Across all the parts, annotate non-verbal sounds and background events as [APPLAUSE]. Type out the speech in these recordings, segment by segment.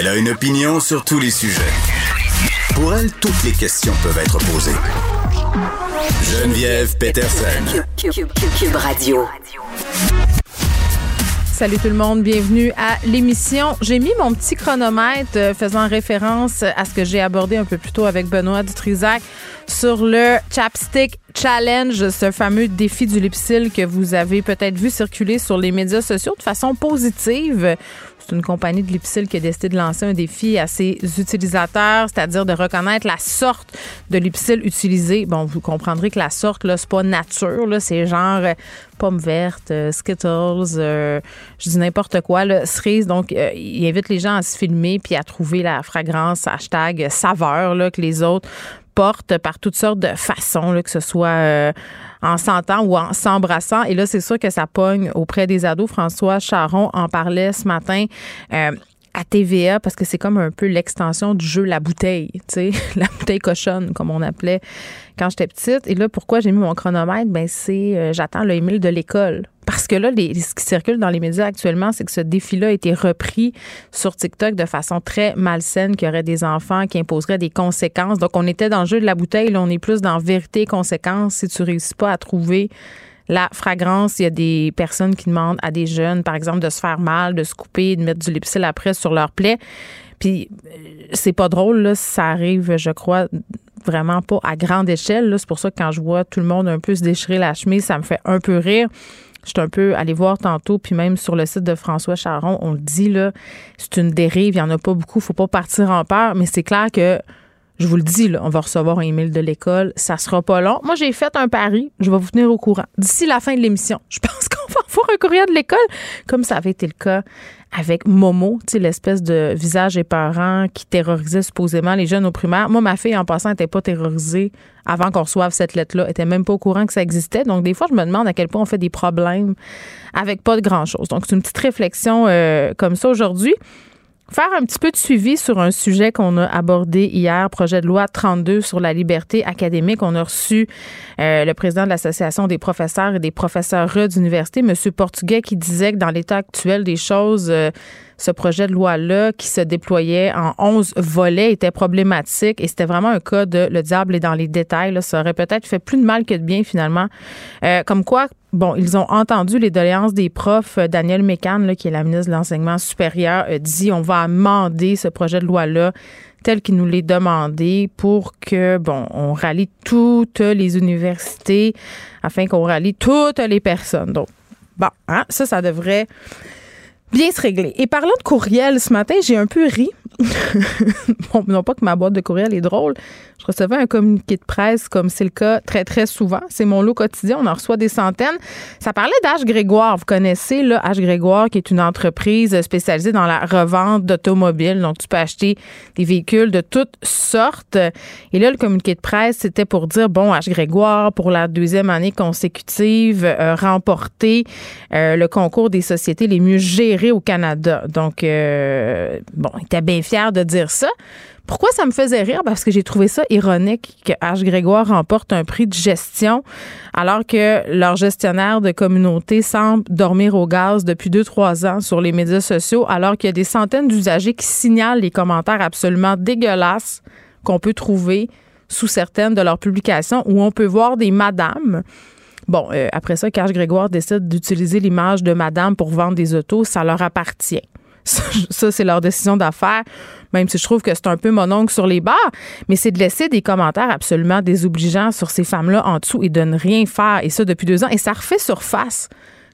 Elle a une opinion sur tous les sujets. Pour elle, toutes les questions peuvent être posées. Geneviève Peterson. Cube, Cube- Cube- Cube Radio. Salut tout le monde, bienvenue à l'émission. J'ai mis mon petit chronomètre euh, faisant référence à ce que j'ai abordé un peu plus tôt avec Benoît Dutrisac sur le Chapstick Challenge, ce fameux défi du lipsil que vous avez peut-être vu circuler sur les médias sociaux de façon positive. Une compagnie de lipsil qui a décidé de lancer un défi à ses utilisateurs, c'est-à-dire de reconnaître la sorte de lipsil utilisé. Bon, vous comprendrez que la sorte, là, c'est pas nature, là, c'est genre euh, pommes vertes, euh, Skittles, euh, je dis n'importe quoi, là, cerise. Donc, il invite les gens à se filmer puis à trouver la fragrance hashtag saveur là, que les autres portent par toutes sortes de façons, là, que ce soit en s'entend ou en s'embrassant. Et là, c'est sûr que ça pogne auprès des ados. François Charon en parlait ce matin. euh, à TVA parce que c'est comme un peu l'extension du jeu la bouteille, tu sais, [LAUGHS] la bouteille cochonne comme on appelait quand j'étais petite. Et là, pourquoi j'ai mis mon chronomètre? Ben c'est euh, j'attends le email de l'école parce que là, les, ce qui circule dans les médias actuellement, c'est que ce défi-là a été repris sur TikTok de façon très malsaine, qu'il y aurait des enfants qui imposeraient des conséquences. Donc, on était dans le jeu de la bouteille, là, on est plus dans vérité conséquences. Si tu réussis pas à trouver la fragrance, il y a des personnes qui demandent à des jeunes, par exemple, de se faire mal, de se couper, de mettre du lipsil après sur leur plaie. Puis euh, c'est pas drôle, là, ça arrive, je crois, vraiment pas à grande échelle. C'est pour ça que quand je vois tout le monde un peu se déchirer la chemise, ça me fait un peu rire. Je un peu allé voir tantôt, puis même sur le site de François Charon, on le dit, là, c'est une dérive, il n'y en a pas beaucoup, faut pas partir en peur, mais c'est clair que je vous le dis, là, on va recevoir un email de l'école. Ça sera pas long. Moi, j'ai fait un pari. Je vais vous tenir au courant. D'ici la fin de l'émission, je pense [LAUGHS] qu'on va avoir un courrier de l'école, comme ça avait été le cas avec Momo, tu sais, l'espèce de visage épeurant qui terrorisait supposément les jeunes au primaire. Moi, ma fille, en passant, n'était pas terrorisée avant qu'on reçoive cette lettre-là. Elle était même pas au courant que ça existait. Donc, des fois, je me demande à quel point on fait des problèmes avec pas de grand-chose. Donc, c'est une petite réflexion euh, comme ça aujourd'hui. Faire un petit peu de suivi sur un sujet qu'on a abordé hier, projet de loi 32 sur la liberté académique. On a reçu euh, le président de l'Association des professeurs et des professeurs d'université, M. Portugais, qui disait que dans l'état actuel des choses, euh, ce projet de loi-là, qui se déployait en 11 volets, était problématique et c'était vraiment un cas de le diable est dans les détails. Ça aurait peut-être fait plus de mal que de bien, finalement. Euh, comme quoi, Bon, ils ont entendu les doléances des profs. Euh, Daniel Mécan, qui est la ministre de l'Enseignement supérieur, dit on va amender ce projet de loi-là tel qu'il nous l'est demandé pour que, bon, on rallie toutes les universités afin qu'on rallie toutes les personnes. Donc, bon, hein, ça, ça devrait bien se régler. Et parlant de courriel, ce matin, j'ai un peu ri. [LAUGHS] bon, non pas que ma boîte de courriel est drôle. Je recevais un communiqué de presse comme c'est le cas très, très souvent. C'est mon lot quotidien. On en reçoit des centaines. Ça parlait d'H Grégoire. Vous connaissez, là, H Grégoire, qui est une entreprise spécialisée dans la revente d'automobiles. Donc, tu peux acheter des véhicules de toutes sortes. Et là, le communiqué de presse, c'était pour dire, bon, H Grégoire, pour la deuxième année consécutive, euh, remporté euh, le concours des sociétés les mieux gérées au Canada. Donc, euh, bon, il était bien fier de dire ça. Pourquoi ça me faisait rire? Parce que j'ai trouvé ça ironique que H. Grégoire remporte un prix de gestion alors que leur gestionnaire de communauté semble dormir au gaz depuis deux, trois ans sur les médias sociaux, alors qu'il y a des centaines d'usagers qui signalent les commentaires absolument dégueulasses qu'on peut trouver sous certaines de leurs publications où on peut voir des madames. Bon, euh, après ça, Cash Grégoire décide d'utiliser l'image de madame pour vendre des autos, ça leur appartient. Ça, c'est leur décision d'affaires, même si je trouve que c'est un peu mon oncle sur les bars. Mais c'est de laisser des commentaires absolument désobligeants sur ces femmes-là en dessous et de ne rien faire. Et ça, depuis deux ans. Et ça refait surface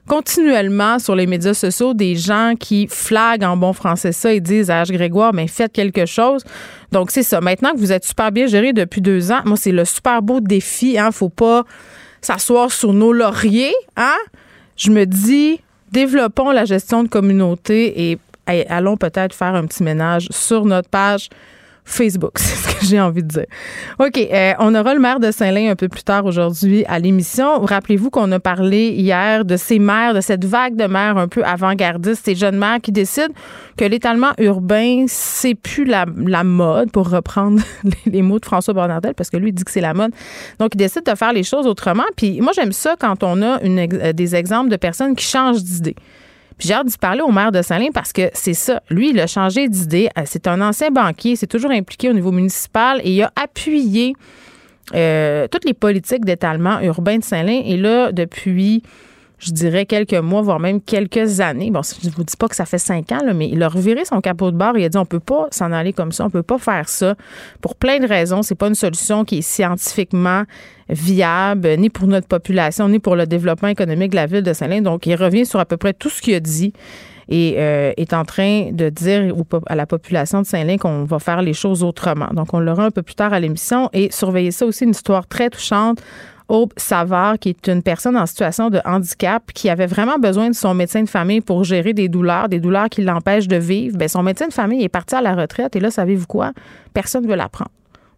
continuellement sur les médias sociaux des gens qui flaguent en bon français ça et disent à H. Grégoire, mais faites quelque chose. Donc, c'est ça. Maintenant que vous êtes super bien géré depuis deux ans, moi, c'est le super beau défi. Hein. Faut pas s'asseoir sur nos lauriers. Hein? Je me dis, développons la gestion de communauté et allons peut-être faire un petit ménage sur notre page Facebook, [LAUGHS] c'est ce que j'ai envie de dire. OK, euh, on aura le maire de Saint-Lin un peu plus tard aujourd'hui à l'émission. Rappelez-vous qu'on a parlé hier de ces maires, de cette vague de maires un peu avant-gardistes, ces jeunes maires qui décident que l'étalement urbain, c'est plus la, mode, pour reprendre [LAUGHS] les, mots de François Bernardel, parce que lui, il dit que c'est la mode. Donc, ils décident de faire les choses autrement. Puis moi, j'aime ça quand on a euh, des exemples de personnes qui changent d'idée. J'ai hâte d'y parler au maire de Saint-Lin parce que c'est ça. Lui, il a changé d'idée. Euh, c'est un ancien banquier, c'est toujours impliqué au niveau municipal et il a appuyé euh, toutes les politiques d'étalement urbain de Saint-Lin. Et là, depuis je dirais quelques mois, voire même quelques années. Bon, je ne vous dis pas que ça fait cinq ans, mais il a reviré son capot de bord. Il a dit on peut pas s'en aller comme ça, on peut pas faire ça pour plein de raisons. C'est pas une solution qui est scientifiquement viable, ni pour notre population, ni pour le développement économique de la ville de Saint-Lin. Donc, il revient sur à peu près tout ce qu'il a dit et euh, est en train de dire à la population de Saint-Lin qu'on va faire les choses autrement. Donc, on l'aura un peu plus tard à l'émission et surveiller ça aussi, une histoire très touchante Aube Savard, qui est une personne en situation de handicap, qui avait vraiment besoin de son médecin de famille pour gérer des douleurs, des douleurs qui l'empêchent de vivre. Bien, son médecin de famille est parti à la retraite et là, savez-vous quoi? Personne ne veut la prendre.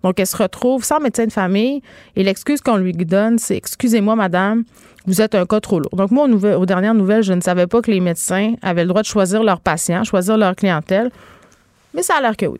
Donc, elle se retrouve sans médecin de famille et l'excuse qu'on lui donne, c'est Excusez-moi, madame, vous êtes un cas trop lourd. Donc, moi, aux, aux dernières nouvelles, je ne savais pas que les médecins avaient le droit de choisir leurs patients, choisir leur clientèle, mais ça a l'air que oui.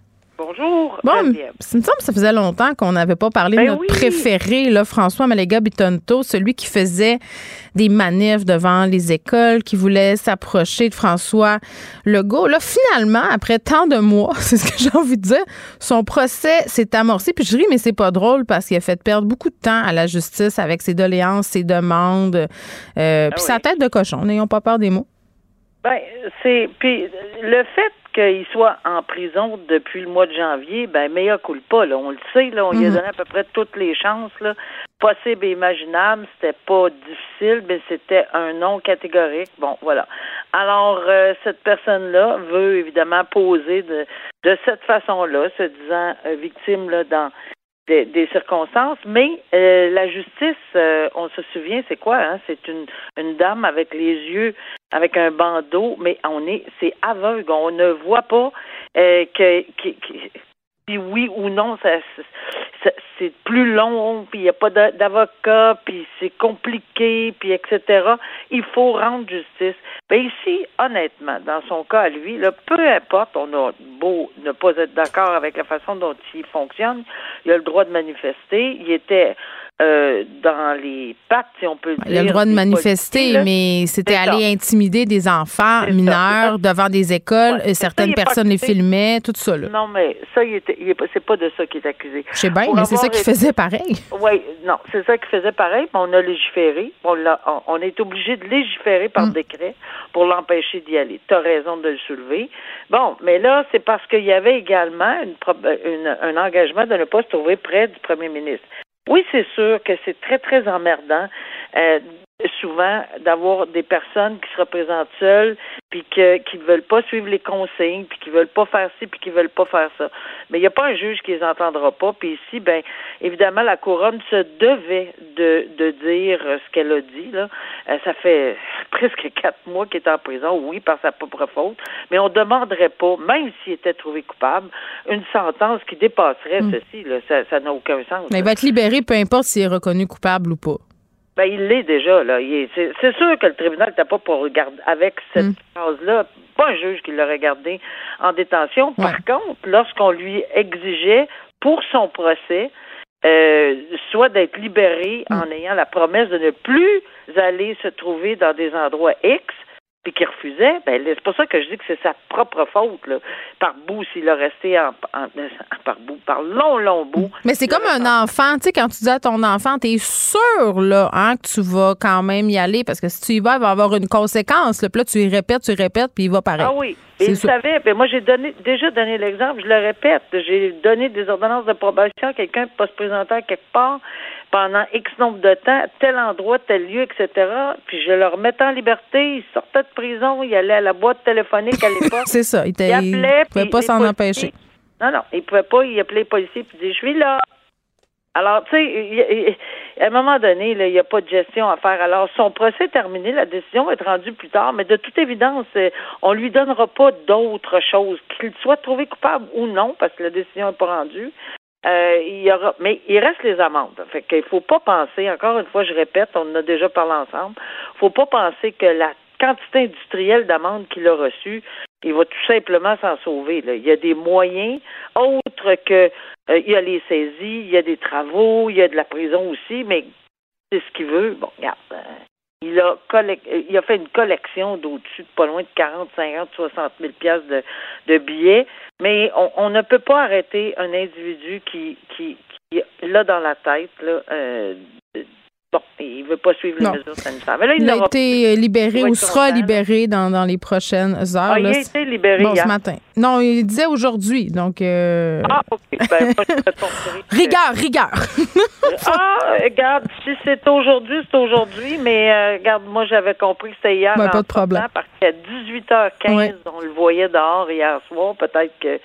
Bonjour. Bon, il me semble que ça faisait longtemps qu'on n'avait pas parlé de ben notre préféré, là, François Maléga Bitonto, celui qui faisait des manifs devant les écoles, qui voulait s'approcher de François Legault. Là, finalement, après tant de mois, [LAUGHS] c'est ce que j'ai envie de dire, son procès s'est amorcé. Puis je ris, mais c'est pas drôle parce qu'il a fait perdre beaucoup de temps à la justice avec ses doléances, ses demandes, euh, ah puis sa tête de cochon. N'ayons pas peur des mots. Ben, c'est puis le fait qu'il soit en prison depuis le mois de janvier, ben meilleur coule pas, là. On le sait, là, on lui a mhm. donné à peu près toutes les chances, là. Possible et imaginable, c'était pas difficile, mais c'était un non catégorique. Bon, voilà. Alors, euh, cette personne-là veut évidemment poser de, de cette façon-là, se disant euh, victime là, dans des, circonstances, mais euh, la justice, euh, on se souvient, c'est quoi hein? C'est une, une dame avec les yeux, avec un bandeau, mais on est, c'est aveugle, on ne voit pas euh, que, que, oui ou non, ça, c'est plus long, puis il n'y a pas d'avocat, puis c'est compliqué, puis etc. Il faut rendre justice. Mais ici, honnêtement, dans son cas à lui, là, peu importe, on a beau ne pas être d'accord avec la façon dont il fonctionne, il a le droit de manifester. Il était euh, dans les pattes, si on peut dire. Le droit de manifester, mais c'était aller intimider des enfants mineurs devant des écoles. et certaines personnes les filmaient, tout ça. Là. Non, mais ça, il c'est pas de ça qu'il est accusé. Je sais bien, mais c'est ça qu'il faisait pareil. [LAUGHS] Oui, non, c'est ça qu'il faisait pareil. On a légiféré. On, on, est obligé de légiférer par mm. décret pour l'empêcher d'y aller. Tu as raison de le soulever. Bon, mais là, c'est parce qu'il y avait également une, un engagement de ne pas se trouver près du premier ministre. Oui, c'est sûr que c'est très, très emmerdant. Euh, souvent d'avoir des personnes qui se représentent seules puis que qui veulent pas suivre les consignes puis qui veulent pas faire ci puis qui veulent pas faire ça. Mais il n'y a pas un juge qui les entendra pas. Puis ici, ben évidemment, la couronne se devait de, de dire ce qu'elle a dit. Là, euh, ça fait [LAUGHS] presque quatre mois qu'il est en prison, oui, par sa propre faute. Mais on demanderait pas, même s'il était trouvé coupable, une sentence qui dépasserait hmm. ceci. Là, ça n'a aucun sens. Mais il va être libéré, peu importe s'il est reconnu coupable ou pas. Ben, il l'est déjà, là. C'est sûr que le tribunal n'était pas pour regarder avec cette mm. phrase-là, pas un juge qui l'aurait gardé en détention. Par contre, lorsqu'on lui exigeait pour son procès euh, soit d'être libéré en ayant la promesse de ne plus aller se trouver dans des endroits X, puis qui refusait, ben c'est pour ça que je dis que c'est sa propre faute, là. Par bout, s'il a resté en, par bout, par long, long bout. Mais c'est comme un enfant, tu sais, quand tu dis à ton enfant, t'es sûr, là, hein, que tu vas quand même y aller, parce que si tu y vas, il va avoir une conséquence, là. Puis là, tu y répètes, tu y répètes, puis il va pareil. Ah oui. Et il savait, ben moi j'ai donné déjà donné l'exemple, je le répète, j'ai donné des ordonnances de probation à quelqu'un qui pas se présenter à quelque part pendant X nombre de temps, tel endroit, tel lieu, etc. Puis je le remettais en liberté. Il sortait de prison, il allait à la boîte téléphonique à [LAUGHS] l'époque. C'est ça. Il, il, pouvait pas s'en empêcher. Non, non, il pouvait pas. Il appelait les policiers puis il disait, je suis là. Alors, tu sais, à un moment donné, il n'y a pas de gestion à faire. Alors, son procès est terminé, la décision va être rendue plus tard, mais de toute évidence, euh, on lui donnera pas d'autre chose, qu'il soit trouvé coupable ou non, parce que la décision n'est pas rendue. Euh, il y aura, mais il reste les amendes. Fait qu'il faut pas penser, encore une fois, je répète, on en a déjà parlé ensemble, faut pas penser que la quantité industrielle d'amendes qu'il a reçue, il va tout simplement s'en sauver. Là. Il y a des moyens autres que euh, il y a les saisies, il y a des travaux, il y a de la prison aussi, mais c'est ce qu'il veut. Bon, regarde, euh, il a, il a fait une collection d'au-dessus de pas loin de 40, 50, 60 000 pièces de, de billets, mais on, on, ne peut pas arrêter un individu qui, qui, qui l'a dans la tête là, euh, Bon, il ne veut pas suivre les mesures sanitaires. Mais là, il, a été libéré ou sera libéré dans, dans, les prochaines heures. Ah, il a été libéré bon, ce matin. Non, il disait aujourd'hui. Donc, euh... Ah, OK. Ben, rigueur, rigueur. [LAUGHS] ah, regarde, si c'est aujourd'hui, c'est aujourd'hui. Mais euh, regarde, moi, j'avais compris que c'était hier. Ben, pas de problème. Parce qu'à 18h15, on le voyait dehors hier soir. Peut-être que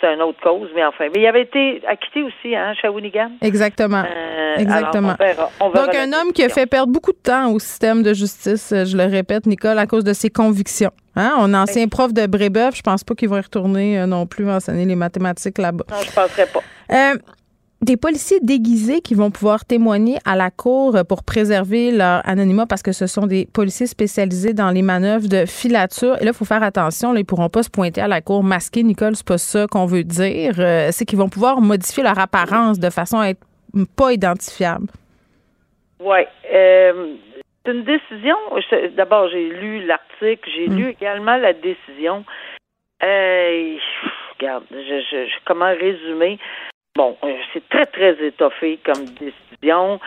c'est une autre cause, mais enfin. Mais il avait été acquitté aussi, hein, Shawinigan? Exactement. Euh, Exactement. Donc, un homme qui a fait perdre beaucoup de temps au système de justice, je le répète, Nicole, à cause de ses convictions. Hein? On ancien prof de Brébeuf, je pense pas qu'il va y retourner euh, non plus enseigner les mathématiques là-bas. Non, je penserais pas. Euh, des policiers déguisés qui vont pouvoir témoigner à la cour pour préserver leur anonymat parce que ce sont des policiers spécialisés dans les manœuvres de filature. Et là, il faut faire attention. Là, ils pourront pas se pointer à la cour masqués. Nicole, c'est pas ça qu'on veut dire. Euh, c'est qu'ils vont pouvoir modifier leur apparence de façon à être pas identifiable. Oui. Euh, c'est une décision. D'abord, j'ai lu l'article. J'ai mm. lu également la décision. Euh, regarde, je, comment résumer? Bon, euh, c'est très, très étoffé comme décision.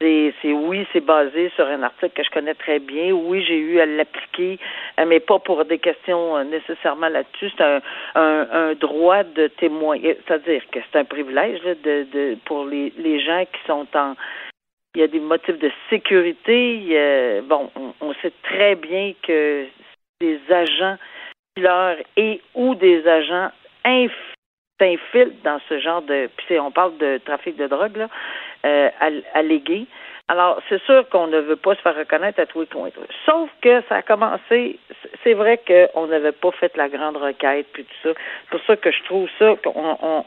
C'est, oui, c'est basé sur un article que je connais très bien. Oui, j'ai eu à l'appliquer, euh, mais pas pour des questions euh, nécessairement là-dessus. C'est un, droit de témoin, c'est-à-dire que c'est un privilège pour les, gens qui sont en il y a des motifs de sécurité. bon, on, sait très bien que des agents et ou des agents inf s'infiltrent dans ce genre de. Puis on parle de trafic de drogue, là, euh, allégué. Alors, c'est sûr qu'on ne veut pas se faire reconnaître à tous les coins. Sauf que ça a commencé, c'est vrai qu'on n'avait pas fait la grande requête, puis tout ça. C'est pour ça que je trouve ça qu'on on,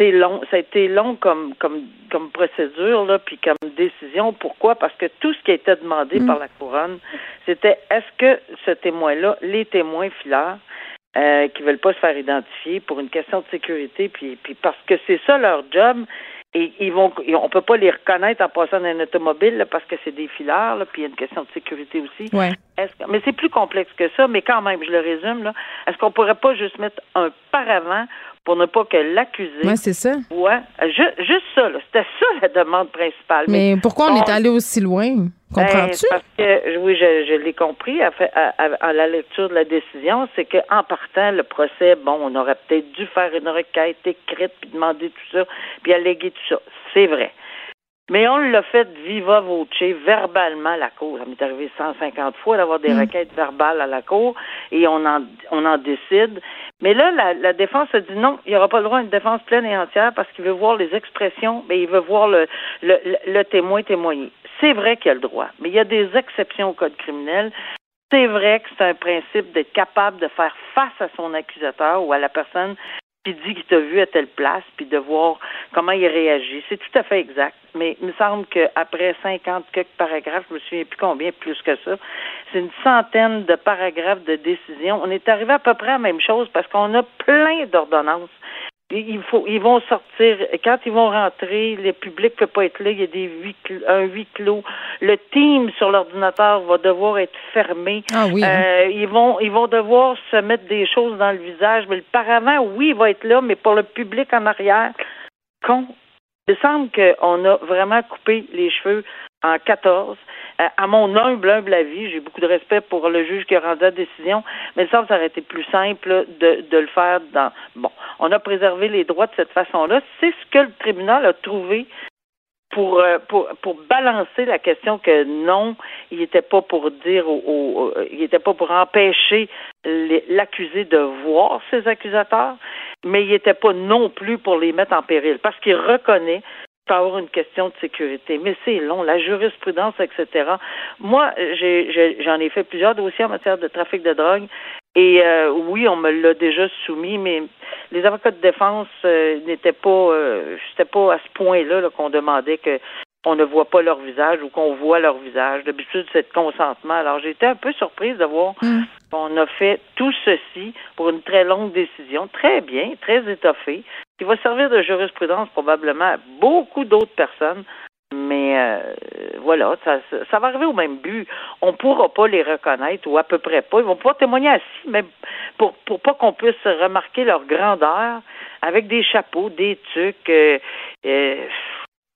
long, ça a été long comme comme comme procédure là, puis comme décision. Pourquoi? Parce que tout ce qui a été demandé mm. par la couronne, c'était est-ce que ce témoin-là, les témoins filaires, euh, qui veulent pas se faire identifier pour une question de sécurité, puis, puis parce que c'est ça leur job. Et ils vont, on peut pas les reconnaître en passant dans un automobile parce que c'est des filaires, là, puis il y a une question de sécurité aussi. Ouais. mais c'est plus complexe que ça, mais quand même, je le résume là. Est-ce qu'on pourrait pas juste mettre un paravent pour ne pas que l'accusé. Oui, c'est ça. Ouais, juste ça, c'était ça la demande principale. Mais, pourquoi on, est allé aussi loin? Comprends-tu? Ben, parce que, oui, je, l'ai compris à, à, la lecture de la décision, c'est qu'en partant, le procès, bon, on aurait peut-être dû faire une requête écrite, puis demander tout ça, puis alléguer tout ça. C'est vrai. Mais on l'a fait viva voce, verbalement à la cour. Ça m'est arrivé 150 fois d'avoir des mm. requêtes verbales à la cour et on en, on en décide. Mais là, la, la défense a dit non, il n'y aura pas le droit à une défense pleine et entière parce qu'il veut voir les expressions, mais il veut voir le, le, le témoin témoigner. C'est vrai qu'il a le droit, mais il y a des exceptions au code criminel. C'est vrai que c'est un principe d'être capable de faire face à son accusateur ou à la personne dit qu'il t'a vu à telle place, puis de voir comment il réagit. C'est tout à fait exact. Mais il me semble qu'après 50 quelques paragraphes, je me souviens plus combien, plus que ça, c'est une centaine de paragraphes de décision. On est arrivé à peu près à la même chose parce qu'on a plein d'ordonnances il faut, ils vont sortir. Quand ils vont rentrer, le public ne peut pas être là. Il y a des huit, un huis clos. Le team sur l'ordinateur va devoir être fermé. Ah oui. hein. Euh, ils vont, ils vont devoir se mettre des choses dans le visage. Mais le paravent, oui, il va être là, mais pour le public en arrière, con. Il me semble qu'on a vraiment coupé les cheveux en 14. Euh, à mon humble, humble avis, j'ai beaucoup de respect pour le juge qui a rendu la décision, mais il semble que ça aurait été plus simple de, le faire dans... Bon, on a préservé les droits de cette façon-là. C'est ce que le tribunal a trouvé pour, euh, pour, balancer la question que non, il n'était pas pour dire, au, il n'était pas pour empêcher l'accusé de voir ses accusateurs, mais il n'était pas non plus pour les mettre en péril, parce qu'il reconnaît peut avoir une question de sécurité. Mais c'est long, la jurisprudence, etc. Moi, j'en ai fait plusieurs dossiers en matière de trafic de drogue. Et euh, oui, on me l'a déjà soumis, mais les avocats de défense euh, n'étaient pas, euh, c'était pas à ce point-là là, qu'on demandait que on ne voit pas leur visage ou qu'on voit leur visage. D'habitude, c'est de consentement. Alors, j'ai été un peu surprise de voir Mm. qu'on a fait tout ceci pour une très longue décision, très bien, très étoffée, qui va servir de jurisprudence probablement à beaucoup d'autres personnes. Mais euh, voilà, ça, ça- va arriver au même but. On ne pourra pas les reconnaître, ou à peu près pas. Ils vont pouvoir témoigner assis, mais pour, pour pas qu'on puisse remarquer leur grandeur, avec des chapeaux, des tucs, euh, euh,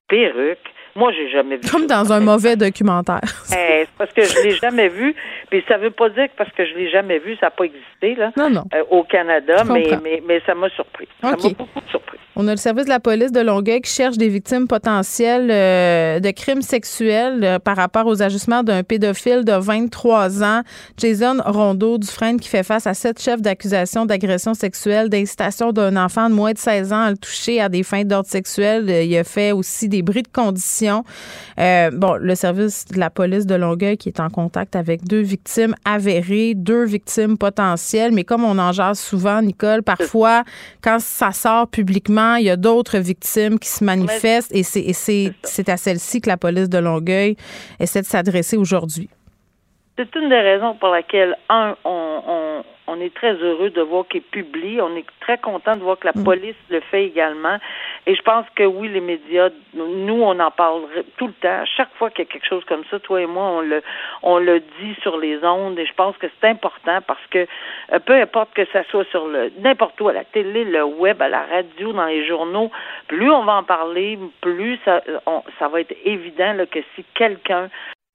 perruques. Moi, j'ai jamais vu Comme dans un [LAUGHS] mauvais documentaire. [LAUGHS] Eh, parce que je l'ai jamais vu. Puis ça veut pas dire que parce que je l'ai jamais vu, ça n'a pas existé là, Non, non. euh, au Canada, mais, mais, mais ça m'a surpris. Ça m'a beaucoup surpris. On a le service de la police de Longueuil qui cherche des victimes potentielles euh, de crimes sexuels euh, par rapport aux agissements d'un pédophile de 23 ans, Jason Rondeau Dufresne, qui fait face à sept chefs d'accusation d'agression sexuelle, d'incitation d'un enfant de moins de 16 ans à le toucher à des fins d'ordre sexuel. Il a fait aussi des bris de conditions. Euh, bon, le service de la police de Longueuil qui est en contact avec deux victimes avérées, deux victimes potentielles, mais comme on en jase souvent, Nicole, parfois, quand ça sort publiquement, il y a d'autres victimes qui se manifestent et c'est à celle-ci que la police de Longueuil essaie de s'adresser aujourd'hui. C'est une des raisons pour laquelle, un, on, on, on est très heureux de voir qu'il publie. On est très content de voir que la police le fait également. Et je pense que oui, les médias, nous, on en parle tout le temps. Chaque fois qu'il y a quelque chose comme ça, toi et moi, on le, on le dit sur les ondes. Et je pense que c'est important parce que euh, peu importe que ça soit sur le n'importe où, à la télé, le web, à la radio, dans les journaux, plus on va en parler, plus ça, on- ça va être évident là, que si quelqu'un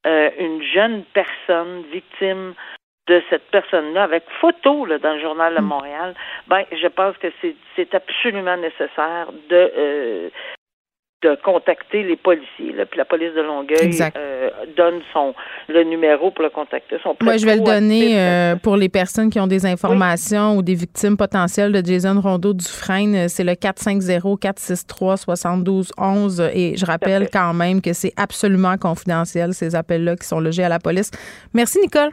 euh, une jeune personne victime de cette personne-là avec photo là, dans le journal de Montréal, ben je pense que c'est absolument nécessaire de euh, de contacter les policiers. Là. Puis la police de Longueuil euh, donne son le numéro pour le contacter. Son Moi, je vais le donner euh, pour les personnes qui ont des informations ou des victimes potentielles de Jason Rondeau Dufresne. C'est le 450-463-7211. Et je rappelle quand même que c'est absolument confidentiel, ces appels-là qui sont logés à la police. Merci, Nicole.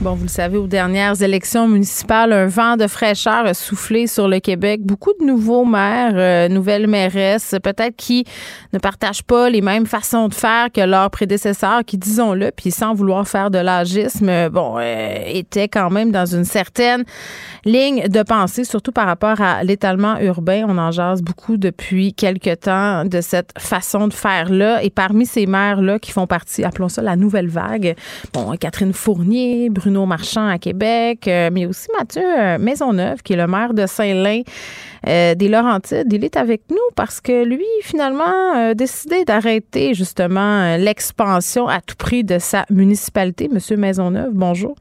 Bon, vous le savez, aux dernières élections municipales, un vent de fraîcheur a soufflé sur le Québec. Beaucoup de nouveaux maires, euh, nouvelles mairesses, peut-être qui ne partagent pas les mêmes façons de faire que leurs prédécesseurs, qui, disons-le, puis sans vouloir faire de l'agisme, euh, bon, euh, étaient quand même dans une certaine ligne de pensée, surtout par rapport à l'étalement urbain. On en jase beaucoup depuis quelque temps de cette façon de faire-là. Et parmi ces maires-là qui font partie, appelons ça la nouvelle vague, bon, Catherine Fournier, Bruno Marchand à Québec, mais aussi Mathieu Maisonneuve, qui est le maire de Saint-Lin des Laurentides. Il est avec nous parce que lui, finalement, a décidé d'arrêter justement l'expansion à tout prix de sa municipalité. Monsieur Maisonneuve, bonjour.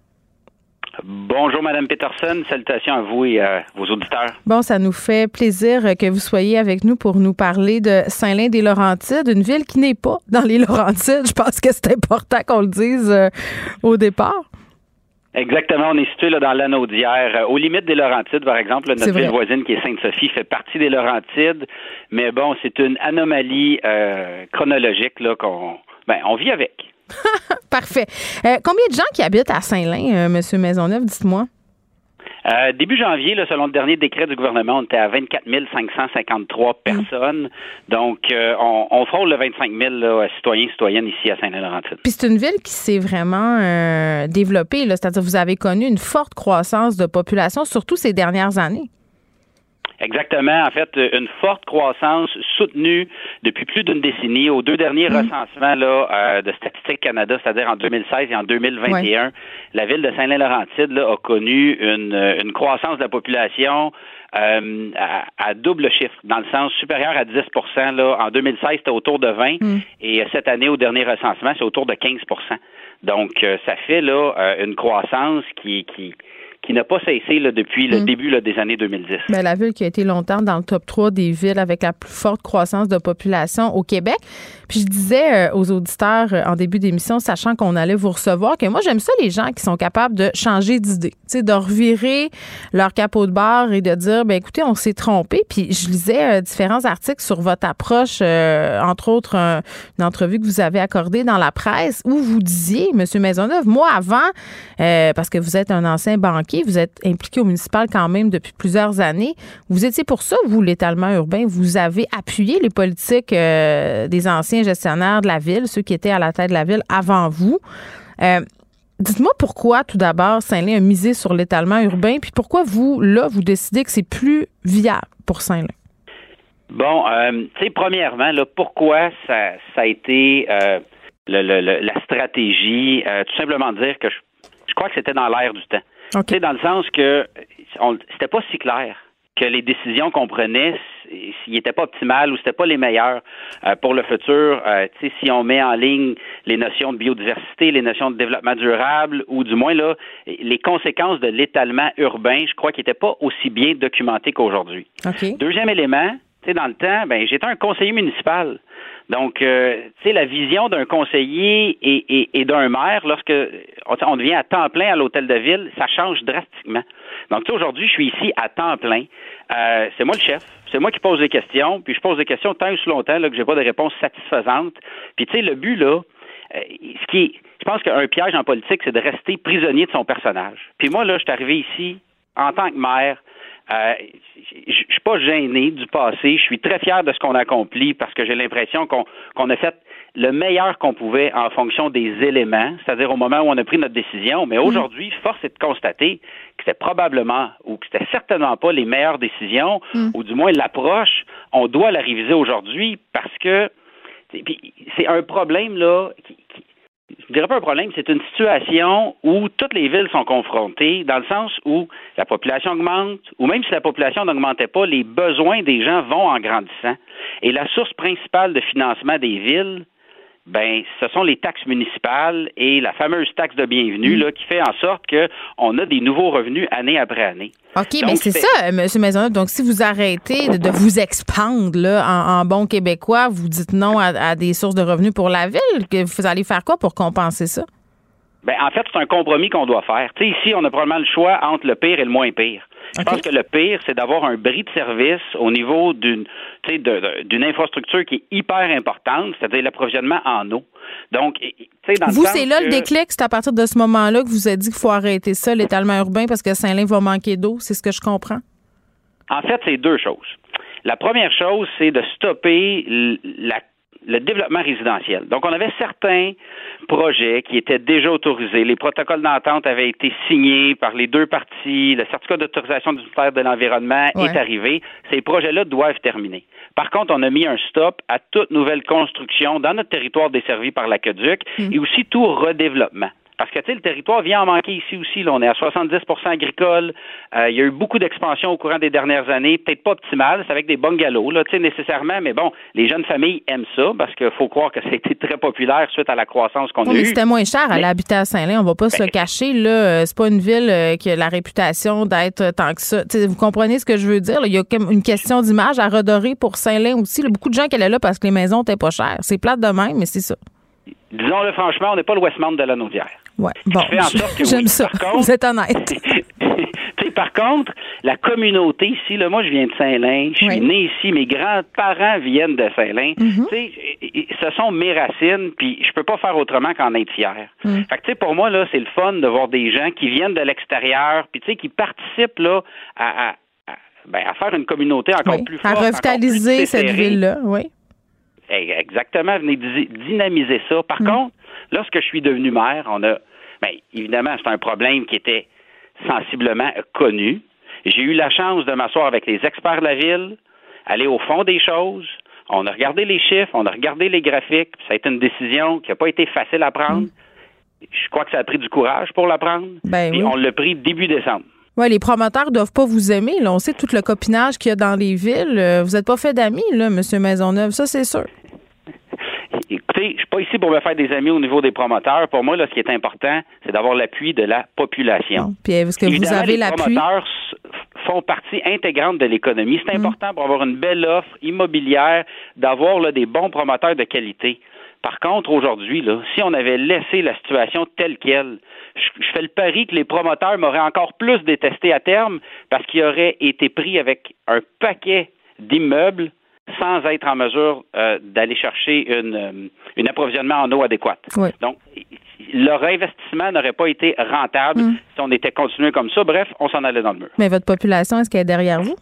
Bonjour, Madame Peterson. Salutations à vous et à vos auditeurs. Bon, ça nous fait plaisir que vous soyez avec nous pour nous parler de Saint-Lin-des-Laurentides, une ville qui n'est pas dans les Laurentides. Je pense que c'est important qu'on le dise euh, au départ. Exactement, on est situé là, dans l'anneau d'hier, euh, aux limites des Laurentides, par exemple. notre ville voisine qui est Sainte-Sophie fait partie des Laurentides, mais bon, c'est une anomalie euh, chronologique là qu'on, ben, on vit avec. [LAUGHS] Parfait. Euh, combien de gens qui habitent à Saint-Lin, euh, M. Maisonneuve, dites-moi? Euh, début janvier, selon le dernier décret du gouvernement, on était à 24 553 mm. personnes. Donc, on, frôle le 25 000 citoyens citoyennes ici à Saint-Laurentide. Puis c'est une ville qui s'est vraiment développée. C'est-à-dire vous avez connu une forte croissance de population, surtout ces dernières années. Exactement. En fait, une forte croissance soutenue depuis plus d'une décennie. Aux deux derniers mm. recensements là, euh, de Statistique Canada, c'est-à-dire en 2016 et en 2021, la ville de Saint-Lin-Laurentide a connu une, une, croissance de la population euh, à, double chiffre, dans le sens supérieur à 10 là. En 2016, c'était autour de 20 mm. et cette année, au dernier recensement, c'est autour de 15% Donc, euh, ça fait là une croissance qui, qui qui n'a pas cessé depuis le mm. début des années 2010. Mais la ville qui a été longtemps dans le top 3 des villes avec la plus forte croissance de population au Québec. Puis je disais euh, aux auditeurs euh, en début d'émission, sachant qu'on allait vous recevoir, que moi j'aime ça les gens qui sont capables de changer d'idée, de revirer leur capot de barre et de dire, ben écoutez, on s'est trompé. Puis je lisais euh, différents articles sur votre approche, entre autres une entrevue que vous avez accordée dans la presse où vous disiez, Monsieur Maisonneuve, moi avant, parce que vous êtes un ancien banquier vous êtes impliqué au municipal quand même depuis plusieurs années. Vous étiez pour ça, vous, l'étalement urbain? Vous avez appuyé les politiques des anciens gestionnaires de la ville, ceux qui étaient à la tête de la ville avant vous. Euh, dites-moi pourquoi, tout d'abord, Saint-Lin a misé sur l'étalement urbain, puis pourquoi vous, là, vous décidez que c'est plus viable pour Saint-Lin? Bon, euh, tu sais, premièrement, là, pourquoi ça, ça a été la stratégie? tout simplement dire que je crois que c'était dans l'air du temps. Okay. Dans le sens que c'était pas si clair que les décisions qu'on prenait, s'ils n'étaient pas optimales ou c'était pas les meilleures euh, pour le futur. Euh, si on met en ligne les notions de biodiversité, les notions de développement durable, ou du moins là, les conséquences de l'étalement urbain, je crois qu'ils n'étaient pas aussi bien documentées qu'aujourd'hui. Deuxième élément, dans le temps, ben j'étais un conseiller municipal. Donc, euh, tu sais, la vision d'un conseiller et, d'un maire, lorsque on devient à temps plein à l'hôtel de ville, ça change drastiquement. Donc, tu sais, aujourd'hui, je suis ici à temps plein. Euh, c'est moi le chef. C'est moi qui pose les questions. Puis je pose des questions tant ou longtemps là, que j'ai pas de réponse satisfaisante. Puis, tu sais, le but, là, euh, ce qui est, je pense qu'un piège en politique, c'est de rester prisonnier de son personnage. Puis moi, là, je suis arrivé ici en tant que maire euh, je suis pas gêné du passé. Je suis très fier de ce qu'on a accompli parce que j'ai l'impression qu'on a fait le meilleur qu'on pouvait en fonction des éléments, c'est-à-dire au moment où on a pris notre décision. Mais aujourd'hui, force est de constater que c'était probablement ou que c'était certainement pas les meilleures décisions, mm. ou du moins l'approche. On doit la réviser aujourd'hui parce que c'est un problème là qui, je dirais pas un problème, c'est une situation où toutes les villes sont confrontées, dans le sens où la population augmente, ou même si la population n'augmentait pas, les besoins des gens vont en grandissant. Et la source principale de financement des villes, ben, ce sont les taxes municipales et la fameuse taxe de bienvenue mm. là, qui fait en sorte qu'on a des nouveaux revenus année après année. OK, mais c'est ça, M. Maisonneuve. Donc, si vous arrêtez de, vous expandre là, en, bon québécois, vous dites non à, des sources de revenus pour la ville, que vous allez faire quoi pour compenser ça? Ben, en fait, c'est un compromis qu'on doit faire. Tu sais, ici, on a probablement le choix entre le pire et le moins pire. Je pense que le pire, c'est d'avoir un bris de service au niveau d'une d'une infrastructure qui est hyper importante, c'est-à-dire l'approvisionnement en eau. Donc, dans vous, c'est là le déclic, c'est à partir de ce moment-là que vous avez dit qu'il faut arrêter ça, l'étalement urbain, parce que Saint-Lin va manquer d'eau, c'est ce que je comprends? En fait, c'est deux choses. La première chose, c'est de stopper la le développement résidentiel. Donc, on avait certains projets qui étaient déjà autorisés. Les protocoles d'entente avaient été signés par les deux parties. Le certificat d'autorisation du ministère de l'Environnement est arrivé. Ces projets-là doivent terminer. Par contre, on a mis un stop à toute nouvelle construction dans notre territoire desservi par l'aqueduc mm. et aussi tout redéveloppement. Parce que, tu sais, le territoire vient en manquer ici aussi. Là. On est à 70% agricole. Euh, il y a eu beaucoup d'expansion au courant des dernières années. Peut-être pas optimale. C'est avec des bungalows, là, tu sais, nécessairement. Mais bon, les jeunes familles aiment ça parce qu'il faut croire que c'était très populaire suite à la croissance qu'on a mais eue. c'était moins cher à l'habiter à Saint-Lin. On va pas se le Ben, cacher, là. Euh, C'est pas une ville euh, qui a la réputation d'être tant que ça. Vous comprenez ce que je veux dire? là? Il y a comme une question d'image à redorer pour Saint-Lin aussi. là. Beaucoup de gens qui allaient là parce que les maisons étaient pas chères. C'est plate de même, mais c'est ça. Disons-le franchement, on n'est pas le Westmount de la Naudière. Ouais. Bon, fait en sorte que [LAUGHS] oui. j'aime ça. Par contre- Vous êtes honnête. [LAUGHS] Par contre, la communauté ici, là, moi, je viens de Saint-Lin, je suis Oui. né ici, mes grands-parents viennent de Saint-Lin. Et- et- ce sont mes racines, puis je peux pas faire autrement qu'en être fier. Mm. Fait que, pour moi, là, c'est le fun de voir des gens qui viennent de l'extérieur, puis qui participent, là, à, à- à- ben, à faire une communauté encore Oui. plus À forte. revitaliser encore plus cette ville-là, oui. Eh, Exactement, venez dynamiser ça. Par Mm. contre, lorsque je suis devenu maire, on a, ben, évidemment, c'est un problème qui était sensiblement connu. J'ai eu la chance de m'asseoir avec les experts de la ville, aller au fond des choses. On a regardé les chiffres, on a regardé les graphiques. Ça a été une décision qui n'a pas été facile à prendre. Je crois que ça a pris du courage pour la prendre. Mm. Ben oui. on l'a pris début décembre. Ouais, les promoteurs doivent pas vous aimer. Là. On sait tout le copinage qu'il y a dans les villes. Euh, Vous n'êtes pas fait d'amis, là, M. Maisonneuve. Ça, c'est sûr. Écoutez, je suis pas ici pour me faire des amis au niveau des promoteurs. Pour moi, là, ce qui est important, c'est d'avoir l'appui de la population. Puis est-ce que vous avez les promoteurs font partie intégrante de l'économie. Mm. C'est important pour avoir une belle offre immobilière d'avoir là, des bons promoteurs de qualité. Par contre, aujourd'hui, là, si on avait laissé la situation telle qu'elle, je, fais le pari que les promoteurs m'auraient encore plus détesté à terme parce qu'ils auraient été pris avec un paquet d'immeubles sans être en mesure euh, d'aller chercher une, euh, un approvisionnement en eau adéquate. Oui. Donc, leur investissement n'aurait pas été rentable Mm. si on était continué comme ça. Bref, on s'en allait dans le mur. Mais votre population, est-ce qu'elle est derrière vous?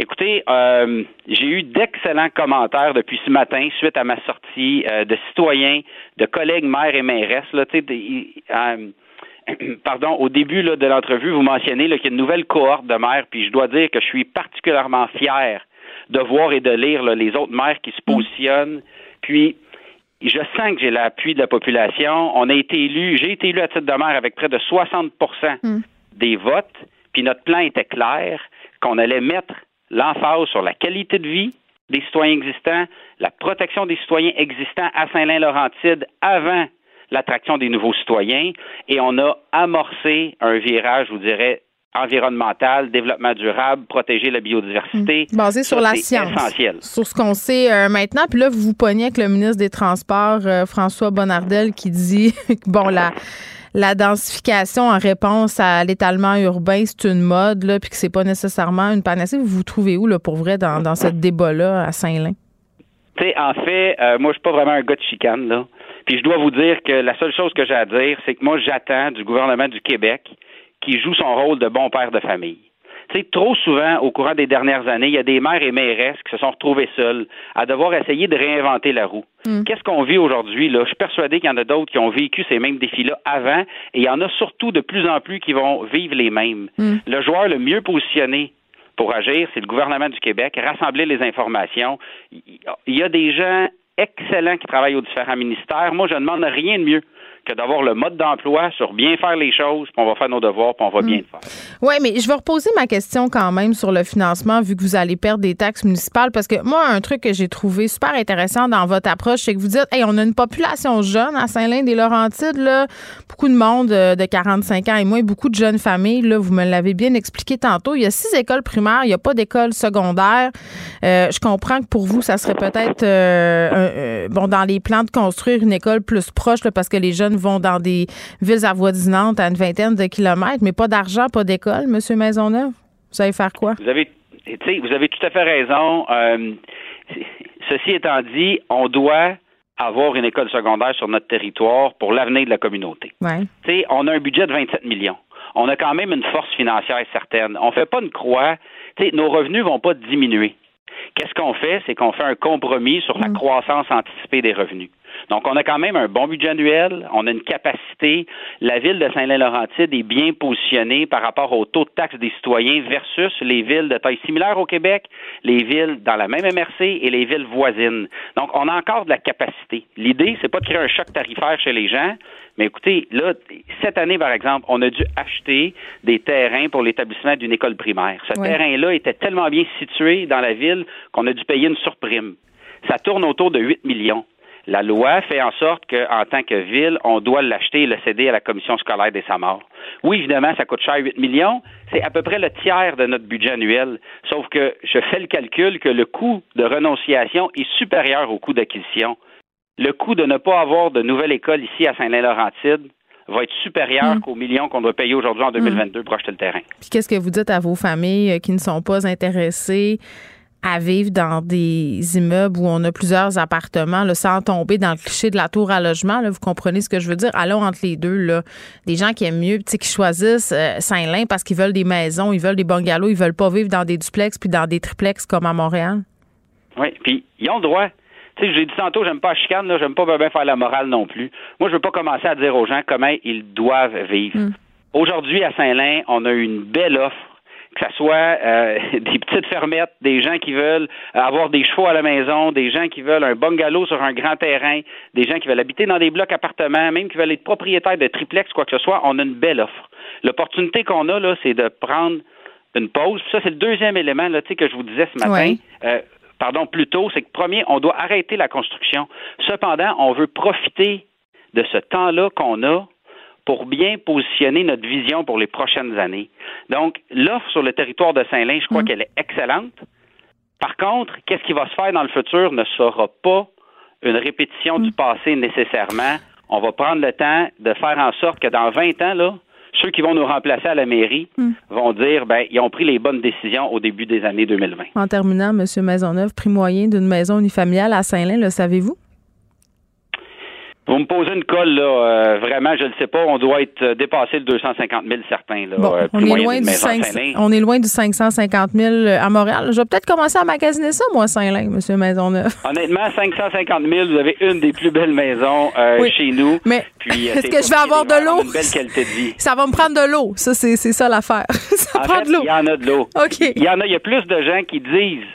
Écoutez, euh, j'ai eu d'excellents commentaires depuis ce matin suite à ma sortie euh, de citoyens, de collègues maires et mairesses. Là, des- euh, [CLEARS THROAT] pardon, au début là, de l'entrevue, vous mentionnez qu'il y a une nouvelle cohorte de maires, puis je dois dire que je suis particulièrement fier de voir et de lire là, les autres maires qui se positionnent. Puis, je sens que j'ai l'appui de la population. On a été élu, j'ai été élu à titre de maire avec près de 60% des votes, puis notre plan était clair qu'on allait mettre l'emphase sur la qualité de vie des citoyens existants, la protection des citoyens existants à Saint-Lin-Laurentide avant l'attraction des nouveaux citoyens, et on a amorcé un virage, je vous dirais, environnemental, développement durable, protéger la biodiversité. Basé sur Ça, la science. essentiel. Sur ce qu'on sait euh, maintenant. Puis là, vous vous pognez avec le ministre des Transports, euh, François Bonnardel, qui dit que, [LAUGHS] bon, la, la densification en réponse à l'étalement urbain, c'est une mode, là, puis que c'est pas nécessairement une panacée. Vous vous trouvez où, là, pour vrai, dans, dans ce débat-là à Saint-Lin? Tu sais, en fait, euh, moi, je suis pas vraiment un gars de chicane, là. Puis je dois vous dire que la seule chose que j'ai à dire, c'est que moi, j'attends du gouvernement du Québec qui joue son rôle de bon père de famille. Tu sais, trop souvent, au courant des dernières années, il y a des mères et mairesses qui se sont retrouvées seules à devoir essayer de réinventer la roue. Qu'est-ce qu'on vit aujourd'hui? Là? Je suis persuadé qu'il y en a d'autres qui ont vécu ces mêmes défis-là avant, et il y en a surtout de plus en plus qui vont vivre les mêmes. Le joueur le mieux positionné pour agir, c'est le gouvernement du Québec, rassembler les informations. Il y a des gens excellents qui travaillent aux différents ministères. Moi, je ne demande rien de mieux que d'avoir le mode d'emploi sur bien faire les choses, puis on va faire nos devoirs, puis on va bien le faire. Oui, mais je vais reposer ma question quand même sur le financement, vu que vous allez perdre des taxes municipales, parce que moi, un truc que j'ai trouvé super intéressant dans votre approche, c'est que vous dites, hey, on a une population jeune à Saint-Lin-des-Laurentides, là, beaucoup de monde euh, de 45 ans et moins, beaucoup de jeunes familles, là, vous me l'avez bien expliqué tantôt. Il y a six écoles primaires, il n'y a pas d'école secondaire. Euh, je comprends que pour vous, ça serait peut-être, euh, euh, bon, dans les plans de construire une école plus proche, là, parce que les jeunes vont dans des villes avoisinantes à une vingtaine de kilomètres, mais pas d'argent, pas d'école, Monsieur Maisonneuve? Vous allez faire quoi? Vous avez, vous avez tout à fait raison. Euh, ceci étant dit, on doit avoir une école secondaire sur notre territoire pour l'avenir de la communauté. Ouais. On a un budget de 27 millions. On a quand même une force financière certaine. On fait pas une croix. Nos revenus vont pas diminuer. Qu'est-ce qu'on fait? C'est qu'on fait un compromis sur la croissance anticipée des revenus. Donc, on a quand même un bon budget annuel, on a une capacité. La ville de Saint-Lin-Laurentide est bien positionnée par rapport au taux de taxe des citoyens versus les villes de taille similaire au Québec, les villes dans la même MRC et les villes voisines. Donc, on a encore de la capacité. L'idée, c'est pas de créer un choc tarifaire chez les gens, Mais écoutez, là, cette année, par exemple, on a dû acheter des terrains pour l'établissement d'une école primaire. Ce terrain-là était tellement bien situé dans la ville qu'on a dû payer une surprime. Ça tourne autour de 8 millions. La loi fait en sorte qu'en tant que ville, on doit l'acheter et le céder à la commission scolaire des Samars. Oui, évidemment, ça coûte cher 8 millions. C'est à peu près le tiers de notre budget annuel. Sauf que je fais le calcul que le coût de renonciation est supérieur au coût d'acquisition. Le coût de ne pas avoir de nouvelle école ici à Saint-Lin-Laurentide va être supérieur mm. qu'aux millions qu'on doit payer aujourd'hui en 2022 pour acheter le terrain. Puis qu'est-ce que vous dites à vos familles euh, qui ne sont pas intéressées à vivre dans des immeubles où on a plusieurs appartements, là, sans tomber dans le cliché de la tour à logement. Là, vous comprenez ce que je veux dire? Allons entre les deux. Là. Des gens qui aiment mieux, qui choisissent euh, Saint-Lin parce qu'ils veulent des maisons, ils veulent des bungalows, ils veulent pas vivre dans des duplex puis dans des triplex comme à Montréal. Oui, puis ils ont le droit. Tu sais, j'ai dit tantôt, j'aime pas la chicane, j'aime pas bien faire la morale non plus. Moi, je veux pas commencer à dire aux gens comment ils doivent vivre. Mm. Aujourd'hui, à Saint-Lin, on a une belle offre que ce soit euh, [LAUGHS] des petites fermettes, des gens qui veulent avoir des chevaux à la maison, des gens qui veulent un bungalow sur un grand terrain, des gens qui veulent habiter dans des blocs appartements, même qui veulent être propriétaires de triplex, quoi que ce soit, on a une belle offre. L'opportunité qu'on a, là, c'est de prendre une pause. Ça, c'est le deuxième élément là, que je vous disais ce matin. Euh, pardon, plus tôt, c'est que premier, on doit arrêter la construction. Cependant, on veut profiter de ce temps-là qu'on a pour bien positionner notre vision pour les prochaines années. Donc, l'offre sur le territoire de Saint-Lin, je crois mm. qu'elle est excellente. Par contre, qu'est-ce qui va se faire dans le futur ne sera pas une répétition du mm. passé nécessairement. On va prendre le temps de faire en sorte que dans 20 ans, là, ceux qui vont nous remplacer à la mairie mm. vont dire ben ils ont pris les bonnes décisions au début des années 2020. En terminant, M. Maisonneuve, prix moyen d'une maison unifamiliale à Saint-Lin, le savez-vous? Vous me posez une colle, là, euh, vraiment, je ne sais pas, on doit être euh, dépassé le 250 000 certains. Là, euh, on, est loin du 5, on est loin du 550 000 à Montréal. Je vais peut-être commencer à magasiner ça, moi, Saint-Lin, M. Maisonneuve. [LAUGHS] Honnêtement, 550 000, vous avez une des plus belles maisons chez nous. Mais est-ce que je vais avoir de l'eau? Une belle qualité de vie. Ça va me prendre de l'eau. Ça, c'est ça l'affaire. [LAUGHS] ça prend de l'eau. Il y en a de l'eau. OK. Il y en a, il y a plus de gens qui disent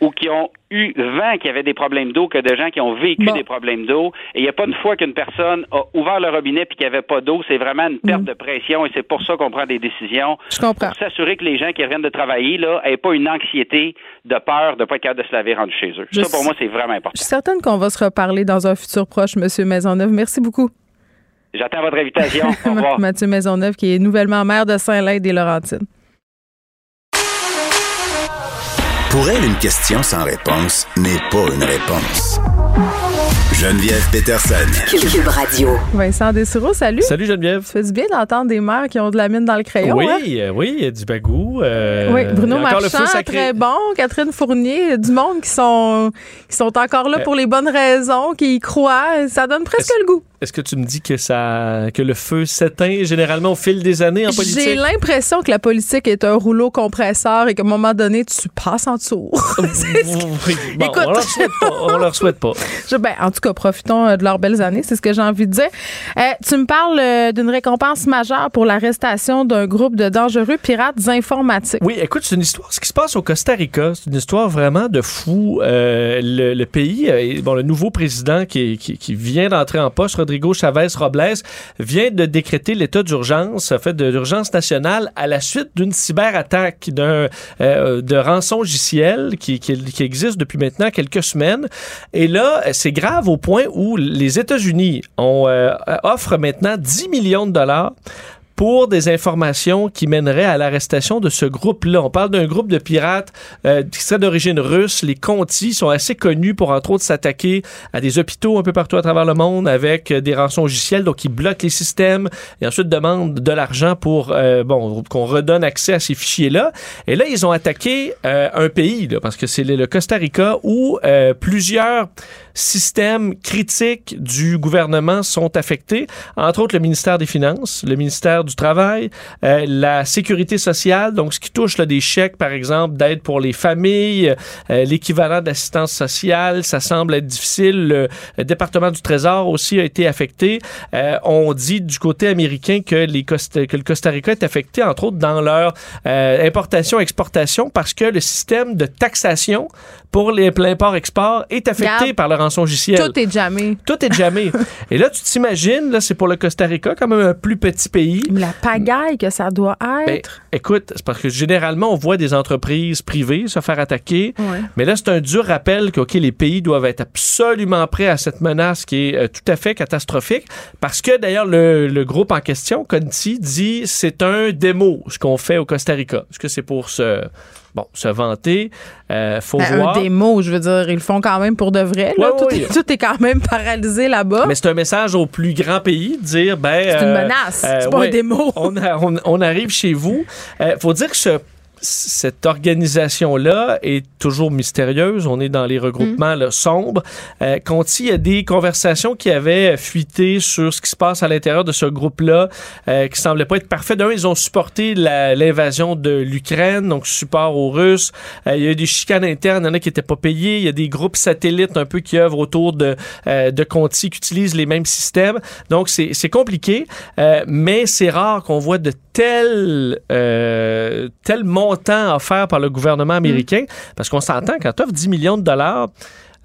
ou qui ont eu vent qu'il y avait des problèmes d'eau que de gens qui ont vécu des problèmes d'eau. Et il n'y a pas une fois qu'une personne a ouvert le robinet puis qu'il n'y avait pas d'eau. C'est vraiment une perte mm. de pression et c'est pour ça qu'on prend des décisions. Je comprends. Pour s'assurer que les gens qui reviennent de travailler là n'aient pas une anxiété de peur de ne pas être capable de se laver rendu chez eux. ça, pour moi, c'est vraiment important. Je suis certaine qu'on va se reparler dans un futur proche, M. Maisonneuve. Merci beaucoup. J'attends votre invitation. [LAUGHS] Au revoir. Mathieu Maisonneuve, qui est nouvellement maire de Saint-Lin des Laurentides. Pour elle, une question sans réponse n'est pas une réponse. Geneviève Peterson. Cube Radio. Vincent Dessureau, salut. Salut Geneviève. Ça fait du bien d'entendre des mères qui ont de la mine dans le crayon. Oui, hein? euh, oui, il y a du bagou. Euh, oui, Bruno Marchand, très bon. Catherine Fournier, du monde qui sont, qui sont encore là euh, pour les bonnes raisons, qui y croient. Ça donne presque le goût. Est-ce que tu me dis que ça que le feu s'éteint généralement au fil des années en politique? J'ai l'impression que la politique est un rouleau compresseur et qu'à un moment donné, tu passes en dessous. [LAUGHS] Écoute, on leur souhaite pas. On leur souhaite pas. [LAUGHS] ben, en tout cas, profitons euh, de leurs belles années, c'est ce que j'ai envie de dire. Euh, tu me parles euh, d'une récompense majeure pour l'arrestation d'un groupe de dangereux pirates informatiques. Oui, écoute, c'est une histoire. Ce qui se passe au Costa Rica, c'est une histoire vraiment de fou. le, pays, bon, le nouveau président qui, qui, qui vient d'entrer en poste, Rodrigo Chavez Robles vient de décréter l'état d'urgence, fait d'urgence nationale à la suite d'une cyberattaque d'un euh, de rançon logiciel qui, existe depuis maintenant quelques semaines. Et là, c'est grave au point où les États-Unis euh, offrent maintenant 10 millions de dollars pour des informations qui mèneraient à l'arrestation de ce groupe-là. On parle d'un groupe de pirates euh, qui serait d'origine russe. Les Conti sont assez connus pour, entre autres, s'attaquer à des hôpitaux un peu partout à travers le monde avec euh, des rançons logicielles. Donc, ils bloquent les systèmes et ensuite demandent de l'argent pour, euh, bon, qu'on redonne accès à ces fichiers-là. Et là, ils ont attaqué euh, un pays, là, parce que c'est le Costa Rica où plusieurs systèmes critiques du gouvernement sont affectés, entre autres le ministère des Finances, le ministère du travail, euh, la sécurité sociale, donc ce qui touche là, des chèques, par exemple, d'aide pour les familles, euh, l'équivalent d'assistance sociale, ça semble être difficile. Le, département du Trésor aussi a été affecté. Euh, on dit du côté américain que, les Costa, que le Costa Rica est affecté, entre autres, dans leur euh, importation-exportation parce que le système de taxation pour les import-export est affecté par le rançongiciel. Tout est jamais. Tout est jamais. [LAUGHS] Et là, tu t'imagines, là, c'est pour le Costa Rica, quand même un plus petit pays. La pagaille que ça doit Ben, être. écoute, c'est parce que généralement, on voit des entreprises privées se faire attaquer. Ouais. Mais là, c'est un dur rappel que, OK, les pays doivent être absolument prêts à cette menace qui est euh, tout à fait catastrophique. Parce que, d'ailleurs, le, le groupe en question, Conti, dit c'est un démo, ce qu'on fait au Costa Rica. Est-ce que c'est pour se, bon, se vanter? Euh, faut Ben, voir. un démo, je veux dire, ils le font quand même pour de vrai. là. Ouais, tout, ouais. Est, tout est quand même paralysé là-bas. Mais c'est un message au plus grand pays de dire, ben. C'est une euh, menace, euh, c'est pas ouais, un démo. On, a- on- on arrive chez vous. Euh, faut dire que ce- cette organisation-là est toujours mystérieuse. On est dans les regroupements là, sombres. Euh, Conti, il y a des conversations qui avaient fuité sur ce qui se passe à l'intérieur de ce groupe-là, euh, qui semblaient pas être parfaits. D'un, ils ont supporté l'invasion de l'Ukraine, donc support aux Russes. Euh, il y a eu des chicanes internes, il y en a qui n'étaient pas payés. Il y a des groupes satellites un peu qui œuvrent autour de, euh, de Conti, qui utilisent les mêmes systèmes. Donc, c'est c'est compliqué, euh, mais c'est rare qu'on voit de tels, euh, tels montants offerts par le gouvernement américain, parce qu'on s'entend, quand tu offres 10 millions de dollars,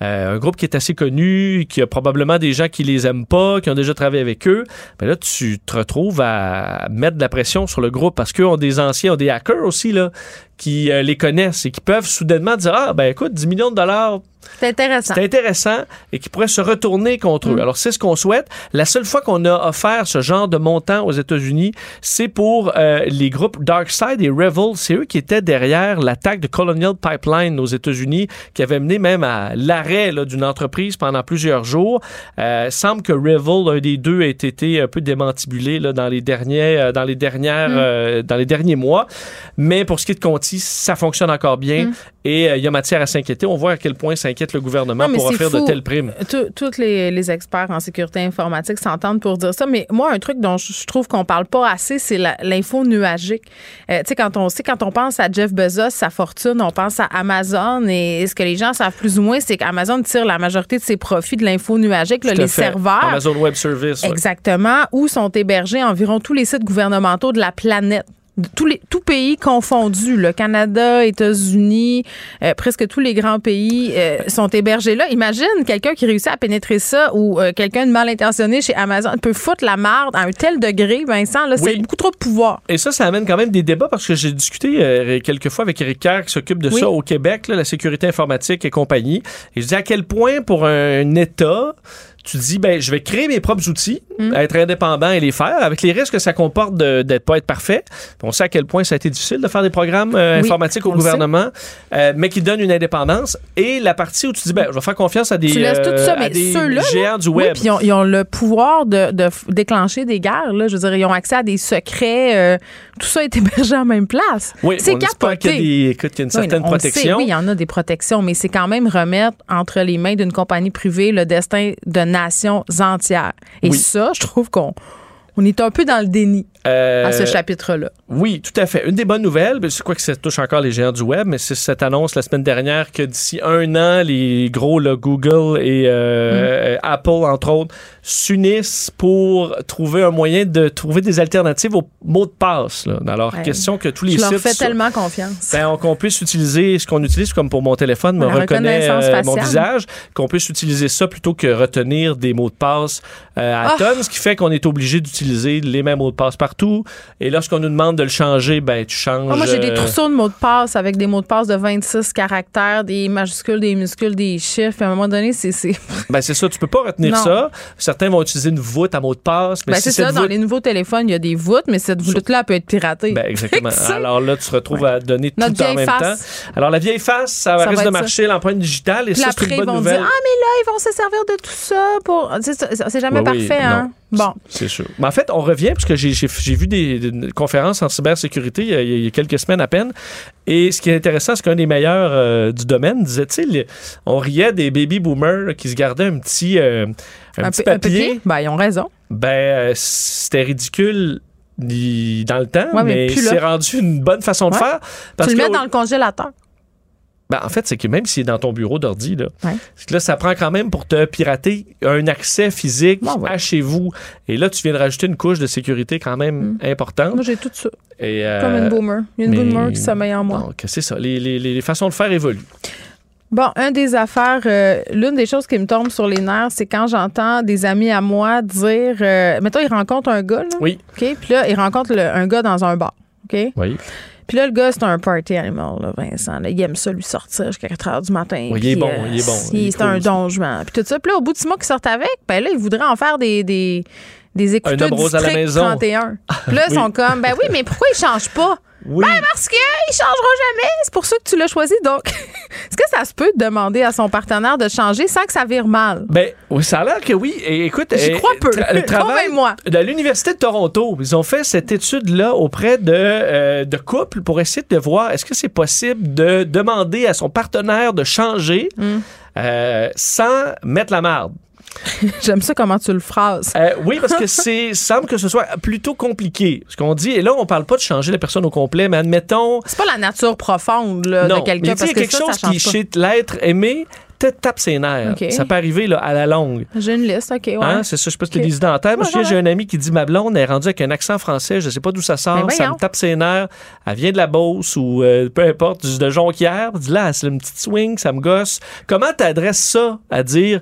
euh, un groupe qui est assez connu, qui a probablement des gens qui les aiment pas, qui ont déjà travaillé avec eux, ben là, tu te retrouves à mettre de la pression sur le groupe parce qu'eux ont des anciens, ont des hackers aussi, là, qui euh, les connaissent et qui peuvent soudainement dire Ah, ben écoute, 10 millions de dollars, C'est intéressant. c'est intéressant et qui pourrait se retourner contre eux. Alors, c'est ce qu'on souhaite. La seule fois qu'on a offert ce genre de montant aux États-Unis, c'est pour euh, les groupes Darkside et Revel. C'est eux qui étaient derrière l'attaque de Colonial Pipeline aux États-Unis, qui avait mené même à l'arrêt d'une entreprise pendant plusieurs jours. Euh, semble que Revel, un des deux, ait été un peu démantibulé là, dans les derniers, euh, dans les dernières, euh, dans les derniers mois. Mais pour ce qui est de Conti, ça fonctionne encore bien Mm. et euh, il y a matière à s'inquiéter. On voit à quel point s'inquiète le gouvernement Non, pour offrir de fou. telles primes. Tous les, les experts en sécurité informatique s'entendent pour dire ça. Mais moi, un truc dont je trouve qu'on parle pas assez, c'est l'info nuagique. Euh, tu sais, quand on sait, quand on pense à Jeff Bezos, sa fortune, on pense à Amazon. Et ce que les gens savent plus ou moins, c'est qu'Amazon tire la majorité de ses profits de l'info nuagique, là, les fait. serveurs. Amazon Web Service. ouais. Exactement, où sont hébergés environ tous les sites gouvernementaux de la planète. Tous les pays confondus, le Canada, États-Unis, euh, presque tous les grands pays euh, sont hébergés là. Imagine quelqu'un qui réussit à pénétrer ça ou euh, quelqu'un de mal intentionné chez Amazon peut foutre la marde à un tel degré, Vincent. Là, c'est beaucoup trop de pouvoir. Et ça, ça amène quand même des débats parce que j'ai discuté quelques fois avec Eric Kerr qui s'occupe de Oui. ça au Québec, là, la sécurité informatique et compagnie. Et je dis à quel point pour un État, tu dis, ben, je vais créer mes propres outils, Mm. être indépendant et les faire, avec les risques que ça comporte de- d'être pas être parfait. On sait à quel point ça a été difficile de faire des programmes euh, Oui, informatiques au gouvernement, euh, mais qui donnent une indépendance. Et la partie où tu dis, ben, je vais faire confiance à des, tu laisses tout euh, ça, à mais des ceux-là, géants du Oui, web. puis ils ont, ils ont le pouvoir de, de déclencher des guerres. Là. Je veux dire, ils ont accès à des secrets. euh, tout ça est hébergé en même place. oui, c'est espère qu'il y a, capoté. des, écoute, y a une certaine on le sait, protection. oui, il y en a des protections, mais c'est quand même remettre entre les mains d'une compagnie privée le destin de nations entières. Et Oui. ça, je trouve qu'on on est un peu dans le déni Euh, à ce chapitre-là. Oui, tout à fait. Une des bonnes nouvelles, c'est quoi que ça touche encore les géants du web, mais c'est cette annonce la semaine dernière que d'ici un an, les gros là, Google et euh, Apple, entre autres, s'unissent pour trouver un moyen de trouver des alternatives aux mots de passe. Là. Ouais. question que tous les Je leur sites... fais soient- tellement confiance. ben, on- qu'on puisse utiliser ce qu'on utilise comme pour mon téléphone me reconnaît euh, mon visage, qu'on puisse utiliser ça plutôt que retenir des mots de passe euh, à Ah! tonnes, ce qui fait qu'on est obligé d'utiliser les mêmes mots de passe partout. Et lorsqu'on nous demande de le changer, ben tu changes. Ah, moi, j'ai des euh, trousseaux de mots de passe avec des mots de passe de 26 caractères, des majuscules, des minuscules, des chiffres. À un moment donné, c'est. [LAUGHS] Ben c'est ça, tu peux pas retenir Non. ça. Certains vont utiliser une voûte à mot de passe, mais Ben, si c'est ça, dans les nouveaux téléphones, il y a des voûtes, mais cette voûte-là peut être piratée. Ben, exactement. [LAUGHS] Alors là, tu te retrouves à donner Notre tout en même face. temps. Alors la vieille face, ça, Ça risque va de marcher, l'empreinte digitale, et Puis ça, c'est une ils bonne vont nouvelle. dire Ah, mais là, ils vont se servir de tout ça pour. C'est jamais Oui, oui, parfait, hein? Bon. C'est sûr. Mais en fait, on revient, parce que j'ai vu des, des conférences en cybersécurité il y, a, il y a quelques semaines à peine. Et ce qui est intéressant, c'est qu'un des meilleurs euh, du domaine disait, tu sais, le- on riait des baby boomers qui se gardaient un petit, euh, un petit papier. Ben, ils ont raison. Ben, euh, c'était ridicule dans le temps, Ouais, mais c'est rendu une bonne façon de faire. Parce tu le que mets dans le congélateur. Ben, en fait, c'est que même s'il est dans ton bureau d'ordi, là, Ouais. là, ça prend quand même pour te pirater un accès physique Bon, ouais. à chez vous. Et là, tu viens de rajouter une couche de sécurité quand même importante. Mm. Moi, j'ai tout ça. Et, euh, Comme une boomer. Il y a une mais- boomer qui sommeille en moi. Donc, c'est ça. Les, les- les façons de faire évoluent. Bon, un des affaires, euh, l'une des choses qui me tombe sur les nerfs, c'est quand j'entends des amis à moi dire, euh, mettons, ils rencontrent un gars, là, Oui. OK? Puis là, ils rencontrent le- un gars dans un bar, OK? Oui. Puis là, le gars, c'est un party animal, là, Vincent. là. Il aime ça, lui, sortir jusqu'à 4 heures du matin. Oui, il est bon, il est bon, il est C'est un cool, dongement. Puis tout ça. Puis là, au bout de six mois qu'ils sortent avec, ben là, il voudrait en faire des, des, des écouteurs rose à la maison. 31. [LAUGHS] Puis là, ils Oui. sont comme, ben oui, mais pourquoi ils changent pas? Oui. Ben parce qu'il changera jamais. C'est pour ça que tu l'as choisi. Donc, [LAUGHS] est-ce que ça se peut de demander à son partenaire de changer sans que ça vire mal? Ben, oui, ça a l'air que oui. Et écoute, J'y euh, crois peu. tra- le travail Convainc-moi. de l'Université de Toronto, ils ont fait cette étude-là auprès de, euh, de couples pour essayer de voir est-ce que c'est possible de demander à son partenaire de changer Hmm. euh, sans mettre la marde. [LAUGHS] J'aime ça comment tu le phrases. Euh, oui, parce que c'est [LAUGHS] semble que ce soit plutôt compliqué. Ce qu'on dit, et là, on parle pas de changer la personne au complet, mais admettons. C'est pas la nature profonde là, non, de quelqu'un parce que quelque ça, chose ça qui, pas. chez l'être aimé, te tape ses nerfs. Ça peut arriver là, à la longue. J'ai une liste, OK, ouais. Hein, c'est ça, je sais pas si tu Ok. les idées en tête. Moi, je Ouais, j'ai un ami qui dit ma blonde est rendue avec un accent français, je sais pas d'où ça sort, Ben ça me tape ses nerfs. Elle vient de la Beauce ou euh, peu importe, de Jonquière. Dis là, c'est une petite swing, ça me gosse. Comment t'adresses ça à dire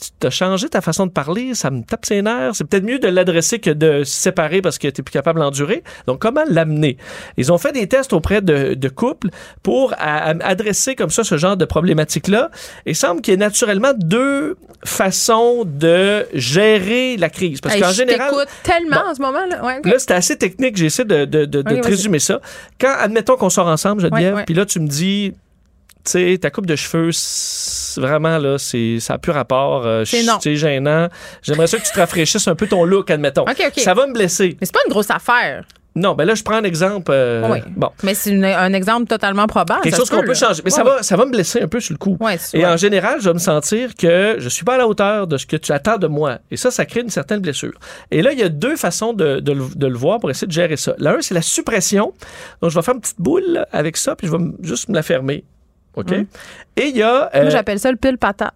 tu t'as changé ta façon de parler, ça me tape ses nerfs. C'est peut-être mieux de l'adresser que de se séparer parce que tu plus capable d'endurer. Donc, comment l'amener? Ils ont fait des tests auprès de, de couples pour à- à- adresser comme ça ce genre de problématique-là. Il semble qu'il y ait naturellement deux façons de gérer la crise. Parce Hey, qu'en général, tellement Bon. en ce moment. Là. Ouais, ok. Là, c'était assez technique. J'essaie de, de, de, te résumer ça. Quand, admettons qu'on sort ensemble, Geneviève, puis là, tu me dis, sais, ta coupe de cheveux, vraiment, là, c'est, ça n'a plus rapport. euh, C'est gênant. J'aimerais ça que tu te rafraîchisses un peu ton look, admettons. OK, OK. Ça va me blesser. Mais c'est pas une grosse affaire. Non, ben là, je prends un exemple. euh, Oui. Bon. Mais c'est un exemple totalement probable. Quelque chose se qu'on peut, changer. Mais ça, Ouais, va, ça va me blesser un peu sur le coup. Ouais, c'est- Et en général, je vais me sentir que je suis pas à la hauteur de ce que tu attends de moi. Et ça, ça crée une certaine blessure. Et là, il y a deux façons de, de le, de le voir pour essayer de gérer ça. L'un, c'est la suppression. Donc, je vais faire une petite boule avec ça, puis je vais juste me la fermer. OK? Et il y a... euh, Moi, j'appelle ça le pile patate.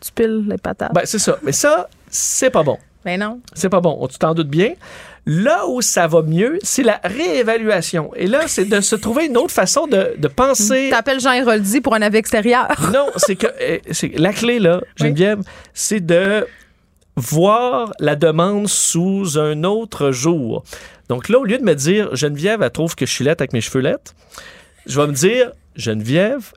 Tu piles les patates. ben, c'est ça. Mais ça, c'est pas bon. Ben non. C'est pas bon. Tu t'en doutes bien. Là où ça va mieux, c'est la réévaluation. Et là, c'est de se trouver une autre façon de, de penser. T'appelles Jean Héroldi pour un avis extérieur. [LAUGHS] Non, c'est que euh, c'est- la clé, là, Geneviève, c'est de voir la demande sous un autre jour. Donc là, au lieu de me dire Geneviève, elle trouve que je suis laite avec mes cheveux laites, je vais me dire Geneviève,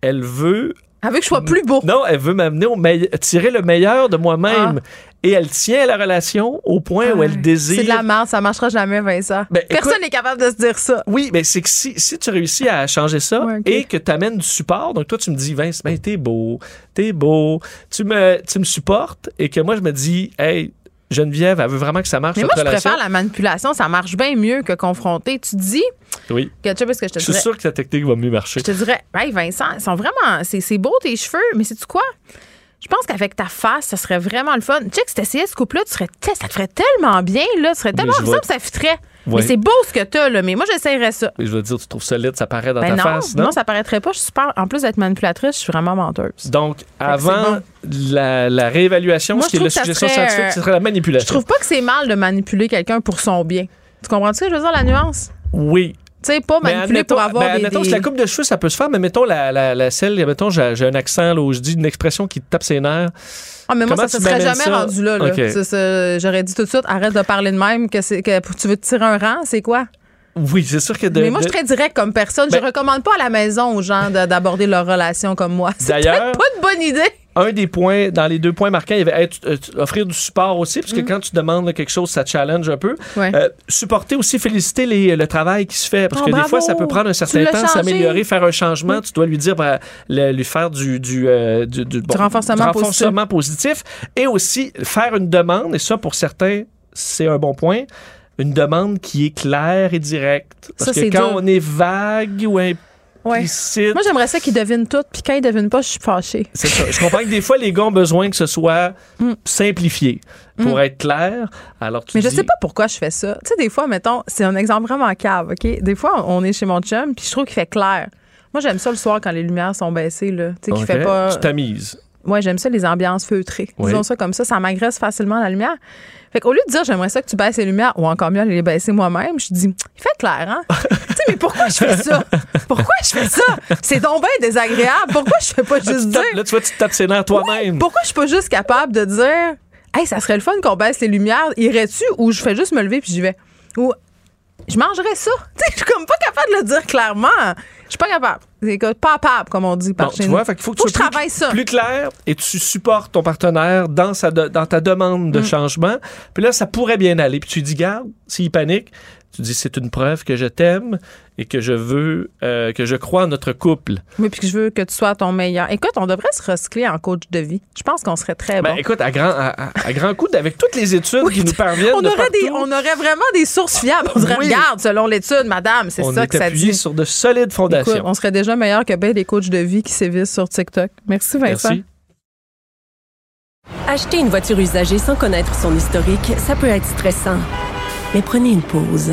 elle veut. Elle veut que je sois plus beau. Non, elle veut m'amener au meille- tirer le meilleur de moi-même. Et elle tient à la relation au point où elle désire. Ah. C'est de la merde, ça marchera jamais, Vincent. Ben, Personne n'est capable de se dire ça. Oui, mais c'est que si, si tu réussis à changer ça Ouais, et que tu amènes du support, donc toi tu me dis Vince, ben t'es beau, t'es beau, tu me, tu me supportes et que moi je me dis, hey, Geneviève, elle veut vraiment que ça marche Mais moi, je relation. préfère la manipulation. Ça marche bien mieux que confronter. Tu dis, Oui, que, tu sais pas ce que je te je suis dirais. sûr que ta technique va mieux marcher. Je te dirais, hey Vincent, ils sont vraiment. C'est c'est beau tes cheveux, mais c'est tu quoi? Je pense qu'avec ta face, ça serait vraiment le fun. Tu sais que si t'essayais ce couple-là, tu serais ça te ferait tellement bien, là. Tu serais tellement ensemble, ça fitterait. Ouais. Mais c'est beau ce que t'as, là. Mais moi, j'essayerais ça. Et je veux dire, tu trouves solide, ça paraît dans Ben ta non, face, non, non? ça paraîtrait pas. Je suis super. En plus d'être manipulatrice, je suis vraiment menteuse. Donc, avant la, la réévaluation, Moi, ce qui est trouve que ça serait, scientifique, euh, ce serait la manipulation. Je trouve pas que c'est mal de manipuler quelqu'un pour son bien. Tu comprends ce que je veux dire, la nuance? Oui. Tu sais, pas manipuler pour avoir ben, des. admettons, des- si la coupe de cheveux, ça peut se faire, mais mettons la, la, la celle, mettons, j'ai un accent là, où je dis une expression qui te tape ses nerfs. Ah, mais moi, Comment ça ne serait jamais ça? rendu là. là. J'aurais dit tout de suite, arrête de parler de même, que, c'est- que tu veux te tirer un rang, c'est quoi? Oui, c'est sûr que de. mais moi, je suis très direct comme personne. Ben- je recommande pas à la maison aux gens de- d'aborder leur relation comme moi. [LAUGHS] C'est D'ailleurs- pas une bonne idée. un des points, dans les deux points marquants, il y avait être- euh, offrir du support aussi, parce que quand tu demandes là, quelque chose, ça challenge un peu. Mm. Ouais. Euh, supporter aussi, féliciter les- le travail qui se fait, parce Oh, que des fois, ça peut prendre un certain temps, s'améliorer, faire un changement. Tu dois lui dire, ben, le- lui faire du, du, euh, du, du- bon, renforcement du renforcement positif. Et aussi, faire une demande, et ça, pour certains, c'est un bon point, une demande qui est claire et directe. Parce Ça, que quand dur. on est vague ou un Ouais. Moi, j'aimerais ça qu'ils devinent tout, puis quand ils devinent pas, je suis fâchée. C'est ça. Je comprends que des fois, les gars ont besoin que ce soit Mm. simplifié pour Mm. être clair. Alors, tu Mais je dis- sais pas pourquoi je fais ça. Tu sais, des fois, mettons, c'est un exemple vraiment cave, OK? Des fois, on est chez mon chum, puis je trouve qu'il fait clair. Moi, j'aime ça le soir quand les lumières sont baissées, là. Tu sais, qu'il Ok. fait pas. Tu tamises. Ouais, j'aime ça les ambiances feutrées. Oui. Disons ça comme ça, ça m'agresse facilement la lumière. Fait qu'au lieu de dire j'aimerais ça que tu baisses les lumières, ou encore mieux, les baisser moi-même, je dis il fait clair, hein? [LAUGHS] tu sais, mais pourquoi je fais ça? Pourquoi je fais ça? C'est donc bien désagréable. Pourquoi je fais pas tu juste te dire? tapes- là, tu vois, tu te tapes ses nerfs toi-même. Pourquoi je suis pas juste capable de dire Hey, ça serait le fun qu'on baisse les lumières, irais-tu? Ou je fais juste me lever puis j'y vais? Ou je mangerais ça. [LAUGHS] Tu sais, je suis comme pas capable de le dire clairement. Je suis pas capable. C'est capable, comme on dit par Bon, chez tu nous. vois, fait qu'il faut que Faut tu sois plus- ça. plus clair et tu supportes ton partenaire dans, sa de- dans ta demande Mm. de changement. Puis là, ça pourrait bien aller. Puis tu dis, garde, s'il panique, tu dis, c'est une preuve que je t'aime et que je veux, euh, que je crois en notre couple. Oui, puis que je veux que tu sois ton meilleur. Écoute, on devrait se recycler en coach de vie. Je pense qu'on serait très Ben, bon. écoute, à grand, à, grand coup, avec toutes les études Oui, qui nous parviennent on de aurait, des, partout, on aurait vraiment des sources fiables. On dirait, Oui. regarde, selon l'étude, madame, c'est on ça est que ça appuyé dit. sur de solides fondations. Écoute, on serait déjà meilleur que bien des coachs de vie qui sévissent sur TikTok. Merci, Vincent. Merci. Acheter une voiture usagée sans connaître son historique, ça peut être stressant. Mais prenez une pause.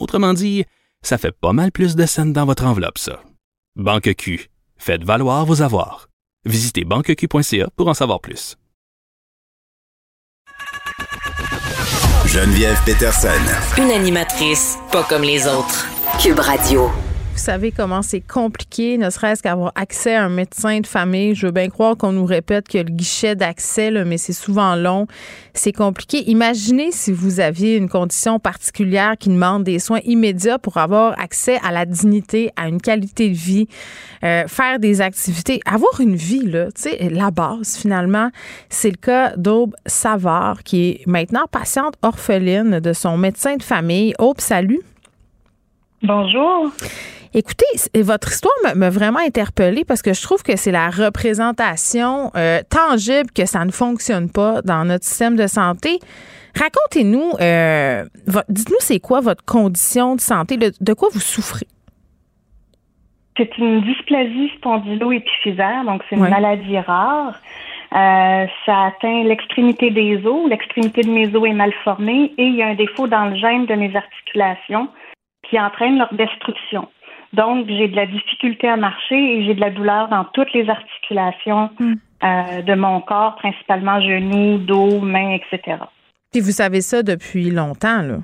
Autrement dit, ça fait pas mal plus de scènes dans votre enveloppe, ça. Banque Q. Faites valoir vos avoirs. Visitez banqueq.ca pour en savoir plus. Geneviève Peterson. Une animatrice pas comme les autres. Cube Radio. Vous savez comment c'est compliqué, ne serait-ce qu'avoir accès à un médecin de famille. Je veux bien croire qu'on nous répète que le guichet d'accès, mais c'est souvent long. C'est compliqué. Imaginez si vous aviez une condition particulière qui demande des soins immédiats pour avoir accès à la dignité, à une qualité de vie, euh, faire des activités, avoir une vie, là, tu sais, la base, finalement. C'est le cas d'Aube Savard, qui est maintenant patiente orpheline de son médecin de famille. Aube, salut. Bonjour. Écoutez, votre histoire m'a- vraiment interpellée parce que je trouve que c'est la représentation euh, tangible que ça ne fonctionne pas dans notre système de santé. Racontez-nous, euh, dites-nous c'est quoi votre condition de santé, le- de quoi vous souffrez? C'est une dysplasie spondylo-épiphysaire, donc c'est une maladie rare. Euh, ça atteint l'extrémité des os. L'extrémité de mes os est mal formée et il y a un défaut dans le gène de mes articulations qui entraîne leur destruction. Donc, j'ai de la difficulté à marcher et j'ai de la douleur dans toutes les articulations Mm. euh, de mon corps, principalement genoux, dos, mains, etc. Puis vous savez ça depuis longtemps, là.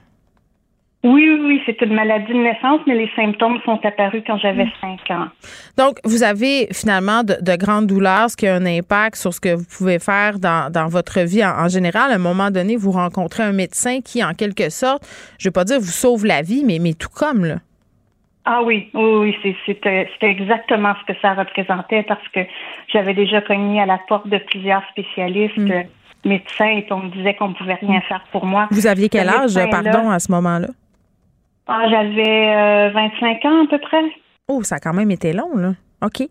Oui, oui, oui, c'est une maladie de naissance, mais les symptômes sont apparus quand j'avais 5 ans. Donc, vous avez finalement de, de grandes douleurs, ce qui a un impact sur ce que vous pouvez faire dans, dans votre vie en, en général. À un moment donné, vous rencontrez un médecin qui, en quelque sorte, je ne vais pas dire vous sauve la vie, mais, mais tout comme, là. Ah oui, oui, oui, c'est- c'était exactement ce que ça représentait parce que j'avais déjà cogné à la porte de plusieurs spécialistes, Mm. euh, médecins, et on me disait qu'on pouvait rien faire pour moi. Vous aviez quel âge, pardon, à ce moment-là? Ah, J'avais euh, 25 ans à peu près. Oh, ça a quand même été long, là. OK. Oui,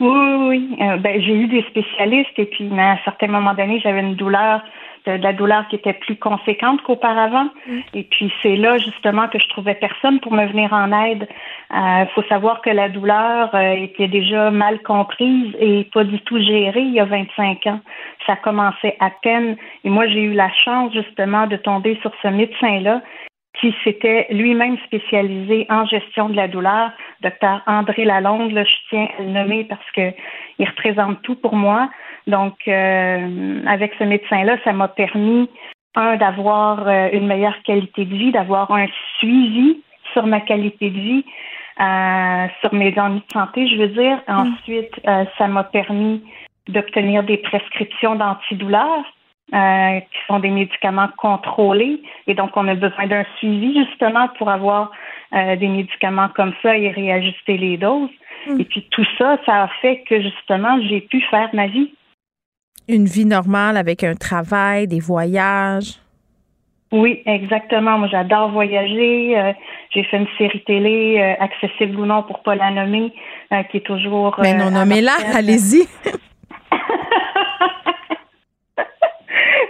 oui, oui. Euh, ben, j'ai eu des spécialistes et puis mais à un certain moment donné, j'avais une douleur, de, la douleur qui était plus conséquente qu'auparavant. Et puis c'est là justement que je trouvais personne pour me venir en aide. Il faut savoir que la douleur euh, était déjà mal comprise et pas du tout gérée il y a 25 ans. Ça commençait à peine. Et moi, j'ai eu la chance justement de tomber sur ce médecin-là qui s'était lui-même spécialisé en gestion de la douleur, docteur André Lalonde, là, je tiens à le nommer parce que il représente tout pour moi. Donc, euh, avec ce médecin-là, ça m'a permis, un, d'avoir euh, une meilleure qualité de vie, d'avoir un suivi sur ma qualité de vie, euh, sur mes ennuis de santé, je veux dire. Ensuite, euh, ça m'a permis d'obtenir des prescriptions d'antidouleurs euh, qui sont des médicaments contrôlés. Et donc, on a besoin d'un suivi justement pour avoir euh, des médicaments comme ça et réajuster les doses. Hmm. Et puis tout ça, ça a fait que justement, j'ai pu faire ma vie. Une vie normale avec un travail, des voyages? Oui, exactement. Moi, j'adore voyager. Euh, j'ai fait une série télé, euh, accessible ou non pour pas la nommer, euh, qui est toujours. Mais non, nommez-la, [LAUGHS] allez-y. [LAUGHS]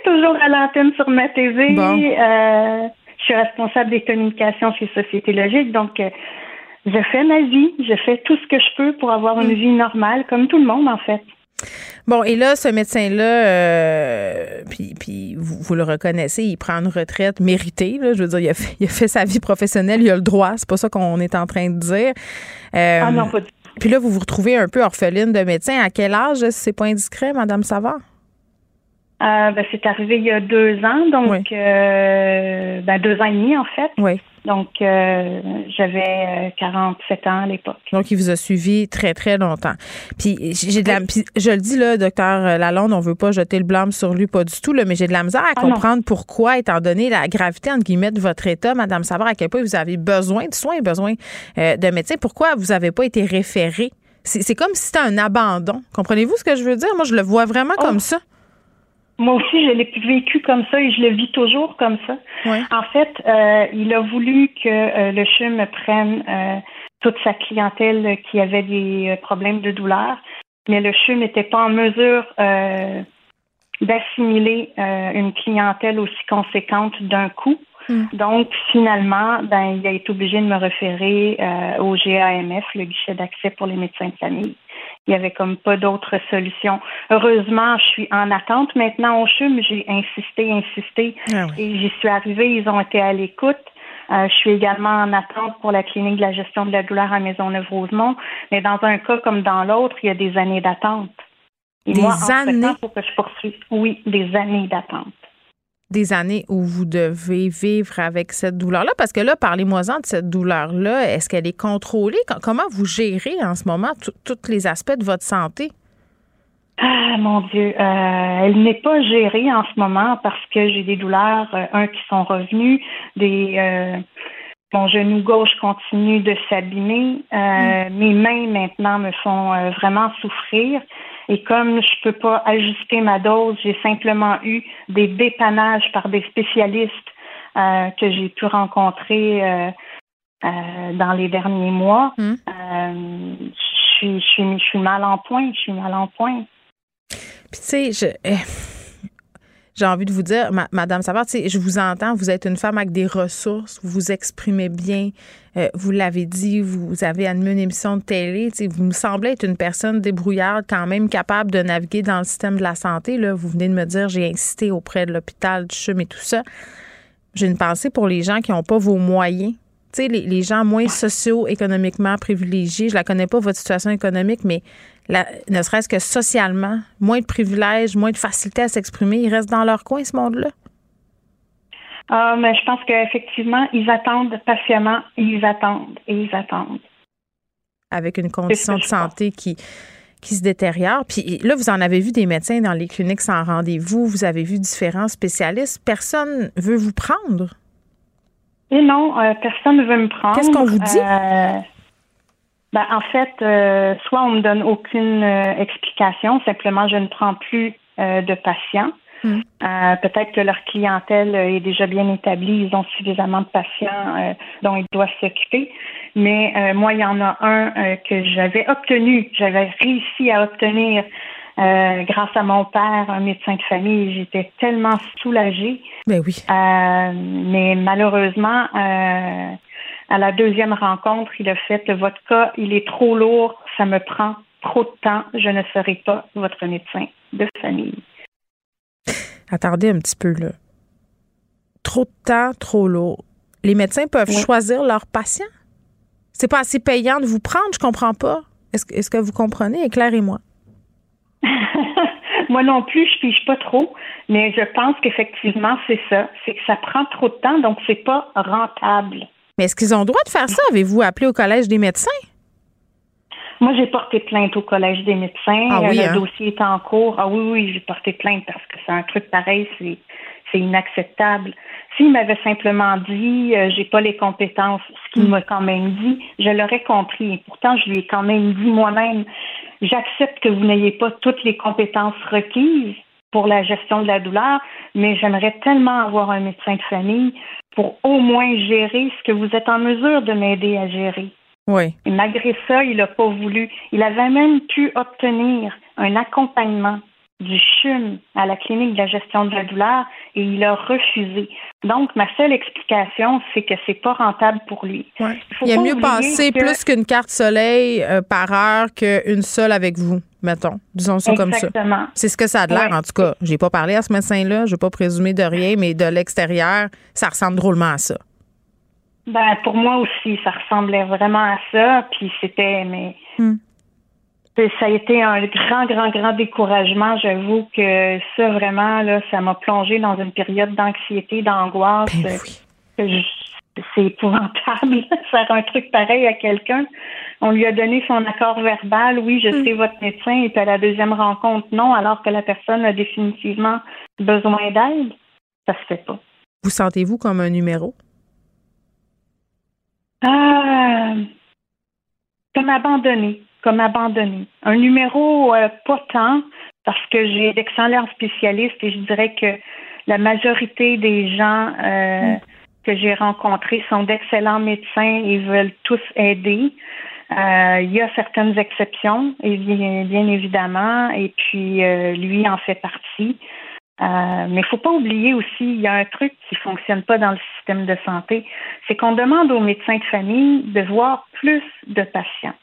toujours à l'antenne sur ma TV. je suis responsable des communications chez Société Logique, donc je fais ma vie, je fais tout ce que je peux pour avoir une mm. vie normale, comme tout le monde en fait. Bon, et là, ce médecin-là, euh, puis, puis vous, le reconnaissez, il prend une retraite méritée. Là, je veux dire, il a, fait, il a, fait, sa vie professionnelle, il a le droit. C'est pas ça qu'on est en train de dire. Euh, ah non, pas du Puis là, vous vous retrouvez un peu orpheline de médecin. À quel âge, si c'est pas indiscret, Madame Savard? Euh, ben, c'est arrivé il y a deux ans, donc euh, ben, deux ans et demi en fait. Oui. Donc euh, j'avais 47 ans à l'époque. Donc il vous a suivi très très longtemps. Puis j'ai de la, je le dis là, docteur Lalonde, on veut pas jeter le blâme sur lui, pas du tout là, mais j'ai de la misère à ah, comprendre pourquoi, étant donné la gravité entre guillemets de votre état, Madame Savard, à quel point vous avez besoin de soins, besoin de médecins, pourquoi vous avez pas été référé? C'est comme si c'était un abandon. Comprenez-vous ce que je veux dire? Moi, je le vois vraiment oh. comme ça. Moi aussi, je l'ai vécu comme ça et je le vis toujours comme ça. En fait, euh, il a voulu que euh, le CHUM prenne euh, toute sa clientèle qui avait des problèmes de douleur, mais le CHUM n'était pas en mesure d'assimiler une clientèle aussi conséquente d'un coup. Hmm. Donc, finalement, ben, il a été obligé de me référer au GAMF, le guichet d'accès pour les médecins de famille il y avait comme pas d'autre solution. Heureusement, je suis en attente maintenant au CHUM. J'ai insisté, insisté ah et j'y suis arrivée. Ils ont été à l'écoute. Euh, je suis également en attente pour la clinique de la gestion de la douleur à Maisonneuve-Rosemont. Mais dans un cas comme dans l'autre, il y a des années d'attente. des années? pour que je poursuive. Oui, des années d'attente des années où vous devez vivre avec cette douleur-là? Parce que là, parlez-moi-en de cette douleur-là. Est-ce qu'elle est contrôlée? Comment vous gérez en ce moment tous les aspects de votre santé? Ah, mon Dieu, euh, elle n'est pas gérée en ce moment parce que j'ai des douleurs, euh, un qui sont revenus, des euh, mon genou gauche continue de s'abîmer, mm. mes mains maintenant me font vraiment souffrir. Et comme je peux pas ajuster ma dose, j'ai simplement eu des dépannages par des spécialistes euh, que j'ai pu rencontrer euh, euh, dans les derniers mois. Je, suis, je, suis, je suis mal en point. Je suis mal en point. Puis tu sais, je eh, j'ai envie de vous dire, Madame Savard, je vous entends, vous êtes une femme avec des ressources, vous vous exprimez bien, euh, vous l'avez dit, vous avez animé une émission de télé, vous me semblez être une personne débrouillarde, quand même capable de naviguer dans le système de la santé. Là. Vous venez de me dire, j'ai insisté auprès de l'hôpital, du CHUM et tout ça. J'ai une pensée pour les gens qui n'ont pas vos moyens. Les, les gens moins socio-économiquement privilégiés, je la connais pas, votre situation économique, mais ne serait-ce que socialement, moins de privilèges, moins de facilité à s'exprimer, ils restent dans leur coin, ce monde-là? Ah, mais je pense qu'effectivement, ils attendent patiemment, ils attendent et ils attendent. Avec une condition de santé qui, qui se détériore. Puis là, vous en avez vu des médecins dans les cliniques sans rendez-vous, vous avez vu différents spécialistes. Personne veut vous prendre? Et non, euh, personne ne veut me prendre. Qu'est-ce qu'on vous dit? Euh, ben, en fait, euh, soit on me donne aucune euh, explication, simplement je ne prends plus euh, de patients. Hmm. Peut-être que leur clientèle est déjà bien établie, ils ont suffisamment de patients dont ils doivent s'occuper. Mais moi, il y en a un que j'avais obtenu, j'avais réussi à obtenir grâce à mon père, un médecin de famille. J'étais tellement soulagée. Ben oui. mais malheureusement, à la deuxième rencontre, il a fait votre cas, il est trop lourd, ça me prend trop de temps, je ne serai pas votre médecin de famille. Attendez un petit peu là. Trop de temps, trop lourd. Les médecins peuvent choisir leurs patients? C'est pas assez payant de vous prendre, je comprends pas. Est-ce est que vous comprenez? Éclairez-moi. [LAUGHS] Moi non plus, je pige pas trop, mais je pense qu'effectivement, c'est ça. C'est que ça prend trop de temps, donc c'est pas rentable. Mais est-ce qu'ils ont le droit de faire ça? Avez-vous appelé au Collège des médecins? Moi, j'ai porté plainte au Collège des médecins. Ah oui, le hein? dossier est en cours. Ah oui, oui, j'ai porté plainte parce que c'est un truc pareil, c'est c'est inacceptable. S'il m'avait simplement dit euh, j'ai pas les compétences, ce qu'il m'a quand même dit, je l'aurais compris. Et pourtant, je lui ai quand même dit moi-même j'accepte que vous n'ayez pas toutes les compétences requises pour la gestion de la douleur, mais j'aimerais tellement avoir un médecin de famille pour au moins gérer ce que vous êtes en mesure de m'aider à gérer. Oui. Et malgré ça, il n'a pas voulu. Il avait même pu obtenir un accompagnement du CHUM à la clinique de la gestion de la douleur et il a refusé. Donc, ma seule explication, c'est que c'est pas rentable pour lui. Ouais. faut Il y a mieux passer que- plus qu'une carte soleil euh, par heure qu'une seule avec vous, mettons. Disons ça comme ça. C'est ce que ça a de l'air, Ouais. en tout cas. J'ai pas parlé à ce médecin-là, je vais pas présumer de rien, mais de l'extérieur, ça ressemble drôlement à ça. Ben, pour moi aussi, ça ressemblait vraiment à ça. Puis c'était, mais Hmm. ça a été un grand, grand, grand découragement. J'avoue que ça, vraiment, là, ça m'a plongé dans une période d'anxiété, d'angoisse. Ben oui. c'est épouvantable [LAUGHS] faire un truc pareil à quelqu'un. On lui a donné son accord verbal, oui, je sais votre médecin, et puis à la deuxième rencontre, non, alors que la personne a définitivement besoin d'aide. Ça se fait pas. Vous sentez-vous comme un numéro? Ah, comme abandonné, comme abandonné. Un numéro euh, pas tant, parce que j'ai d'excellents spécialistes et je dirais que la majorité des gens euh, que j'ai rencontrés sont d'excellents médecins et veulent tous aider. Euh, il y a certaines exceptions, et bien, évidemment, et puis euh, lui en fait partie. Euh, mais il faut pas oublier aussi, il y a un truc qui fonctionne pas dans le système de santé, c'est qu'on demande aux médecins de famille de voir plus de patients.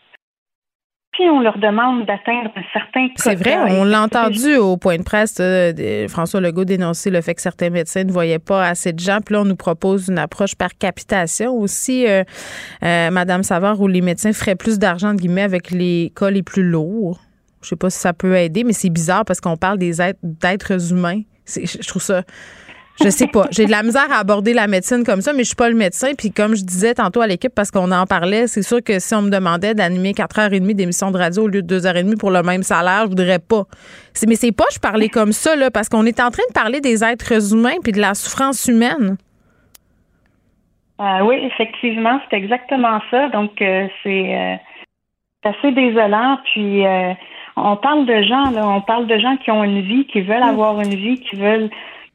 Puis on leur demande d'atteindre un certain C'est vrai, on l'a entendu au point de presse. euh, de- François Legault dénoncer le fait que certains médecins ne voyaient pas assez de gens. Puis là, on nous propose une approche par capitation aussi, euh, euh, Madame Savard, où les médecins feraient plus d'argent, entre guillemets, avec les cas les plus lourds. Je sais pas si ça peut aider, mais c'est bizarre parce qu'on parle des êtres, d'êtres humains. Je trouve ça. Je sais pas. J'ai de la misère à aborder la médecine comme ça, mais je suis pas le médecin. Puis comme je disais tantôt à l'équipe, parce qu'on en parlait, c'est sûr que si on me demandait d'animer 4h30 d'émission de radio au lieu de 2h30 pour le même salaire, je voudrais pas. Mais c'est pas je parlais comme ça, là, parce qu'on est en train de parler des êtres humains puis de la souffrance humaine. Euh, oui, effectivement, c'est exactement ça. Donc, euh, c'est euh, c'est assez désolant. Puis, on parle de gens, là, on parle de gens qui ont une vie, qui veulent avoir une vie, qui veulent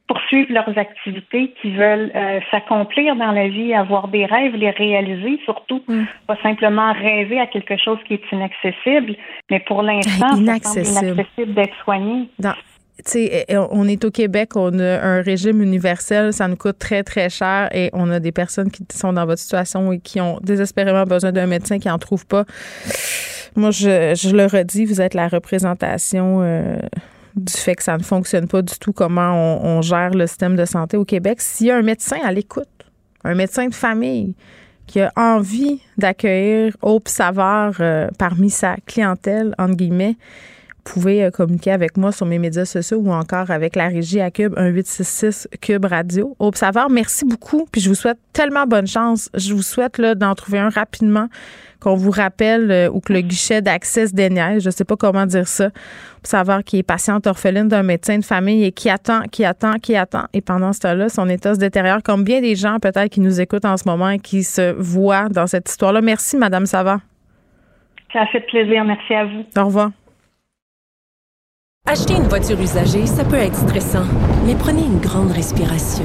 poursuivre leurs activités, qui veulent euh, s'accomplir dans la vie, avoir des rêves, les réaliser surtout, pas simplement rêver à quelque chose qui est inaccessible, mais pour l'instant, Inaccessible. inaccessible d'être soigné. Dans- sais, eh, on est au Québec, on a un régime universel, ça nous coûte très, très cher et on a des personnes qui sont dans votre situation et qui ont désespérément besoin d'un médecin qui n'en trouve pas. Moi, je, je le redis, vous êtes la représentation euh, du fait que ça ne fonctionne pas du tout, comment on, gère le système de santé au Québec. S'il y a un médecin à l'écoute, un médecin de famille qui a envie d'accueillir Hope Savard euh, parmi sa clientèle, entre guillemets, vous pouvez euh, communiquer avec moi sur mes médias sociaux ou encore avec la régie à Cube 1866 Cube Radio. Hope Savard, merci beaucoup. Puis je vous souhaite tellement bonne chance. Je vous souhaite d'en trouver un rapidement, qu'on vous rappelle euh, ou que le guichet d'accès se déniaise. Je sais pas comment dire ça. Hope Savard qui est patiente orpheline d'un médecin de famille et qui attend, qui attend, qui attend. Et pendant ce temps-là, son état se détériore comme bien des gens peut-être qui nous écoutent en ce moment et qui se voient dans cette histoire-là. Merci, Madame Savard. Ça a fait plaisir. Merci à vous. Au revoir. Acheter une voiture usagée, ça peut être stressant, mais prenez une grande respiration.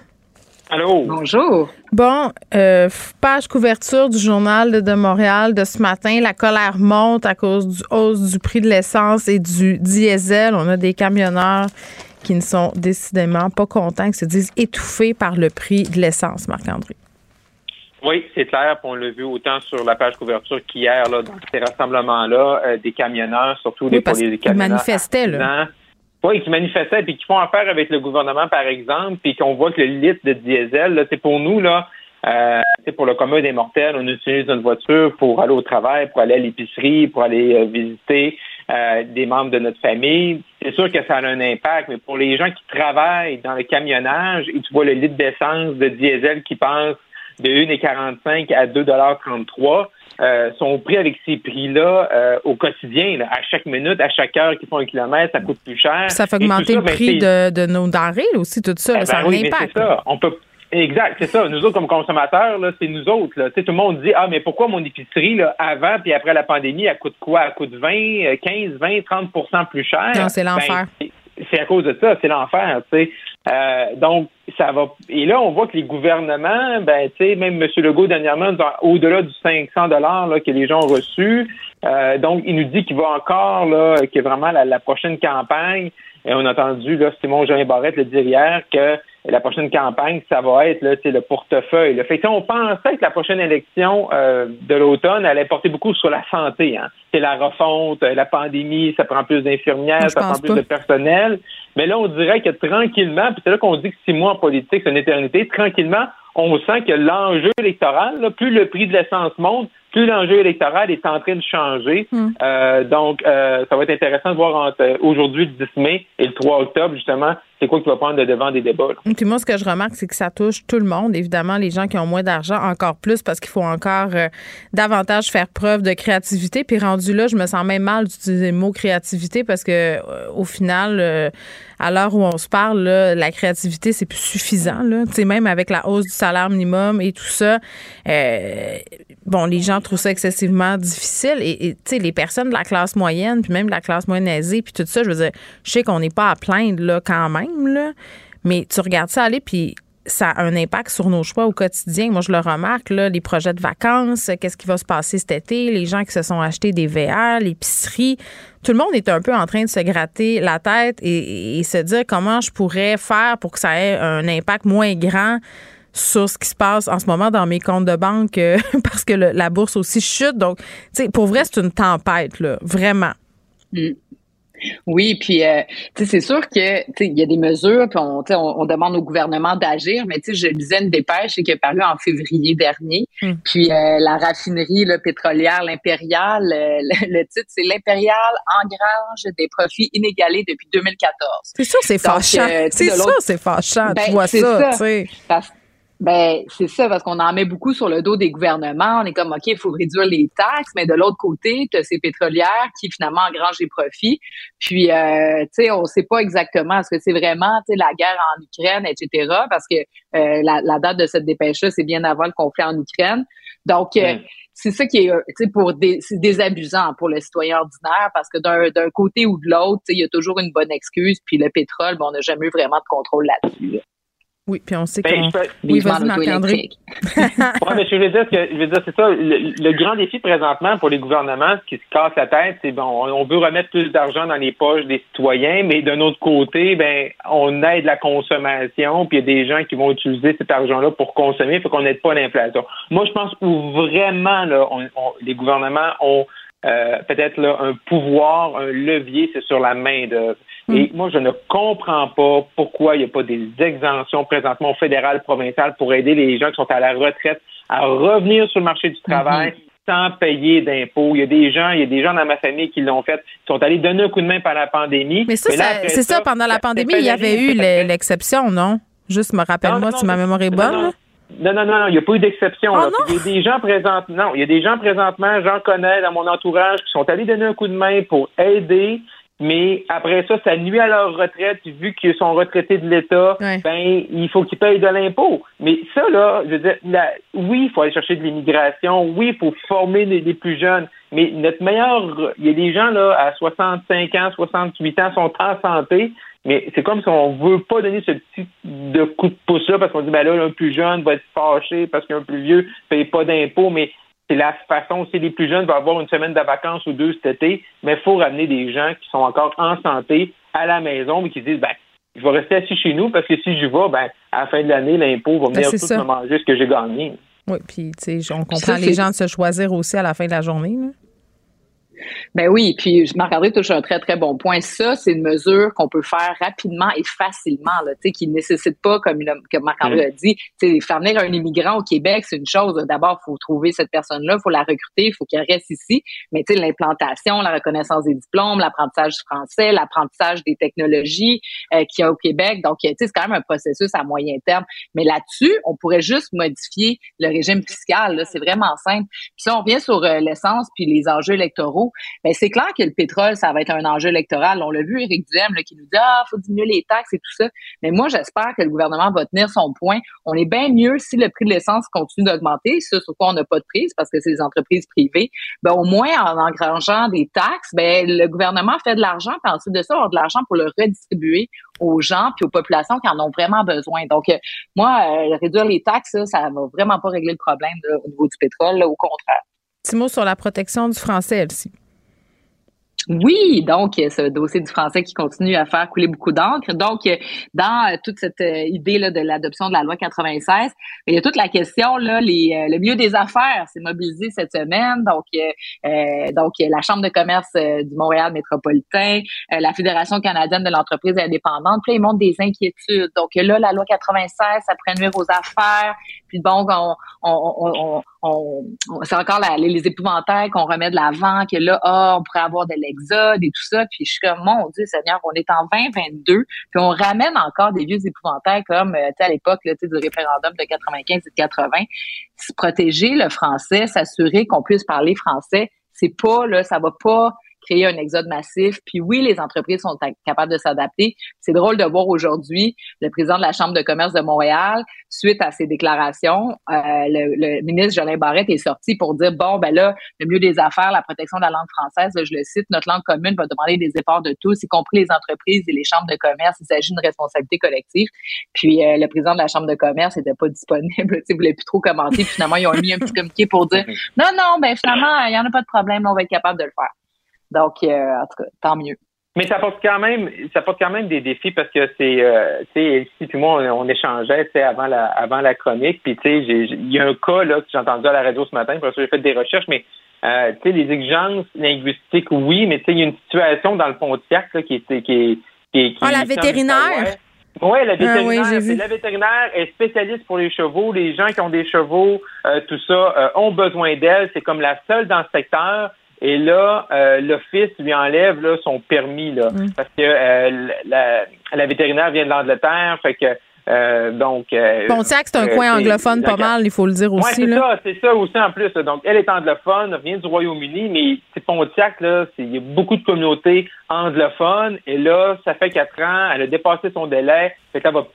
Allô? Bonjour. Bon, euh, page couverture du journal de Montréal de ce matin. La colère monte à cause du hausse du prix de l'essence et du diesel. On a des camionneurs qui ne sont décidément pas contents, qui se disent étouffés par le prix de l'essence, Marc-André. Oui, c'est clair. On l'a vu autant sur la page couverture qu'hier, dans ces rassemblements-là, euh, des camionneurs, surtout oui, des, pour les camionneurs. manifestaient, là. Oui, qui manifestaient puis qui font affaire avec le gouvernement, par exemple, puis qu'on voit que le litre de diesel, c'est pour nous, là, euh, c'est pour le commun des mortels, on utilise notre voiture pour aller au travail, pour aller à l'épicerie, pour aller euh, visiter euh, des membres de notre famille. C'est sûr que ça a un impact, mais pour les gens qui travaillent dans le camionnage et tu vois le litre d'essence de diesel qui passe de 1,45 à 2,33 euh, sont pris avec ces prix-là euh, au quotidien, là, à chaque minute, à chaque heure qu'ils font un kilomètre, ça coûte plus cher. Ça fait augmenter ça, le ben, prix de, de nos denrées, aussi, tout ça. eh ça ben a oui, un impact. ça. On peut. Exact, c'est ça. Nous autres, comme consommateurs, là, c'est nous autres. Là. Tout le monde dit Ah, mais pourquoi mon épicerie, là, avant puis après la pandémie, elle coûte quoi? Elle coûte 20, euh, 15, 20, 30% plus cher? Non, c'est l'enfer. Ben, c'est- à cause de ça, c'est l'enfer, tu sais. Euh, donc, ça va. Et là, on voit que les gouvernements, ben, tu sais, même M. Legault dernièrement, au-delà du 500 dollars que les gens ont reçu, euh, donc il nous dit qu'il va encore là, que vraiment la, la prochaine campagne. Et on a entendu là, Simon Jean Barrette le dire hier que la prochaine campagne, ça va être là, le portefeuille. là. Fait que, on pensait que la prochaine élection euh, de l'automne allait porter beaucoup sur la santé. Hein. C'est la refonte, euh, la pandémie, ça prend plus d'infirmières, ça prend plus pas. de personnel. Mais là, on dirait que tranquillement, puis c'est là qu'on dit que six mois en politique, c'est une éternité, tranquillement, on sent que l'enjeu électoral, là, plus le prix de l'essence monte, plus l'enjeu électoral est en train de changer. Hmm. Euh, donc, euh, ça va être intéressant de voir entre aujourd'hui, le 10 mai, et le 3 octobre, justement, c'est quoi qui va prendre le devant des débats. Puis moi, ce que je remarque, c'est que ça touche tout le monde. Évidemment, les gens qui ont moins d'argent, encore plus, parce qu'il faut encore euh, davantage faire preuve de créativité. Puis rendu là, je me sens même mal d'utiliser le mot créativité parce que euh, au final, euh, à l'heure où on se parle, là, la créativité, c'est plus suffisant. Là. Même avec la hausse du salaire minimum et tout ça, bon, les gens trouvent ça excessivement difficile. Et, et, les personnes de la classe moyenne, puis même de la classe moyenne aisée, puis tout ça, je veux dire, je sais qu'on n'est pas à plaindre là, quand même, mais tu regardes ça aller, puis ça a un impact sur nos choix au quotidien. Moi, je le remarque, là, les projets de vacances, qu'est-ce qui va se passer cet été, les gens qui se sont achetés des VR, l'épicerie. Tout le monde est un peu en train de se gratter la tête et, se dire comment je pourrais faire pour que ça ait un impact moins grand sur ce qui se passe en ce moment dans mes comptes de banque euh, [LAUGHS] parce que la bourse aussi chute. Donc, tu pour vrai, c'est une tempête, là, vraiment. Mm. Oui, puis euh, tu sais, c'est sûr que il y a des mesures, puis on, on, on demande au gouvernement d'agir, mais tu sais, je lisais une dépêche qui est parue en février dernier, Mm. puis euh, la raffinerie là, pétrolière, l'Impérial, euh, le, le titre c'est l'Impérial engrange des profits inégalés depuis 2014. C'est sûr, c'est fâchant. euh, c'est sûr, c'est fâchant. Ben, tu vois c'est ça, ça. tu sais. Parce- ben, c'est ça, parce qu'on en met beaucoup sur le dos des gouvernements. On est comme, OK, il faut réduire les taxes, mais de l'autre côté, tu as ces pétrolières qui finalement engrangent les profits. Puis, euh, tu sais, on sait pas exactement, est-ce que c'est vraiment, tu sais, la guerre en Ukraine, etc., parce que euh, la, la date de cette dépêche-là, c'est bien avant le conflit en Ukraine. Donc, euh, Mm. c'est ça qui est, tu sais, pour des, c'est désabusant pour le citoyen ordinaire, parce que d'un, d'un côté ou de l'autre, tu sais, il y a toujours une bonne excuse. Puis le pétrole, ben, on n'a jamais eu vraiment de contrôle là-dessus. là. Oui, puis on sait Ben, peux- Oui, vas-y, Marc-André. [LAUGHS] Ouais, mais je veux dire que je veux dire c'est ça. Le, le grand défi présentement pour les gouvernements, ce qui se casse la tête, c'est bon, on, veut remettre plus d'argent dans les poches des citoyens, mais d'un autre côté, ben on aide la consommation, puis il y a des gens qui vont utiliser cet argent-là pour consommer, fait qu'on n'aide pas l'inflation. Moi, je pense où vraiment là, on- on- les gouvernements ont euh, peut-être là, un pouvoir, un levier, c'est sur la main d'œuvre. Et moi, je ne comprends pas pourquoi il n'y a pas des exemptions présentement au fédéral, provincial pour aider les gens qui sont à la retraite à revenir sur le marché du travail sans payer d'impôts. Il y a des gens, il y a des gens dans ma famille qui l'ont fait, qui sont allés donner un coup de main par la pandémie. Mais ça, là, ça- c'est ça, pendant la pandémie, il y avait eu l'exception, non? Juste me rappelle-moi si ma mémoire est bonne. non. Non, non, non, il n'y a pas eu d'exception. Oh non? Il y a des gens présents. Non, il y a des gens présentement, j'en connais dans mon entourage, qui sont allés donner un coup de main pour aider, mais après ça, ça nuit à leur retraite. Vu qu'ils sont retraités de l'État, Ouais. ben il faut qu'ils payent de l'impôt. Mais ça, là, je veux dire, la- oui, il faut aller chercher de l'immigration, oui, il faut former les, les plus jeunes. Mais notre meilleur, il y a des gens là à 65 ans, 68 ans sont en santé, mais c'est comme si on veut pas donner ce petit de coup de pouce là parce qu'on dit ben là un plus jeune va être fâché parce qu'un plus vieux paye pas d'impôts, mais c'est la façon aussi les plus jeunes vont avoir une semaine de vacances ou deux cet été, mais il faut ramener des gens qui sont encore en santé à la maison mais qui disent ben je vais rester assis chez nous parce que si je vais, ben à la fin de l'année l'impôt va venir Ben, tout ça. me manger ce que j'ai gagné. Oui, puis tu sais, on comprend Ça, les gens de se choisir aussi à la fin de la journée. là. Ben oui, puis Marc-André touche un très, très bon point. Ça, c'est une mesure qu'on peut faire rapidement et facilement, là, tu sais, qui ne nécessite pas, comme, comme Marc-André Mm. a dit, tu sais, faire venir un immigrant au Québec, c'est une chose. D'abord, il faut trouver cette personne-là, il faut la recruter, il faut qu'elle reste ici. Mais tu sais, l'implantation, la reconnaissance des diplômes, l'apprentissage du français, l'apprentissage des technologies euh, qu'il y a au Québec. Donc, tu sais, c'est quand même un processus à moyen terme. Mais là-dessus, on pourrait juste modifier le régime fiscal. C'est vraiment simple. Puis si on revient sur euh, l'essence puis les enjeux électoraux, ben c'est clair que le pétrole, ça va être un enjeu électoral. On l'a vu, Éric Duhem, qui nous dit ah, faut diminuer les taxes et tout ça. Mais moi, j'espère que le gouvernement va tenir son point. On est bien mieux si le prix de l'essence continue d'augmenter. Ça, sur quoi on n'a pas de prise parce que c'est des entreprises privées. Ben au moins en engrangeant des taxes, ben le gouvernement fait de l'argent. Puis ensuite de ça, on avoir de l'argent pour le redistribuer aux gens puis aux populations qui en ont vraiment besoin. Donc euh, moi, euh, réduire les taxes, ça, ça va vraiment pas régler le problème au niveau du pétrole. au contraire. Petit mot sur la protection du français, Elsie. Oui, donc euh, ce dossier du français qui continue à faire couler beaucoup d'encre. Donc, euh, dans euh, toute cette idée là, de l'adoption de la loi 96, il y a toute la question là, les, le milieu des affaires s'est mobilisé cette semaine. Donc, euh, donc la Chambre de commerce du Montréal métropolitain, la Fédération canadienne de l'entreprise indépendante, puis ils montrent des inquiétudes. Donc là, la loi 96, ça pourrait nuire aux affaires. Puis bon, on, on, on, on, c'est encore les, les épouvantails qu'on remet de l'avant, que là, ah, on pourrait avoir de l'exode et tout ça. Puis je suis comme, mon Dieu Seigneur, on est en 2022, puis on ramène encore des vieux épouvantails comme, euh, tu sais, à l'époque, tu du référendum de 95 et de 80. Se protéger le français, s'assurer qu'on puisse parler français, c'est pas, là, ça va pas créer un exode massif. Puis oui, les entreprises sont capables de s'adapter. C'est drôle de voir aujourd'hui le président de la Chambre de commerce de Montréal, suite à ses déclarations, euh, le, le ministre Jolin Barrette est sorti pour dire, bon, ben là, le mieux des affaires, la protection de la langue française, là, je le cite, notre langue commune va demander des efforts de tous, y compris les entreprises et les chambres de commerce. Il s'agit d'une responsabilité collective. Puis euh, le président de la Chambre de commerce n'était pas disponible, [LAUGHS] sais, voulait plus trop commenter. Puis finalement, ils ont mis un petit communiqué pour dire, [LAUGHS] non, non, ben finalement, il y en a pas de problème, on va être capable de le faire. Donc, euh, en tout cas, tant mieux. Mais ça porte quand même, ça porte quand même des défis parce que c'est, euh, tu sais, Elsie puis moi, on, on échangeait, tu sais, avant la, avant la chronique, puis tu sais, il y a un cas là que j'ai entendu à la radio ce matin, parce que j'ai fait des recherches, mais euh, tu sais, les exigences linguistiques, oui, mais tu sais, il y a une situation dans le Pontiac là, qui est, qui est, qui est, qui Ah, la vétérinaire? oui, la Ah oui, vétérinaire. j'ai vu. c'est la vétérinaire est spécialiste pour les chevaux. Les gens qui ont des chevaux, euh, tout ça, euh, ont besoin d'elle. C'est comme la seule dans le secteur. Et là, euh, l'office lui enlève là, son permis là, Mm. parce que euh, la, la vétérinaire vient de l'Angleterre, fait que euh, donc. euh, Pontiac, c'est un euh, coin c'est- anglophone pas mal, il faut le dire Ouais, aussi. c'est là. ça, c'est ça aussi en plus. là. Donc, elle est anglophone, vient du Royaume-Uni, mais c'est Pontiac, là, c'est- il y a beaucoup de communautés anglophones. Et là, ça fait quatre ans, elle a dépassé son délai, fait qu'elle va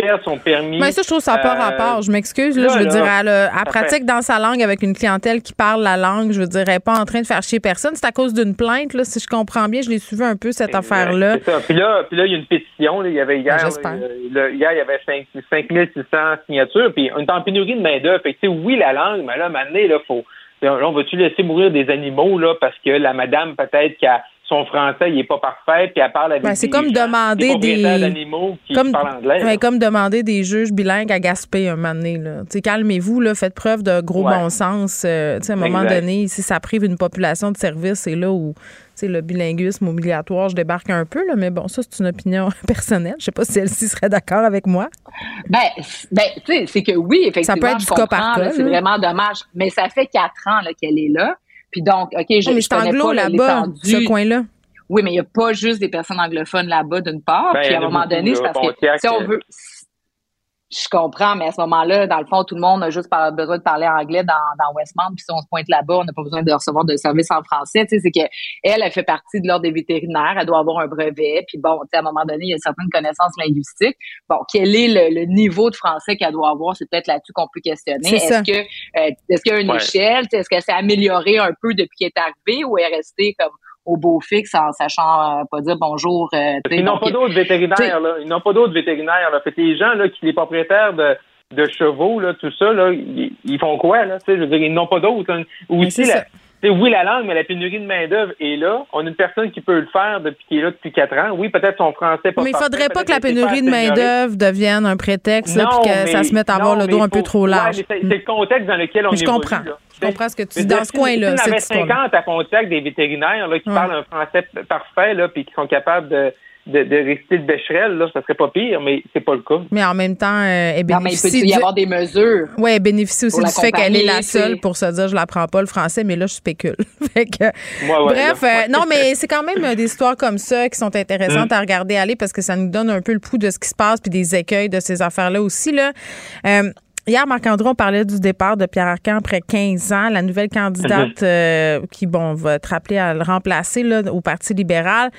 perdre son permis. Mais ça, je trouve ça n'a pas Euh, rapport. Je m'excuse. Là, là, je veux là, dire, elle, euh, pratique dans sa langue avec une clientèle qui parle la langue. Je veux dire, elle n'est pas en train de faire chier personne. C'est à cause d'une plainte, là, si je comprends bien. Je l'ai suivi un peu, cette affaire-là. C'est ça. Puis là, puis là, il y a une pétition. il y avait hier, Ben, le- hier, il y avait 5, 5600 signatures. Puis on est en pénurie de main-d'œuvre. Oui, la langue, mais là, maintenant, là, faut. Là, on va-tu laisser mourir des animaux, là, parce que la madame, peut-être, qui a son français, il est pas parfait, puis elle parle avec Ben, c'est des comme gens, demander des- d'animaux qui Comme, parlent anglais. comme demander des juges bilingues à Gaspé un moment donné. Calmez-vous, faites preuve de gros Ouais. bon sens. Euh, à un moment Exact. donné, si ça prive une population de services, c'est là où le bilinguisme obligatoire, je débarque un peu. Là, mais bon, ça, c'est une opinion [LAUGHS] personnelle. Je sais pas si celle-ci serait d'accord avec moi. Ben, ben tu sais, c'est que oui, effectivement. Ça peut être je du cas par comprends, C'est vraiment dommage. Mais ça fait quatre ans qu'elle est là. Puis donc, OK, je, Oh, mais je c'est connais anglo pas là-bas, l'étendue. ce coin-là. Oui, mais il n'y a pas juste des personnes anglophones là-bas, d'une part. Ben, puis à un moment donné, c'est parce que si on euh, veut. Je comprends, mais à ce moment-là, dans le fond, tout le monde a juste pas besoin de parler anglais dans, dans Westmount, puis si on se pointe là-bas, on n'a pas besoin de recevoir de service en français. Tu sais, c'est que elle, elle fait partie de l'ordre des vétérinaires, elle doit avoir un brevet, puis bon, tu sais, à un moment donné, il y a certaines connaissances linguistiques. Bon, quel est le, niveau de français qu'elle doit avoir, c'est peut-être là-dessus qu'on peut questionner. Est-ce que euh, est-ce qu'il y a une échelle, est-ce qu'elle s'est améliorée un peu depuis qu'elle est arrivée, ou est restée comme au beau fixe en sachant euh, pas dire bonjour. Euh, ils n'ont pas d'autres vétérinaires, là. Ils n'ont pas d'autres vétérinaires, là. Fait que les gens, là, qui, les propriétaires de, de chevaux, là, tout ça, là, ils, font quoi, là? je veux dire, ils n'ont pas d'autres. Aussi, la, oui, la langue, mais la pénurie de main-d'œuvre est là. On a une personne qui peut le faire depuis qui est là depuis quatre ans. Oui, peut-être son français pas Mais il faudrait pas que la pénurie de main-d'œuvre devienne un prétexte, là, puis que ça se mette à avoir le dos un peu trop large. c'est le contexte dans lequel on est. Je comprends. Je comprends ce que tu dis dans ce coin-là. Si on avait 50 à contact des vétérinaires là, qui parlent un français parfait, là, puis qui sont capables de de, de réciter de Becherel, là, ça serait pas pire, mais c'est pas le cas. Mais en même temps, euh, elle bénéficie. Non, mais il peut y avoir des mesures. Oui, elle bénéficie aussi du fait qu'elle est la seule pour se dire je l'apprends pas le français, mais là, je spécule. [LAUGHS] fait que, bref, euh, non, mais c'est quand même euh, des histoires comme ça qui sont intéressantes mm. à regarder aller parce que ça nous donne un peu le pouls de ce qui se passe puis des écueils de ces affaires-là aussi. Là. Euh, Hier, Marc-André, on parlait du départ de Pierre Arcan après 15 ans, la nouvelle candidate mhm. euh, qui, bon, va être appelée à le remplacer là, au Parti libéral.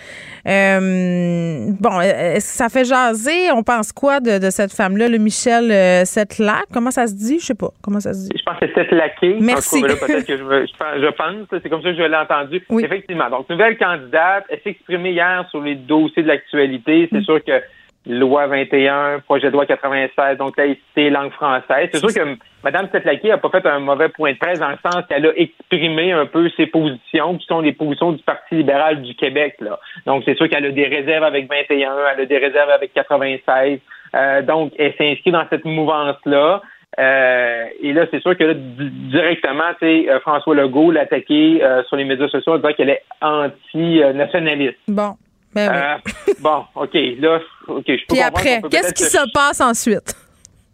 Euh, bon, que ça fait jaser? On pense quoi de, cette femme-là, le Michel euh, Setlac? Comment ça se dit? Je sais pas. Comment ça se dit? Je pense que c'est Setlacé. Merci. que je, je, pense, c'est comme ça que je l'ai entendu. Effectivement. Donc, nouvelle candidate, elle s'est exprimée hier sur les dossiers de l'actualité. C'est mm. sûr que loi 21, projet de loi 96, donc laïcité, langue française. C'est sûr que Mme Setlaki n'a pas fait un mauvais point de presse dans le sens qu'elle a exprimé un peu ses positions, qui sont les positions du Parti libéral du Québec. Là. Donc, c'est sûr qu'elle a des réserves avec 21, elle a des réserves avec 96. Euh, donc, elle s'inscrit dans cette mouvance-là. Euh, et là, c'est sûr que là, directement, c'est euh, François Legault l'attaquer euh, sur les médias sociaux en disant qu'elle est anti-nationaliste. Bon. Ben euh, bon, OK, là, OK, je peux Puis après, qu'est-ce qui se passe ensuite?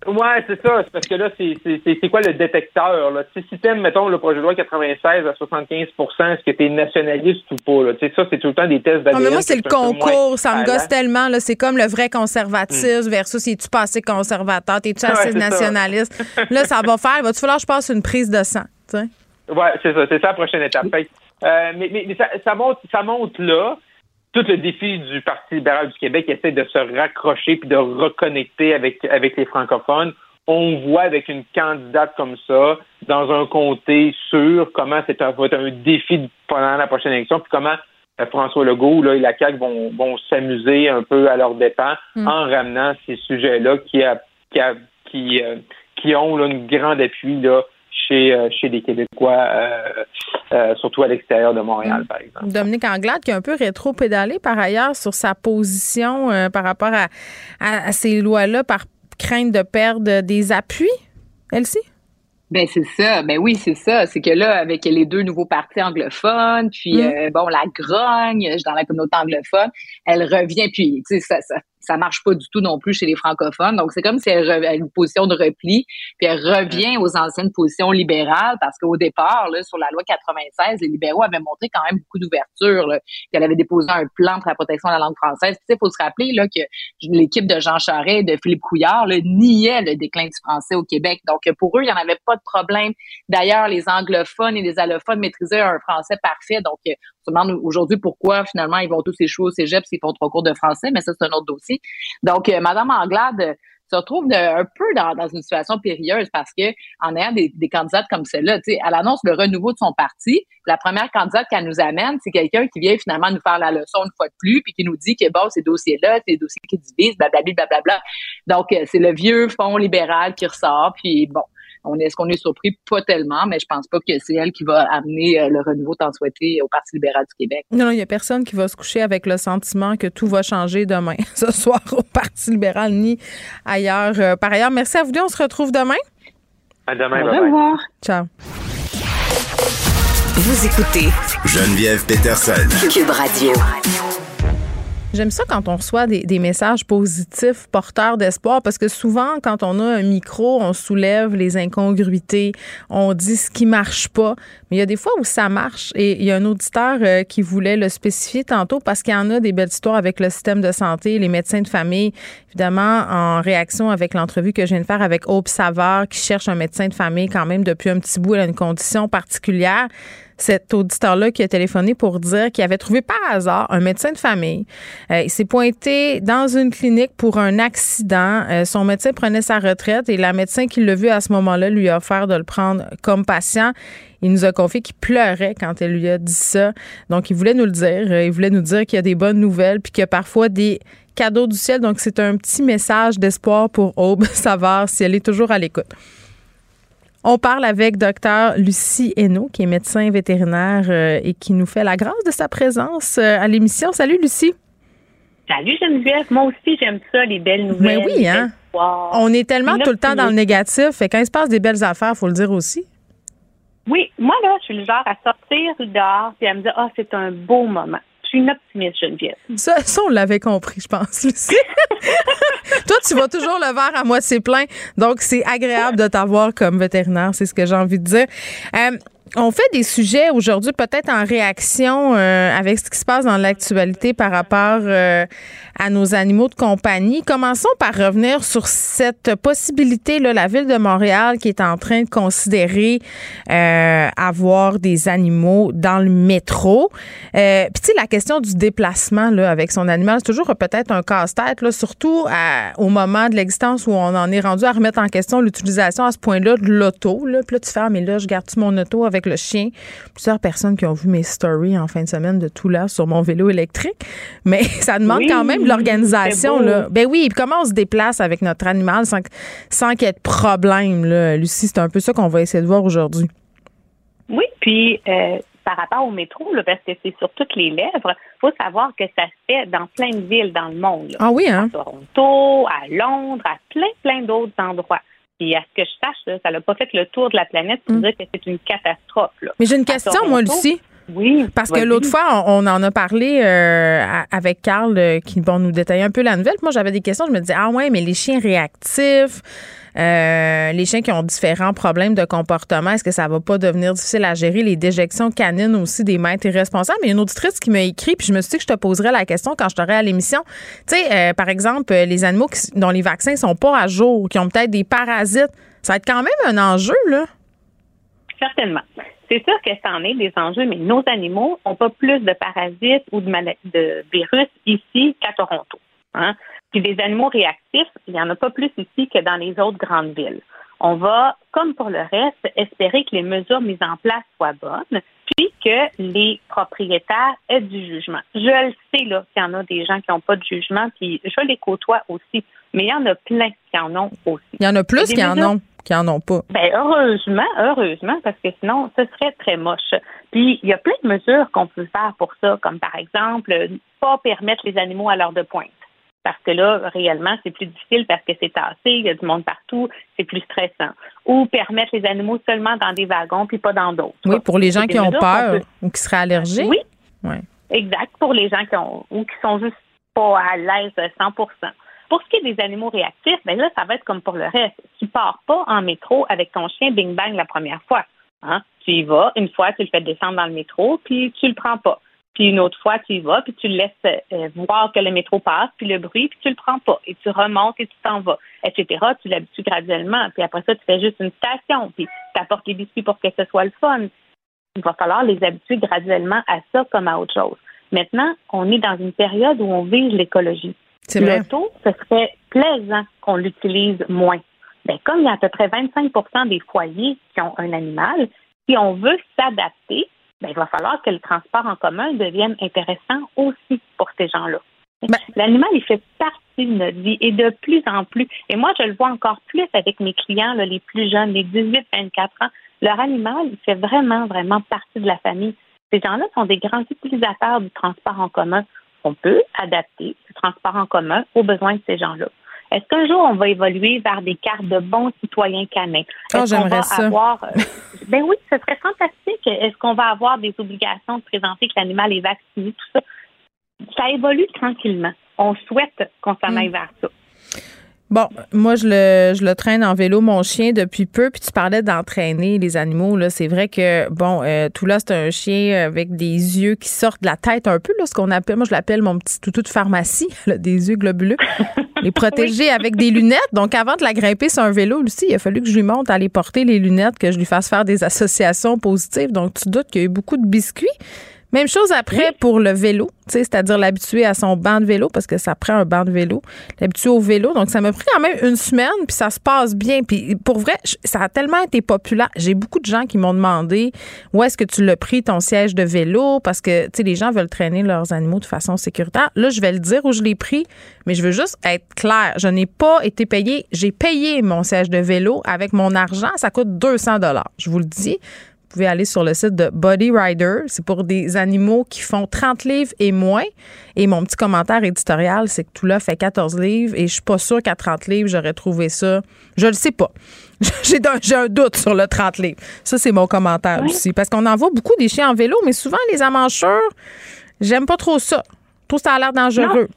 Ouais, c'est ça. C'est parce que là, c'est quoi le détecteur? Là? Si tu aimes, mettons, le projet de loi 96 à 75 est-ce que tu es nationaliste ou pas? Là? Ça, c'est tout le temps des tests d'ADN. mais moi, c'est le concours. Ça me gosse tellement. C'est comme le vrai conservatisme hmm. versus si tu passé conservateur, t'es-tu assez nationaliste? là, ça va faire. Va-tu falloir que je passe une prise de sang? Oui, Ouais, c'est ça. C'est ça la prochaine étape. Euh, mais mais, ça, ça, monte, ça monte là tout le défi du Parti libéral du Québec essaie de se raccrocher puis de reconnecter avec, avec les francophones. On voit avec une candidate comme ça, dans un comté sûr, comment c'est un, va être un défi pendant la prochaine élection, puis comment euh, François Legault là, et la CAQ vont, vont s'amuser un peu à leur dépens mm. en ramenant ces sujets-là qui, a, qui, a, qui, euh, qui ont là, un grand appui là, chez, euh, chez les Québécois, euh, euh, surtout à l'extérieur de Montréal, par exemple. Dominique Anglade, qui est un peu rétro-pédalé par ailleurs sur sa position par rapport à, à, ces lois-là, par crainte de perdre des appuis, elle-ci? Ben c'est ça, ben oui c'est ça, c'est que là avec les deux nouveaux partis anglophones, puis mm. bon la grogne dans la communauté anglophone, elle revient puis tu sais ça, ça ça marche pas du tout non plus chez les francophones. Donc, c'est comme si elle a une position de repli, puis elle revient aux anciennes positions libérales, parce qu'au départ, là, sur la loi 96, les libéraux avaient montré quand même beaucoup d'ouverture, qu'elle avait déposé un plan pour la protection de la langue française. Puis, il faut se rappeler là, que l'équipe de Jean Charest et de Philippe Couillard là, niait le déclin du français au Québec. Donc, pour eux, il n'y en avait pas de problème. D'ailleurs, les anglophones et les allophones maîtrisaient un français parfait. Donc, on se demande aujourd'hui pourquoi, finalement, ils vont tous échouer au cégep s'ils font trop cours de français, mais ça, c'est un autre dossier. Donc, euh, Madame Anglade se retrouve un peu dans, une situation périlleuse parce que en ayant des, candidates comme celle-là, elle annonce le renouveau de son parti. La première candidate qu'elle nous amène, c'est quelqu'un qui vient finalement nous faire la leçon une fois de plus, puis qui nous dit que bon, ces dossiers-là, c'est des dossiers qui divisent, blablabla, blablabla. Donc, euh, c'est le vieux fond libéral qui ressort, puis bon, est-ce qu'on est surpris? Pas tellement, mais je pense pas que c'est elle qui va amener euh, le renouveau tant souhaité au Parti libéral du Québec. Non, il n'y a personne qui va se coucher avec le sentiment que tout va changer demain, [LAUGHS] ce soir au Parti libéral ni ailleurs. Euh, par ailleurs, merci à vous deux. On se retrouve demain. À demain. Au revoir. Ciao. Vous écoutez Geneviève Peterson. Cube Radio. J'aime ça quand on reçoit des, messages positifs, porteurs d'espoir, parce que souvent, quand on a un micro, on soulève les incongruités, on dit ce qui marche pas. Mais il y a des fois où ça marche. Et il y a un auditeur euh, qui voulait le spécifier tantôt parce qu'il y en a des belles histoires avec le système de santé, les médecins de famille. Évidemment, en réaction avec l'entrevue que je viens de faire avec Hope Savard, qui cherche un médecin de famille quand même depuis un petit bout, elle a une condition particulière cet auditeur-là qui a téléphoné pour dire qu'il avait trouvé par hasard un médecin de famille. Euh, il s'est pointé dans une clinique pour un accident. Euh, son médecin prenait sa retraite et la médecin qui l'a vu à ce moment-là lui a offert de le prendre comme patient. Il nous a confié qu'il pleurait quand elle lui a dit ça. Donc, il voulait nous le dire. Euh, il voulait nous dire qu'il y a des bonnes nouvelles puis qu'il y a parfois des cadeaux du ciel. Donc, c'est un petit message d'espoir pour Aube [LAUGHS] Savard si elle est toujours à l'écoute. On parle avec docteur Lucie Hainaut, qui est médecin vétérinaire euh, et qui nous fait la grâce de sa présence euh, à l'émission. Salut, Lucie. Salut, Geneviève. Moi aussi, j'aime ça, les belles nouvelles. Mais oui, hein? On est tellement tout le temps dans le négatif. Et quand il se passe des belles affaires, il faut le dire aussi. Oui, moi, là, je suis le genre à sortir dehors et à me dire, ah, c'est un beau moment. Je suis une optimiste, Geneviève. Ça, ça on l'avait compris, je pense, Lucie. [LAUGHS] Toi, tu vois toujours le verre à moitié plein. Donc, c'est agréable de t'avoir comme vétérinaire. C'est ce que j'ai envie de dire. Euh, on fait des sujets aujourd'hui peut-être en réaction euh, avec ce qui se passe dans l'actualité par rapport euh, à nos animaux de compagnie. Commençons par revenir sur cette possibilité là, la ville de Montréal qui est en train de considérer euh, avoir des animaux dans le métro. Euh, Puis tu sais la question du déplacement là avec son animal, c'est toujours peut-être un casse-tête là, surtout au moment de l'existence où on en est rendu à remettre en question l'utilisation à ce point-là de l'auto. Là. Puis là tu fais ah, mais là je garde-tu mon auto avec le chien? Plusieurs personnes qui ont vu mes stories en fin de semaine de tout là sur mon vélo électrique. Mais [LAUGHS] ça demande quand même l'organisation. Là. Ben oui, comment on se déplace avec notre animal sans, sans qu'il y ait de problème, là? Lucie? C'est un peu ça qu'on va essayer de voir aujourd'hui. Oui, puis euh, par rapport au métro, là, parce que c'est sur toutes les lèvres, il faut savoir que ça se fait dans plein de villes dans le monde. Ah oui, hein? À Toronto, à Londres, à plein, plein d'autres endroits. Puis à ce que je sache, ça n'a pas fait le tour de la planète pour mm. dire que c'est une catastrophe. Mais j'ai une question, moi, Lucie. Oui. Parce que l'autre fois, on, en a parlé euh, avec Carl euh, qui bon, nous détaillait un peu la nouvelle. Moi, j'avais des questions. Je me disais, ah ouais, mais les chiens réactifs, euh, les chiens qui ont différents problèmes de comportement, est-ce que ça va pas devenir difficile à gérer? Les déjections canines aussi des maîtres irresponsables. Mais il y a une auditrice qui m'a écrit, puis je me suis dit que je te poserais la question quand je t'aurai à l'émission. Tu sais, par exemple, les animaux dont les vaccins sont pas à jour, qui ont peut-être des parasites, ça va être quand même un enjeu, là. Certainement. C'est sûr que ça en est des enjeux, mais nos animaux n'ont pas plus de parasites ou de, de virus ici qu'à Toronto. Hein? Puis des animaux réactifs, il n'y en a pas plus ici que dans les autres grandes villes. On va, comme pour le reste, espérer que les mesures mises en place soient bonnes, puis que les propriétaires aient du jugement. Je le sais là qu'il y en a des gens qui n'ont pas de jugement, puis je les côtoie aussi, mais il y en a plein qui en ont aussi. Il y en a plus qui en ont qui en ont pas. Ben heureusement, heureusement, parce que sinon, ce serait très moche. Puis il y a plein de mesures qu'on peut faire pour ça, comme par exemple, ne pas permettre les animaux à l'heure de pointe. Parce que là, réellement, c'est plus difficile parce que c'est tassé, il y a du monde partout, c'est plus stressant. Ou permettre les animaux seulement dans des wagons puis pas dans d'autres. Oui, pour les gens qui ont peur ou qui seraient allergiques. Oui. Exact, pour les gens qui ont ou qui sont juste pas à l'aise 100 pour ce qui est des animaux réactifs, ben là, ça va être comme pour le reste. Tu pars pas en métro avec ton chien bing bang la première fois. Hein? Tu y vas, une fois, tu le fais descendre dans le métro, puis tu le prends pas. Puis une autre fois, tu y vas, puis tu le laisses euh, voir que le métro passe, puis le bruit, puis tu le prends pas. Et tu remontes et tu t'en vas, etc. Tu l'habitues graduellement. Puis après ça, tu fais juste une station, puis tu apportes les biscuits pour que ce soit le fun. Il va falloir les habituer graduellement à ça comme à autre chose. Maintenant, on est dans une période où on vise l'écologie. L'auto, ce serait plaisant qu'on l'utilise moins. Bien, comme il y a à peu près 25% des foyers qui ont un animal, si on veut s'adapter, bien, il va falloir que le transport en commun devienne intéressant aussi pour ces gens-là. Ben L'animal, il fait partie de notre vie et de plus en plus. Et moi, je le vois encore plus avec mes clients, les plus jeunes, les 18-24 ans. Leur animal, il fait vraiment, vraiment partie de la famille. Ces gens-là sont des grands utilisateurs du transport en commun on peut adapter ce transport en commun aux besoins de ces gens-là. Est-ce qu'un jour, on va évoluer vers des cartes de bons citoyens canins? Oh, j'aimerais ça. Avoir, euh, [LAUGHS] ben oui, ce serait fantastique. Est-ce qu'on va avoir des obligations de présenter que l'animal est vacciné, tout ça? ça évolue tranquillement. On souhaite qu'on s'en aille vers ça. Bon, moi, je le, je le traîne en vélo, mon chien, depuis peu. Puis tu parlais d'entraîner les animaux. Là, c'est vrai que, bon, euh, tout là, c'est un chien avec des yeux qui sortent de la tête un peu, là, ce qu'on appelle, moi, je l'appelle mon petit toutou de pharmacie, [LAUGHS] là, des yeux globuleux. les protéger avec des lunettes. Donc, avant de la grimper sur un vélo, Lucie, il a fallu que je lui monte à aller porter les lunettes, que je lui fasse faire des associations positives. Donc, tu doutes qu'il y a eu beaucoup de biscuits. Même chose après pour le vélo, c'est-à-dire l'habituer à son banc de vélo parce que ça prend un banc de vélo, l'habituer au vélo. Donc ça m'a pris quand même une semaine puis ça se passe bien. Puis pour vrai, ça a tellement été populaire. J'ai beaucoup de gens qui m'ont demandé où est-ce que tu l'as pris ton siège de vélo? Parce que les gens veulent traîner leurs animaux de façon sécuritaire. Là, je vais le dire où je l'ai pris, mais je veux juste être clair. Je n'ai pas été payé. J'ai payé mon siège de vélo avec mon argent. Ça coûte 200 dollars. Je vous le dis. Vous pouvez aller sur le site de Body Rider. C'est pour des animaux qui font 30 livres et moins. Et mon petit commentaire éditorial, c'est que tout là fait 14 livres et je suis pas sûre qu'à 30 livres, j'aurais trouvé ça. Je le sais pas. [LAUGHS] J'ai un, doute sur le 30 livres. Ça, c'est mon commentaire aussi. Parce qu'on en voit beaucoup des chiens en vélo, mais souvent, les amancheurs, j'aime pas trop ça. Tout ça a l'air dangereux.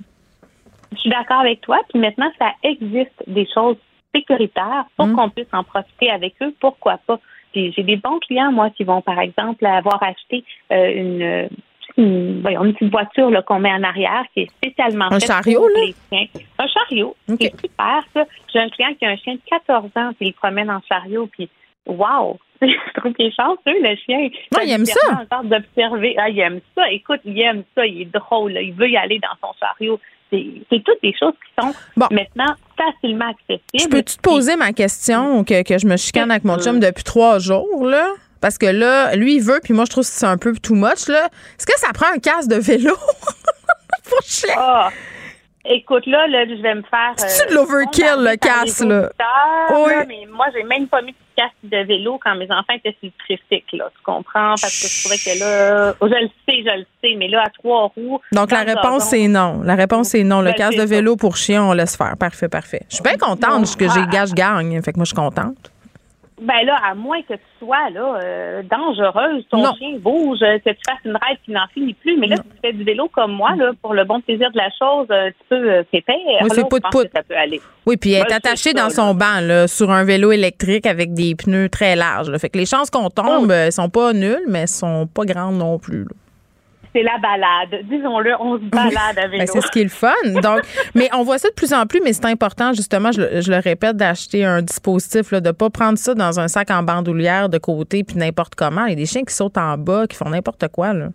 Je suis d'accord avec toi. Puis maintenant, ça existe des choses sécuritaires pour hum. qu'on puisse en profiter avec eux. Pourquoi pas? J'ai des bons clients, moi, qui vont, par exemple, avoir acheté euh, une, une, voyons, une petite voiture qu'on met en arrière qui est spécialement un chariot, là? les chiens. Un chariot. C'est super, ça. J'ai un client qui a un chien de 14 ans, puis il promène en chariot, puis wow! [LAUGHS] je trouve qu'il est chanceux, le chien. Non, il aime ça. d'observer. Ah, il aime ça. Écoute, il aime ça. Il est drôle. Il veut y aller dans son chariot. C'est toutes des choses qui sont maintenant facilement accessibles. Je peux-tu te poser ma question que, que je me chicane avec mon chum depuis trois jours, là? Parce que là, lui, il veut, puis moi, je trouve que c'est un peu too much, là. Est-ce que ça prend un casque de vélo [LAUGHS] pour chien? Ah, Écoute, là, là, je vais me faire. C'est de euh, l'overkill, le casque, là? Oui. mais moi, j'ai même pas mis de casque de vélo quand mes enfants étaient sur le tricycle, là. Tu comprends? Parce que je trouvais que là. Oh, je le sais, je le sais, mais là, à trois roues. Donc, la réponse, c'est non. La réponse, c'est non. Le casque de vélo pour chien, on laisse faire. Parfait, parfait. Je suis bien contente que j'ai gage-gagne. Fait que moi, je suis contente. Ben là, à moins que tu sois là euh, dangereuse, ton chien bouge, que tu fasses une ride qui n'en finit plus. Mais là, si tu fais du vélo comme moi, là, pour le bon plaisir de la chose, un petit peu euh, oui, c'est pout -pout. ça peut aller. Oui, puis elle est attachée dans son banc, là, sur un vélo électrique avec des pneus très larges. Fait que les chances qu'on tombe, oh. euh, sont pas nulles, mais sont pas grandes non plus. Là c'est la balade. Disons-le, on se balade avec ben, C'est ce qui est le fun. Donc, [LAUGHS] mais on voit ça de plus en plus, mais c'est important, justement, je, le répète, d'acheter un dispositif, là, de pas prendre ça dans un sac en bandoulière de côté puis n'importe comment. Il y a des chiens qui sautent en bas, qui font n'importe quoi, là.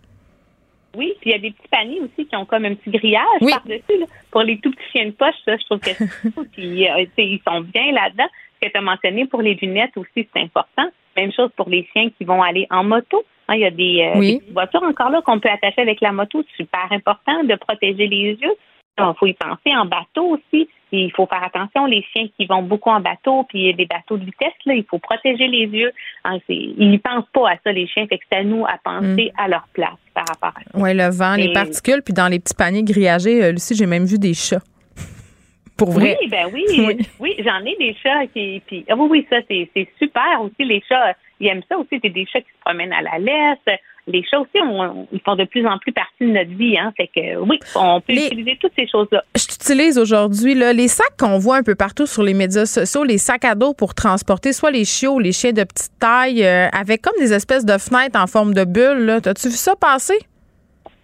Oui, puis il y a des petits paniers aussi qui ont comme un petit grillage par-dessus. Pour les tout petits chiens de poche, ça, je trouve que [LAUGHS] puis, euh, ils sont bien là-dedans. Ce que tu as mentionné pour les lunettes aussi, c'est important. Même chose pour les chiens qui vont aller en moto. Hein, il y a euh, des, voitures encore là qu'on peut attacher avec la moto. Super important de protéger les yeux. Il faut y penser en bateau aussi. Il faut faire attention, les chiens qui vont beaucoup en bateau, puis des bateaux de vitesse, là, il faut protéger les yeux. Hein, ils ne pensent pas à ça, les chiens. Fait que c'est à nous à penser mm. à leur place par rapport à ça. Oui, le vent, les particules, puis dans les petits paniers grillagés, euh, Lucie, j'ai même vu des chats. Pour vrai? Oui, ben [LAUGHS] oui. Oui, j'en ai des chats qui. Puis, ah oui, oui, ça, c'est super aussi. Les chats, ils aiment ça aussi. C'est des chats qui se promènent à la laisse. Les chats aussi, ils font de plus en plus partie de notre vie. Hein. Fait que oui, on peut utiliser toutes ces choses-là. Je t'utilise aujourd'hui les sacs qu'on voit un peu partout sur les médias sociaux, les sacs à dos pour transporter soit les chiots ou les chiens de petite taille euh, avec comme des espèces de fenêtres en forme de bulle. T'as-tu vu ça passer?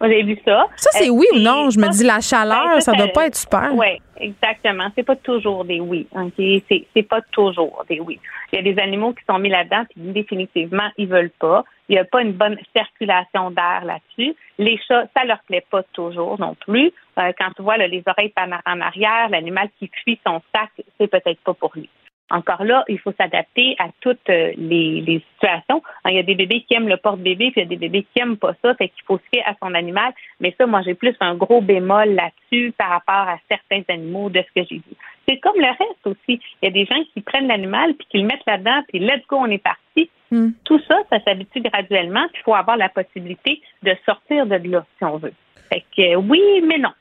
J'ai vu ça. Ça, c'est oui ou non? Je me dis, la chaleur, ben, ça, doit pas être super. Oui, exactement. C'est pas toujours des oui. Okay? C'est pas toujours des oui. Il y a des animaux qui sont mis là-dedans, puis définitivement, ils veulent pas. Il n'y a pas une bonne circulation d'air là-dessus. Les chats, ça leur plaît pas toujours non plus. Euh, quand tu vois les oreilles en arrière, l'animal qui fuit son sac, c'est peut-être pas pour lui. Encore là, il faut s'adapter à toutes euh, les, situations. Il y a des bébés qui aiment le porte-bébé, puis il y a des bébés qui aiment pas ça, fait qu'il faut se fier à son animal. Mais ça, moi, j'ai plus un gros bémol là-dessus par rapport à certains animaux de ce que j'ai vu. C'est comme le reste aussi. Il y a des gens qui prennent l'animal, puis qui le mettent là-dedans, puis let's go, on est parti. Hmm. Tout ça, ça s'habitue graduellement, puis il faut avoir la possibilité de sortir de là, si on veut. Fait que oui, mais non.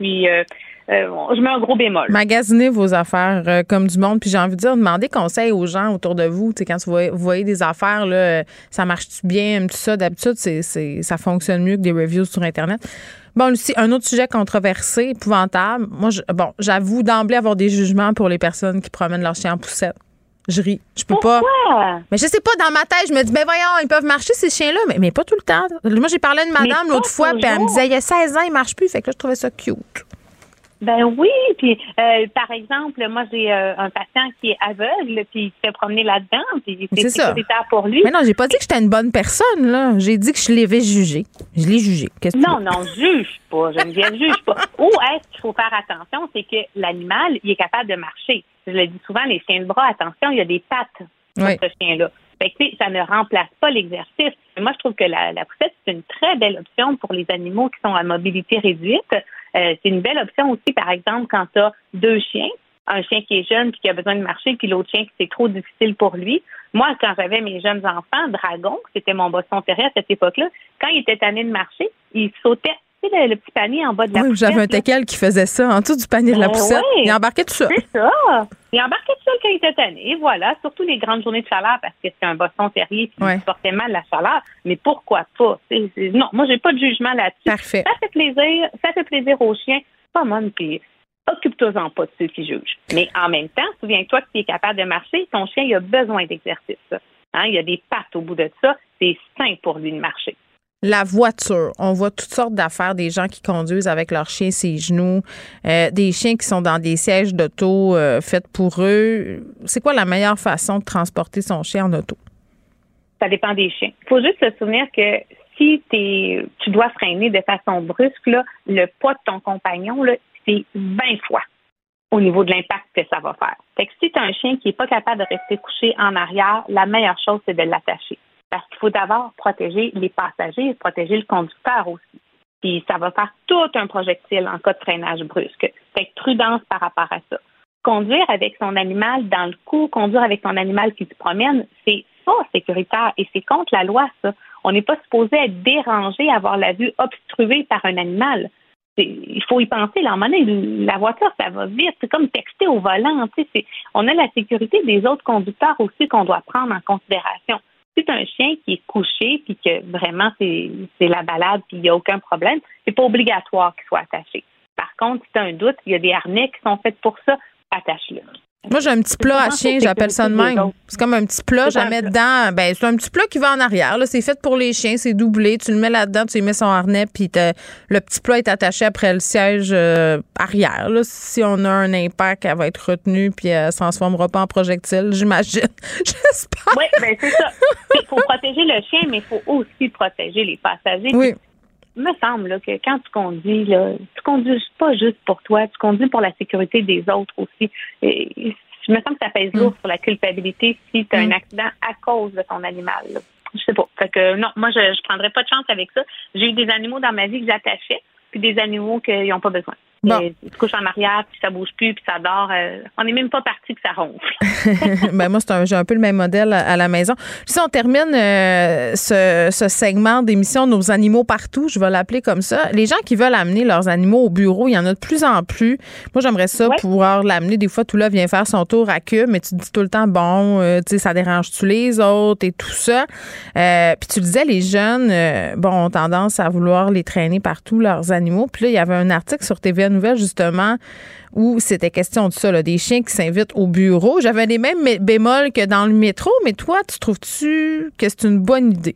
Euh, euh, je mets un gros bémol. Magasiner vos affaires euh, comme du monde. Puis j'ai envie de dire, demandez conseil aux gens autour de vous. Quand vous voyez, des affaires, là, ça marche-tu bien, tout ça? D'habitude, c'est, ça fonctionne mieux que des reviews sur Internet. Bon, Lucie, un autre sujet controversé, épouvantable. Moi, bon, j'avoue d'emblée avoir des jugements pour les personnes qui promènent leur chien en poussette. Je ris. Je peux pas. Mais je sais pas, dans ma tête, je me dis, ben voyons, ils peuvent marcher, ces chiens-là, mais, mais pas tout le temps. Moi, j'ai parlé à une madame l'autre fois, puis elle me disait, il y a 16 ans, il marche plus. Fait que là, je trouvais ça cute. Ben oui, puis euh, par exemple, moi j'ai euh, un patient qui est aveugle, puis il se fait promener là-dedans, puis C'est sécuritaire pour lui. Mais non, j'ai pas dit que j'étais une bonne personne, là. J'ai dit que je l'avais jugé. Je l'ai jugé. Qu'est-ce que tu Non, non, juge pas, Geneviève, juge pas. [LAUGHS] Où est-ce qu'il faut faire attention, c'est que l'animal, il est capable de marcher. Je le dis souvent, les chiens de bras, attention, il y a des pattes sur Oui. ce chien-là. Fait que, tu sais, ça ne remplace pas l'exercice. Moi, je trouve que la, la poussette, c'est une très belle option pour les animaux qui sont à mobilité réduite. Euh, c'est une belle option aussi, par exemple, quand tu as deux chiens, un chien qui est jeune puis qui a besoin de marcher, puis l'autre chien qui c'est trop difficile pour lui. Moi, quand j'avais mes jeunes enfants, Dragon, c'était mon bosson terrier à cette époque-là, quand il était tanné de marcher, il sautait, sais, le, le petit panier en bas de la Oui, j'avais un teckel qui faisait ça en dessous du panier de la Ben poussette. Il embarquait tout ça. C'est ça. Il embarquait tout seul quand il était tanné. Voilà. Surtout les grandes journées de chaleur parce que c'est un bosson Ouais. il supportait mal la chaleur. Mais pourquoi pas? Non, moi, j'ai pas de jugement là-dessus. Parfait. Ça fait plaisir. Ça fait plaisir aux chiens. Pas mal, puis occupe-toi-en pas de ceux qui jugent. Mais en même temps, souviens-toi que tu es capable de marcher. Ton chien, il a besoin d'exercice. Hein? Il y a des pattes au bout de ça. C'est sain pour lui de marcher. La voiture. On voit toutes sortes d'affaires, des gens qui conduisent avec leurs chiens ses genoux, euh, des chiens qui sont dans des sièges d'auto euh, faits pour eux. C'est quoi la meilleure façon de transporter son chien en auto? Ça dépend des chiens. Il faut juste se souvenir que si tu dois freiner de façon brusque, le poids de ton compagnon, c'est 20 fois au niveau de l'impact que ça va faire. Fait que si tu as un chien qui n'est pas capable de rester couché en arrière, la meilleure chose, c'est de l'attacher. Parce qu'il faut d'abord protéger les passagers, protéger le conducteur aussi. Puis ça va faire tout un projectile en cas de freinage brusque. Fait prudence par rapport à ça. Conduire avec son animal dans le cou, conduire avec son animal qui se promène, c'est pas sécuritaire et c'est contre la loi, ça. On n'est pas supposé être dérangé, avoir la vue obstruée par un animal. Il faut y penser. Donné, la voiture, ça va vite. C'est comme texter au volant. On a la sécurité des autres conducteurs aussi qu'on doit prendre en considération. Si c'est un chien qui est couché puis que vraiment c'est la balade puis il n'y a aucun problème, c'est pas obligatoire qu'il soit attaché. Par contre, si tu as un doute, il y a des harnais qui sont faits pour ça, attache-le. Moi, j'ai un petit plat à chien, j'appelle ça de même. C'est comme un petit plat, je la mets dedans. Ben, c'est un petit plat qui va en arrière. C'est fait pour les chiens, c'est doublé. Tu le mets là-dedans, tu lui mets son harnais, puis le petit plat est attaché après le siège euh, arrière. là. Si on a un impact, elle va être retenue, puis elle ne se transformera pas en projectile, [LAUGHS] j'imagine. J'espère. Oui, ben c'est ça. Il faut protéger le chien, mais il faut aussi protéger les passagers. Oui. Il me semble là, que quand tu conduis, là, tu conduis pas juste pour toi, tu conduis pour la sécurité des autres aussi. Et, il me semble que ça pèse lourd sur la culpabilité si tu as un accident à cause de ton animal. là. Je sais pas. Fait que non, moi je, je prendrais pas de chance avec ça. J'ai eu des animaux dans ma vie que j'attachais, puis des animaux qui n'ont pas besoin. Bon. Et Ils se couchent en arrière, puis ça bouge plus, puis ça dort. euh, on n'est même pas parti que ça ronfle. [LAUGHS] ben moi, c'est un, j'ai un peu le même modèle à, à la maison. Si on termine euh, ce, ce segment d'émission Nos animaux partout, je vais l'appeler comme ça. Les gens qui veulent amener leurs animaux au bureau, il y en a de plus en plus. Moi, j'aimerais ça pouvoir l'amener. Des fois, tout là vient faire son tour à queue, mais tu te dis tout le temps, bon, euh, tu sais, ça dérange-tu les autres et tout ça? Puis tu le disais, les jeunes, bon, ont tendance à vouloir les traîner partout, leurs animaux. Puis là, il y avait un article sur TVA Nouvelle, justement, où c'était question de ça, là, des chiens qui s'invitent au bureau. J'avais les mêmes bémols que dans le métro, mais toi, tu trouves-tu que c'est une bonne idée?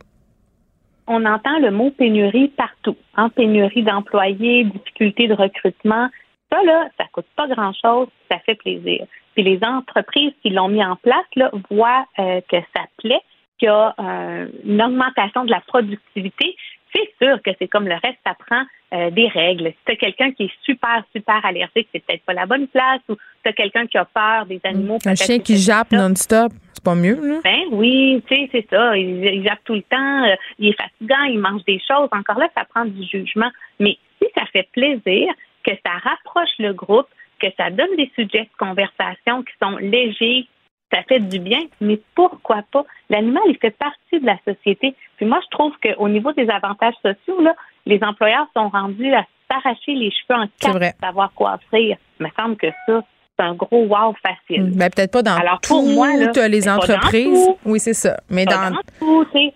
on entend le mot pénurie partout. En pénurie d'employés, difficulté de recrutement. Ça, là, ça coûte pas grand-chose, ça fait plaisir. Puis les entreprises qui l'ont mis en place, là, voient euh, que ça plaît, qu'il y a euh, une augmentation de la productivité. C'est sûr que c'est comme le reste, ça prend euh, des règles. Si tu as quelqu'un qui est super, super allergique, c'est peut-être pas la bonne place, ou tu as quelqu'un qui a peur des animaux. Un chien qui jappe non-stop, c'est pas mieux, là? Ben oui, tu sais, c'est ça. Il, il jappe tout le temps, euh, il est fatigant, il mange des choses. Encore là, ça prend du jugement. Mais si ça fait plaisir, que ça rapproche le groupe, que ça donne des sujets de conversation qui sont légers, ça fait du bien, mais pourquoi pas? L'animal, il fait partie de la société. Puis moi, je trouve qu'au niveau des avantages sociaux, là, les employeurs sont rendus à s'arracher les cheveux en quatre pour savoir quoi offrir. Il me semble que ça, c'est un gros wow facile. Ben, peut-être pas dans Alors, toutes pour moi, là, les entreprises. tout. Oui, c'est ça. Mais dans. dans tout. C'est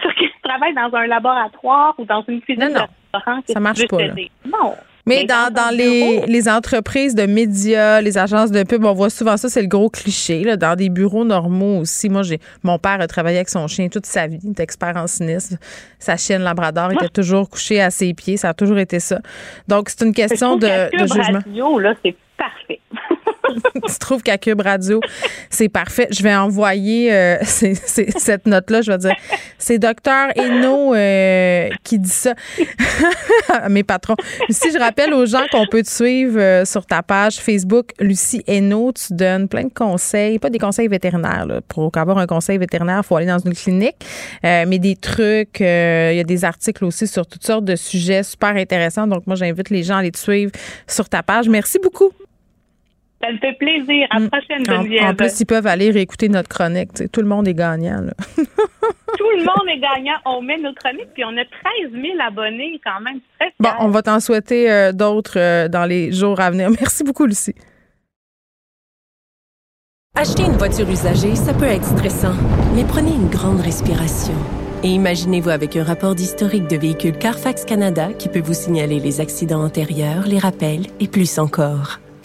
sûr que tu travailles dans un laboratoire ou dans une cuisine Non, non. de restaurant. que Ça marche pas, là. Non. Mais dans, dans les, les entreprises de médias, les agences de pub, on voit souvent ça, c'est le gros cliché. Là, dans des bureaux normaux aussi. Moi, j'ai mon père a travaillé avec son chien toute sa vie, il était expert en cynisme. Sa chienne Labrador était toujours couchée à ses pieds, ça a toujours été ça. Donc, c'est une question de, de jugement. Radio, là, c'est parfait. Tu trouves qu'à Cube Radio, c'est parfait. Je vais envoyer euh, [LAUGHS] cette note-là. Je vais dire, c'est docteur Hainaut euh, qui dit ça [LAUGHS] mes patrons. Si je rappelle aux gens qu'on peut te suivre euh, sur ta page Facebook, Lucie Hainaut, tu donnes plein de conseils, pas des conseils vétérinaires. Là. Pour avoir un conseil vétérinaire, il faut aller dans une clinique, euh, mais des trucs. euh, Il y a des articles aussi sur toutes sortes de sujets super intéressants. Donc, moi, j'invite les gens à aller te suivre sur ta page. Merci beaucoup. Ça me fait plaisir. À la prochaine, En, Geneviève. en plus, ils peuvent aller réécouter notre chronique. Tout le monde est gagnant. là. [LAUGHS] Tout le monde est gagnant. On met nos chroniques, puis on a 13 000 abonnés quand même. Très Bon, on va t'en souhaiter euh, d'autres euh, dans les jours à venir. [LAUGHS] Merci beaucoup, Lucie. Acheter une voiture usagée, ça peut être stressant, mais prenez une grande respiration. Et imaginez-vous avec un rapport d'historique de véhicule Carfax Canada qui peut vous signaler les accidents antérieurs, les rappels et plus encore.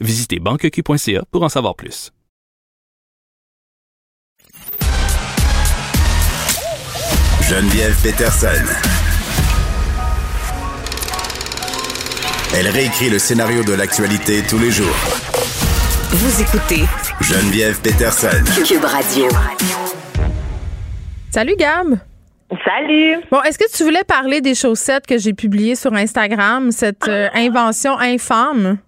Visitez banqueq.ca pour en savoir plus. Geneviève Peterson. Elle réécrit le scénario de l'actualité tous les jours. Vous écoutez Geneviève Peterson. Cube Radio. Salut, Gab. Salut. Bon, est-ce que tu voulais parler des chaussettes que j'ai publiées sur Instagram, cette euh, invention infâme?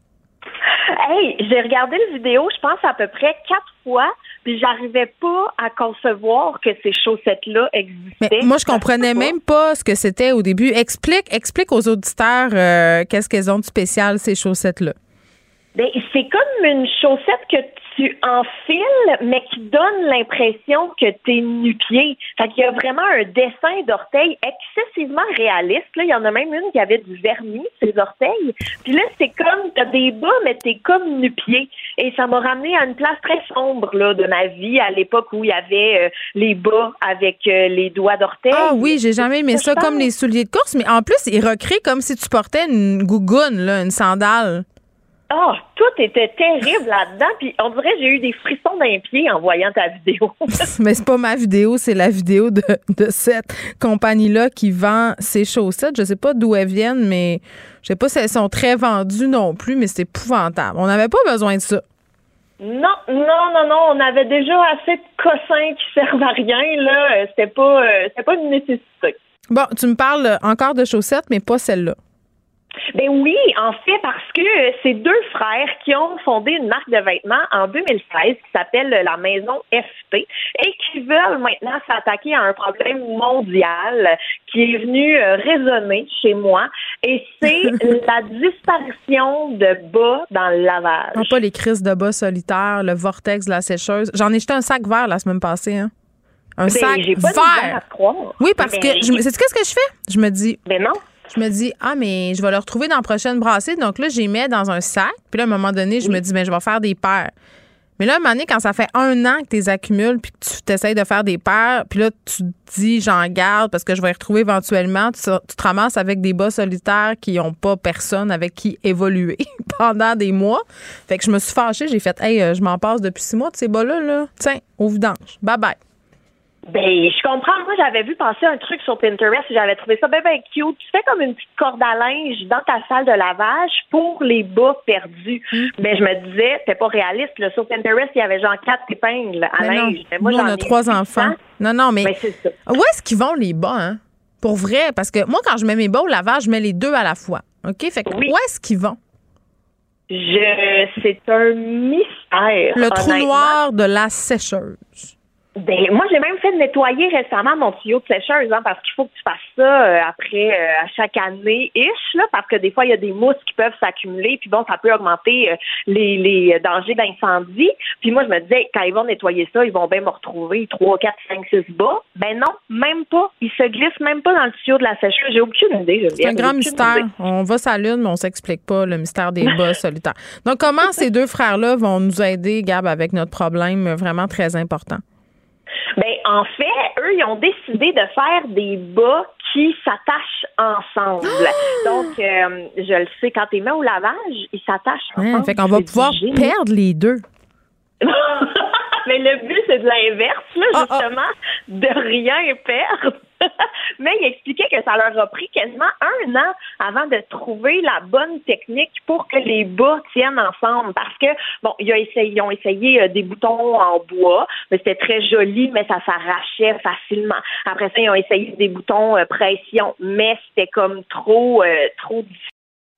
Hey, j'ai regardé la vidéo, je pense à peu près quatre fois, puis j'arrivais pas à concevoir que ces chaussettes-là existaient. Mais moi, je comprenais même pas ce que c'était au début. Explique, explique aux auditeurs euh, qu'est-ce qu'elles ont de spécial, ces chaussettes-là. Ben, c'est comme une chaussette que tu enfiles, mais qui donne l'impression que t'es nu-pied. Fait qu'il y a vraiment un dessin d'orteil excessivement réaliste. Là, il y en a même une qui avait du vernis, ses orteils. Puis là, c'est comme, t'as des bas, mais t'es comme nu-pied. Et ça m'a ramené à une place très sombre, là, de ma vie, à l'époque où il y avait euh, les bas avec euh, les doigts d'orteil. Ah oui, j'ai jamais aimé ça comme les souliers de course, mais en plus, ils recréent comme si tu portais une gougoune, là, une sandale. Ah, tout était terrible là-dedans. Puis on dirait j'ai eu des frissons d'un pied en voyant ta vidéo. [LAUGHS] [LAUGHS] Mais c'est pas ma vidéo, c'est la vidéo de, de cette compagnie-là qui vend ses chaussettes. Je sais pas d'où elles viennent, mais je sais pas si elles sont très vendues non plus, mais c'est épouvantable. On n'avait pas besoin de ça. Non, non, non, non. On avait déjà assez de cossins qui servent à rien, là. Euh, C'était pas, euh, c'était pas une nécessité. Bon, tu me parles encore de chaussettes, mais pas celle-là. Ben oui, en fait, parce que c'est deux frères qui ont fondé une marque de vêtements en 2016 qui s'appelle la Maison FT et qui veulent maintenant s'attaquer à un problème mondial qui est venu euh, résonner chez moi et c'est [LAUGHS] la disparition de bas dans le lavage. Non, pas les crises de bas solitaires, le vortex de la sécheuse. J'en ai jeté un sac vert la semaine passée, hein. Un Ben, sac pas à vert. croire. Oui, parce que je sais-tu qu'est-ce que je fais? Je me dis. Ben non. Je me dis, ah, mais je vais le retrouver dans la prochaine brassée. Donc là, j'y mets dans un sac. Puis là, à un moment donné, je me dis, ben, je vais faire des paires. Mais là, à un moment donné, quand ça fait un an que tu les accumules puis que tu t'essayes de faire des paires, puis là, tu te dis, j'en garde parce que je vais les retrouver éventuellement, tu, tu te ramasses avec des bas solitaires qui n'ont pas personne avec qui évoluer [LAUGHS] pendant des mois. Fait que je me suis fâchée. J'ai fait, hey, euh, je m'en passe depuis six mois de ces bas-là. Là. Tiens, au vidange. Bye bye. Ben, je comprends. Moi, j'avais vu passer un truc sur Pinterest et j'avais trouvé ça bien, bien cute. Tu fais comme une petite corde à linge dans ta salle de lavage pour les bas perdus. Hmm. Mais je me disais, c'était pas réaliste. Là. Sur Pinterest, il y avait genre quatre épingles à Mais linge. Mais moi, nous, on a trois 800. enfants. Non, non, mais Ben, c'est ça. où est-ce qu'ils vont les bas, hein? Pour vrai, parce que moi, quand je mets mes bas au lavage, je mets les deux à la fois. OK? Fait que où est-ce qu'ils vont? Je, c'est un mystère. Le trou noir de la sécheuse. Ben, moi, j'ai même fait nettoyer récemment mon tuyau de sécheuse, hein, parce qu'il faut que tu fasses ça euh, après euh, à chaque année ish, là, parce que des fois il y a des mousses qui peuvent s'accumuler, puis bon, ça peut augmenter euh, les, les dangers d'incendie. Puis moi, je me disais, quand ils vont nettoyer ça, ils vont bien me retrouver trois, quatre, cinq, six bas. Ben non, même pas. Ils se glissent même pas dans le tuyau de la sécheuse. J'ai aucune idée. C'est un grand mystère. On va sa lune, mais on s'explique pas le mystère des bas [LAUGHS] solitaires. Donc, comment ces deux frères-là vont nous aider, Gab, avec notre problème vraiment très important? Ben, en fait, eux, ils ont décidé de faire des bas qui s'attachent ensemble. [GASPS] Donc, euh, je le sais, quand tu mets au lavage, ils s'attachent ensemble. Ouais, fait qu'on va pouvoir perdre les deux. [LAUGHS] Mais le but, c'est de l'inverse, là, Ah, justement, de rien perdre. [LAUGHS] Mais il expliquait que ça leur a pris quasiment un an avant de trouver la bonne technique pour que les bas tiennent ensemble. Parce que, bon, ils ont essayé, ils ont essayé euh, des boutons en bois, mais c'était très joli, mais ça s'arrachait facilement. Après ça, ils ont essayé des boutons euh, pression, mais c'était comme trop, euh, trop difficile.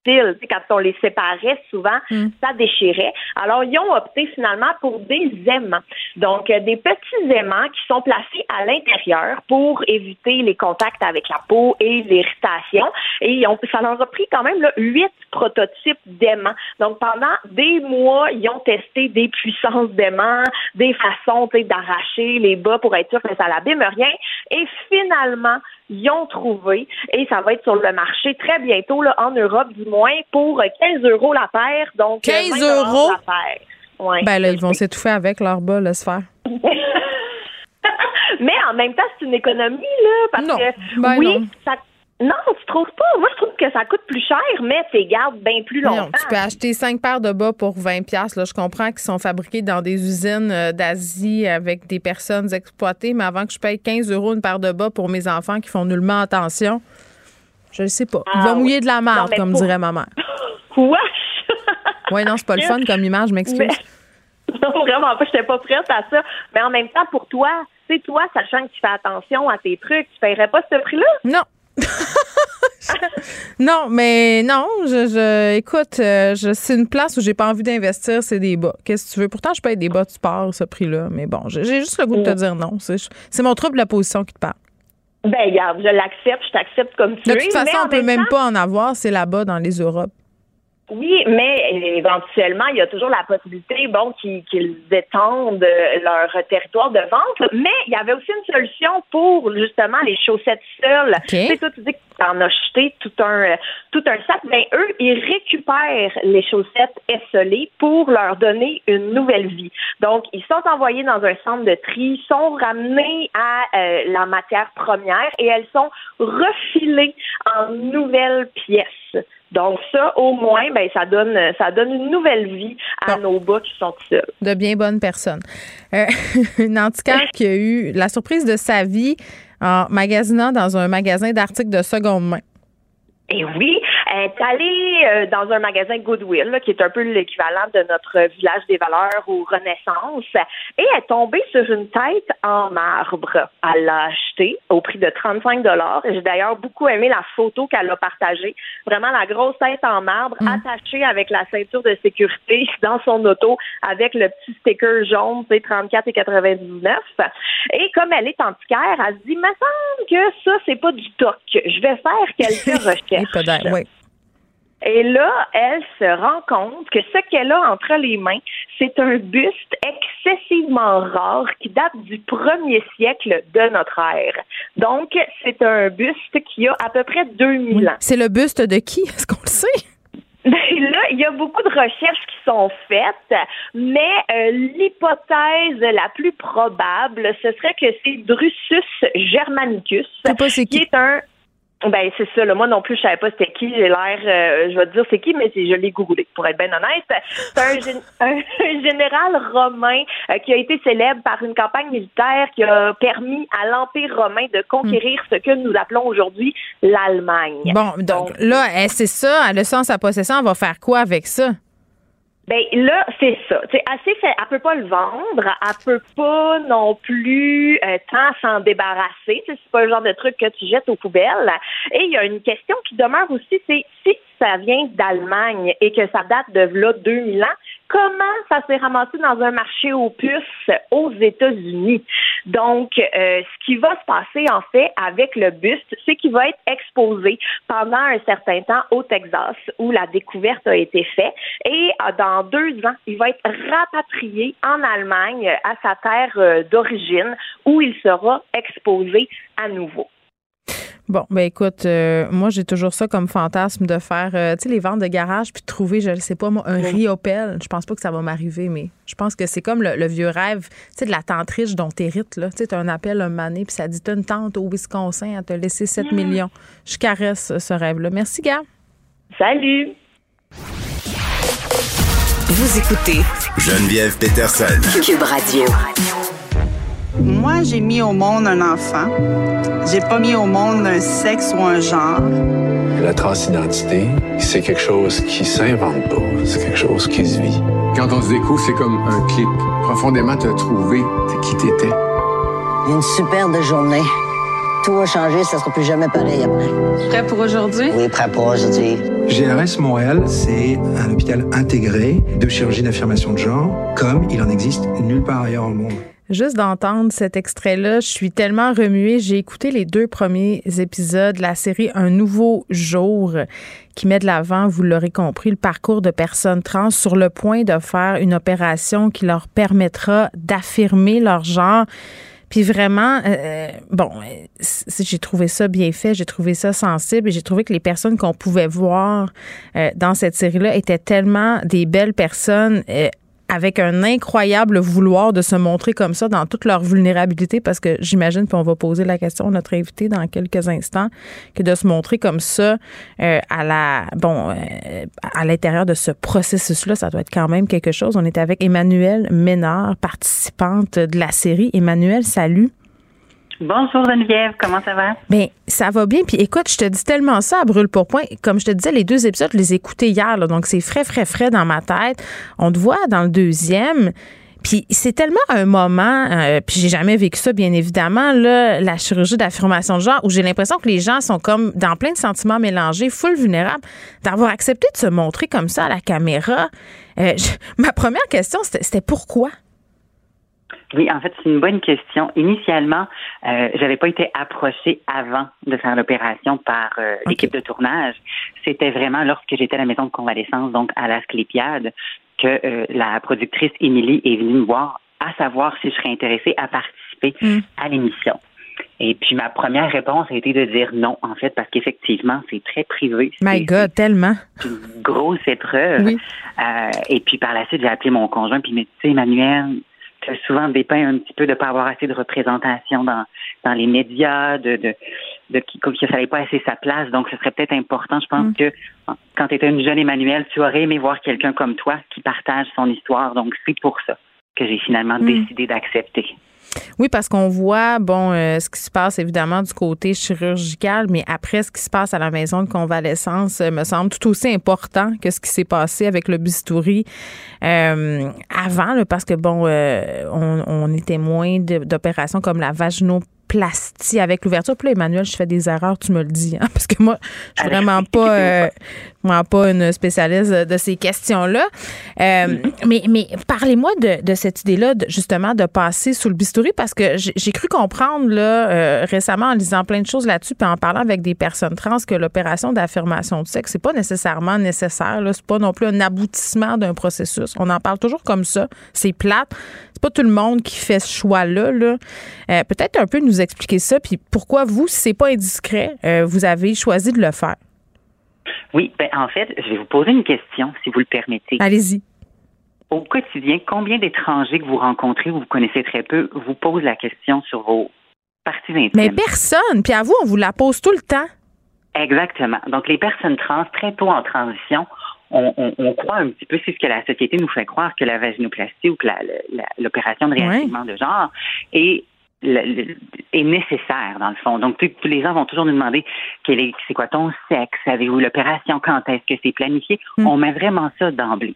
Tu sais, Quand on les séparait, souvent, ça déchirait. Alors, ils ont opté finalement pour des aimants. Donc, euh, des petits aimants qui sont placés à l'intérieur pour éviter les contacts avec la peau et l'irritation. Et ils ont, ça leur a pris quand même là, huit prototypes d'aimants. Donc, pendant des mois, ils ont testé des puissances d'aimants, des façons d'arracher les bas pour être sûr que ça n'abîme rien. Et finalement, ils ont trouvé, et ça va être sur le marché très bientôt, là, en Europe du moins, pour 15 euros la paire. Donc, 15 20 euros? la paire. Ouais. Ben là, ils vont s'étouffer avec leur bas, laisse faire. [LAUGHS] Mais en même temps, c'est une économie, là, parce Non. que Ben oui, non. ça. Non, tu trouves pas? Moi, je trouve que ça coûte plus cher, mais tu gardes bien plus longtemps. Non, tu peux acheter cinq paires de bas pour 20 pièces. Là, je comprends qu'ils sont fabriqués dans des usines euh, d'Asie avec des personnes exploitées, mais avant que je paye 15 euros une paire de bas pour mes enfants qui font nullement attention, je ne sais pas. Ils Ah vont oui. mouiller de la Non, marde, mais comme pour- dirait ma mère. [LAUGHS] Quoi? Oui, non, c'est pas le fun comme image, je m'excuse. Mais- [LAUGHS] Non, vraiment pas, j'étais pas prête à ça. Mais en même temps, pour toi, tu sais, toi, sachant que tu fais attention à tes trucs, tu paierais pas ce prix-là? Non. [LAUGHS] Non, mais non, je, je écoute, euh, je, c'est une place où j'ai pas envie d'investir, c'est des bas. Qu'est-ce que tu veux? Pourtant, je paye des bas de sport, ce prix-là. Mais bon, j'ai juste le goût de te Mm. dire non. C'est mon trouble de la position qui te parle. Ben, regarde, je l'accepte, je t'accepte comme tu De es. toute façon, on peut même même temps- pas en avoir, c'est là-bas dans les Europes. Oui, mais éventuellement, il y a toujours la possibilité, bon, qu'ils étendent euh, leur territoire de vente. Mais il y avait aussi une solution pour justement les chaussettes seules. Tu sais, toi, tu dis que tu en as jeté tout un euh, tout un sac. Ben eux, ils récupèrent les chaussettes esselées pour leur donner une nouvelle vie. Donc, ils sont envoyés dans un centre de tri, sont ramenés à euh, la matière première et elles sont refilées en nouvelles pièces. Donc ça, au moins, ben ça donne ça donne une nouvelle vie à nos bas qui sont tout seuls. De bien bonnes personnes. Euh, [LAUGHS] une antiquaire qui a eu la surprise de sa vie en magasinant dans un magasin d'articles de seconde main. Et oui, elle est allée euh, dans un magasin Goodwill, là, qui est un peu l'équivalent de notre village des valeurs ou Renaissance, et elle est tombée sur une tête en marbre. Elle l'a achetée au prix de 35 dollars. J'ai d'ailleurs beaucoup aimé la photo qu'elle a partagée. Vraiment la grosse tête en marbre, attachée avec la ceinture de sécurité [LAUGHS] dans son auto, avec le petit sticker jaune, c'est 34 et 99. Et comme elle est antiquaire, elle se dit, me semble que ça, c'est pas du toc. Je vais faire quelques [LAUGHS] recherches. Oui. Et là, elle se rend compte que ce qu'elle a entre les mains, c'est un buste excessivement rare qui date du premier siècle de notre ère. Donc, c'est un buste qui a à peu près 2000 ans. C'est le buste de qui? [LAUGHS] Est-ce qu'on le sait? Ben là, il y a beaucoup de recherches qui sont faites, mais euh, l'hypothèse la plus probable, ce serait que c'est Drusus germanicus, qui est un ben c'est ça. Là. Moi non plus, je savais pas c'était qui. J'ai l'air, euh, je vais te dire c'est qui, mais c'est- je l'ai googlé pour être bien honnête. C'est un, [LAUGHS] un général romain euh, qui a été célèbre par une campagne militaire qui a permis à l'empire romain de conquérir ce que nous appelons aujourd'hui l'Allemagne. Bon, donc là, elle, c'est ça, ça en sa possession, elle va faire quoi avec ça? Ben là, c'est ça. Tu sais, assez fait, elle peut pas le vendre, elle peut pas non plus euh, tant s'en débarrasser. C'est pas le genre de truc que tu jettes aux poubelles. Et il y a une question qui demeure aussi, c'est si ça vient d'Allemagne et que ça date de là 2000 ans, comment ça s'est ramassé dans un marché aux puces aux États-Unis? Donc, euh, ce qui va se passer en fait avec le buste, c'est qu'il va être exposé pendant un certain temps au Texas où la découverte a été faite et euh, dans deux ans, il va être rapatrié en Allemagne à sa terre euh, d'origine où il sera exposé à nouveau. Bon, ben écoute, euh, moi j'ai toujours ça comme fantasme de faire, euh, tu sais, les ventes de garage puis de trouver, je ne sais pas moi, un Riopel. Je pense pas que ça va m'arriver, mais je pense que c'est comme le, vieux rêve, tu sais, de la tante riche dont t'hérites là. Tu sais, as un appel un mané puis ça dit t'as une tante au Wisconsin à te laisser 7 millions. Je caresse ce rêve-là. Merci, gars. Salut. Vous écoutez Geneviève Peterson. Cube Radio. Moi, j'ai mis au monde un enfant. J'ai pas mis au monde un sexe ou un genre. La transidentité, c'est quelque chose qui s'invente pas. C'est quelque chose qui se vit. Quand on se découvre, c'est comme un clip. Profondément, te trouver qui t'étais. Une superbe journée. Tout a changé, ça sera plus jamais pareil après. Prêt pour aujourd'hui? Oui, prêt pour aujourd'hui. GRS Montréal, c'est un hôpital intégré de chirurgie d'affirmation de genre, comme il en existe nulle part ailleurs au monde. Juste d'entendre cet extrait-là, je suis tellement remuée. J'ai écouté les deux premiers épisodes de la série Un nouveau jour qui met de l'avant, vous l'aurez compris, le parcours de personnes trans sur le point de faire une opération qui leur permettra d'affirmer leur genre. Puis vraiment, euh, euh, bon, j'ai trouvé ça bien fait, j'ai trouvé ça sensible et j'ai trouvé que les personnes qu'on pouvait voir euh, dans cette série-là étaient tellement des belles personnes avec un incroyable vouloir de se montrer comme ça dans toute leur vulnérabilité, parce que j'imagine, puis on va poser la question à notre invité dans quelques instants, que de se montrer comme ça euh, à la bon euh, à l'intérieur de ce processus-là, ça doit être quand même quelque chose. On est avec Emmanuelle Ménard, participante de la série. Emmanuelle, salut. Bonjour Geneviève, comment ça va? Bien, ça va bien. Puis écoute, je te dis tellement ça à brûle pour point. Comme je te disais, les deux épisodes, je les ai écoutés hier, donc c'est frais, frais, frais dans ma tête. On te voit dans le deuxième. Puis c'est tellement un moment, euh, puis j'ai jamais vécu ça, bien évidemment, la chirurgie d'affirmation de genre, où j'ai l'impression que les gens sont comme dans plein de sentiments mélangés, full vulnérables, d'avoir accepté de se montrer comme ça à la caméra. Euh, [LAUGHS] ma première question, c'était pourquoi? Oui, en fait, c'est une bonne question. Initialement, euh, j'avais pas été approchée avant de faire l'opération par euh, l'équipe de tournage. C'était vraiment lorsque j'étais à la maison de convalescence, donc à la Sclépiade, que euh, la productrice Émilie est venue me voir à savoir si je serais intéressée à participer mm. à l'émission. Et puis ma première réponse a été de dire non, en fait, parce qu'effectivement, c'est très privé. My God, tellement. Une grosse épreuve. Euh, et puis par la suite, j'ai appelé mon conjoint, puis il m'a dit, Emmanuel, souvent dépeint un petit peu de ne pas avoir assez de représentation dans, dans les médias, de, de, de qu'il ne fallait pas assez sa place. Donc, ce serait peut-être important. Je pense mm. que quand tu étais une jeune Emmanuel, tu aurais aimé voir quelqu'un comme toi qui partage son histoire. Donc, c'est pour ça que j'ai finalement mm. décidé d'accepter. Oui, parce qu'on voit, bon, euh, ce qui se passe évidemment du côté chirurgical, mais après, ce qui se passe à la maison de convalescence euh, me semble tout aussi important que ce qui s'est passé avec le bistouri euh, avant, parce que, bon, on, on, est témoin d'opérations comme la vaginoplastie plastie avec l'ouverture. Puis là, Emmanuel, je fais des erreurs, tu me le dis, hein, [LAUGHS] parce que moi, je suis vraiment pas, [LAUGHS] euh, vraiment pas une spécialiste de ces questions-là. Euh. Mais, mais parlez-moi de, de, cette idée-là, justement, de passer sous le bistouri, parce que j'ai cru comprendre là euh, récemment en lisant plein de choses là-dessus, puis en parlant avec des personnes trans, que l'opération d'affirmation de sexe, c'est pas nécessairement nécessaire. C'est pas non plus un aboutissement d'un processus. On en parle toujours comme ça. C'est plate. C'est pas tout le monde qui fait ce choix-là. Là. Peut-être un peu nous expliquer ça, puis pourquoi vous, si c'est pas indiscret, euh, vous avez choisi de le faire? Oui, ben en fait, je vais vous poser une question, si vous le permettez. Allez-y. Au quotidien, combien d'étrangers que vous rencontrez ou vous connaissez très peu vous posent la question sur vos parties intimes? Mais personne. Puis à vous, on vous la pose tout le temps. Exactement. Donc, les personnes trans, très tôt en transition, on, croit un petit peu, c'est ce que la société nous fait croire, que la vaginoplastie ou que l'opération de réalignement de genre est est nécessaire dans le fond. Donc tous les gens vont toujours nous demander quel est c'est quoi ton sexe, avez-vous l'opération, quand est-ce que c'est planifié? Hmm. On met vraiment ça d'emblée.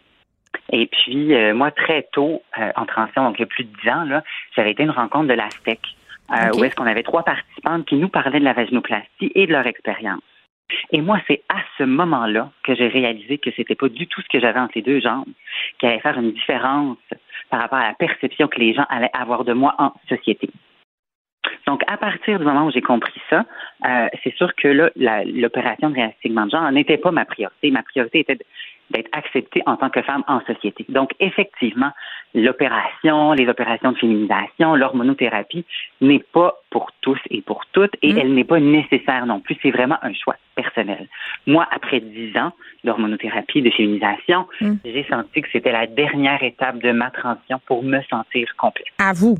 Et puis euh, moi très tôt euh, en transition, donc il y a plus de dix ans là, j'avais été à une rencontre de l'ASTEC euh, où est-ce qu'on avait trois participantes qui nous parlaient de la vaginoplastie et de leur expérience. Et moi, c'est à ce moment-là que j'ai réalisé que c'était pas du tout ce que j'avais entre les deux jambes, qui allait faire une différence par rapport à la perception que les gens allaient avoir de moi en société. Donc, à partir du moment où j'ai compris ça, euh, c'est sûr que là, l'opération de réassignement de genre n'était pas ma priorité. Ma priorité était d'être acceptée en tant que femme en société. Donc, effectivement, l'opération, les opérations de féminisation, l'hormonothérapie n'est pas pour tous et pour toutes et mm. elle n'est pas nécessaire non plus. C'est vraiment un choix personnel. Moi, après dix ans d'hormonothérapie, de féminisation, mm. j'ai senti que c'était la dernière étape de ma transition pour me sentir complète. À vous.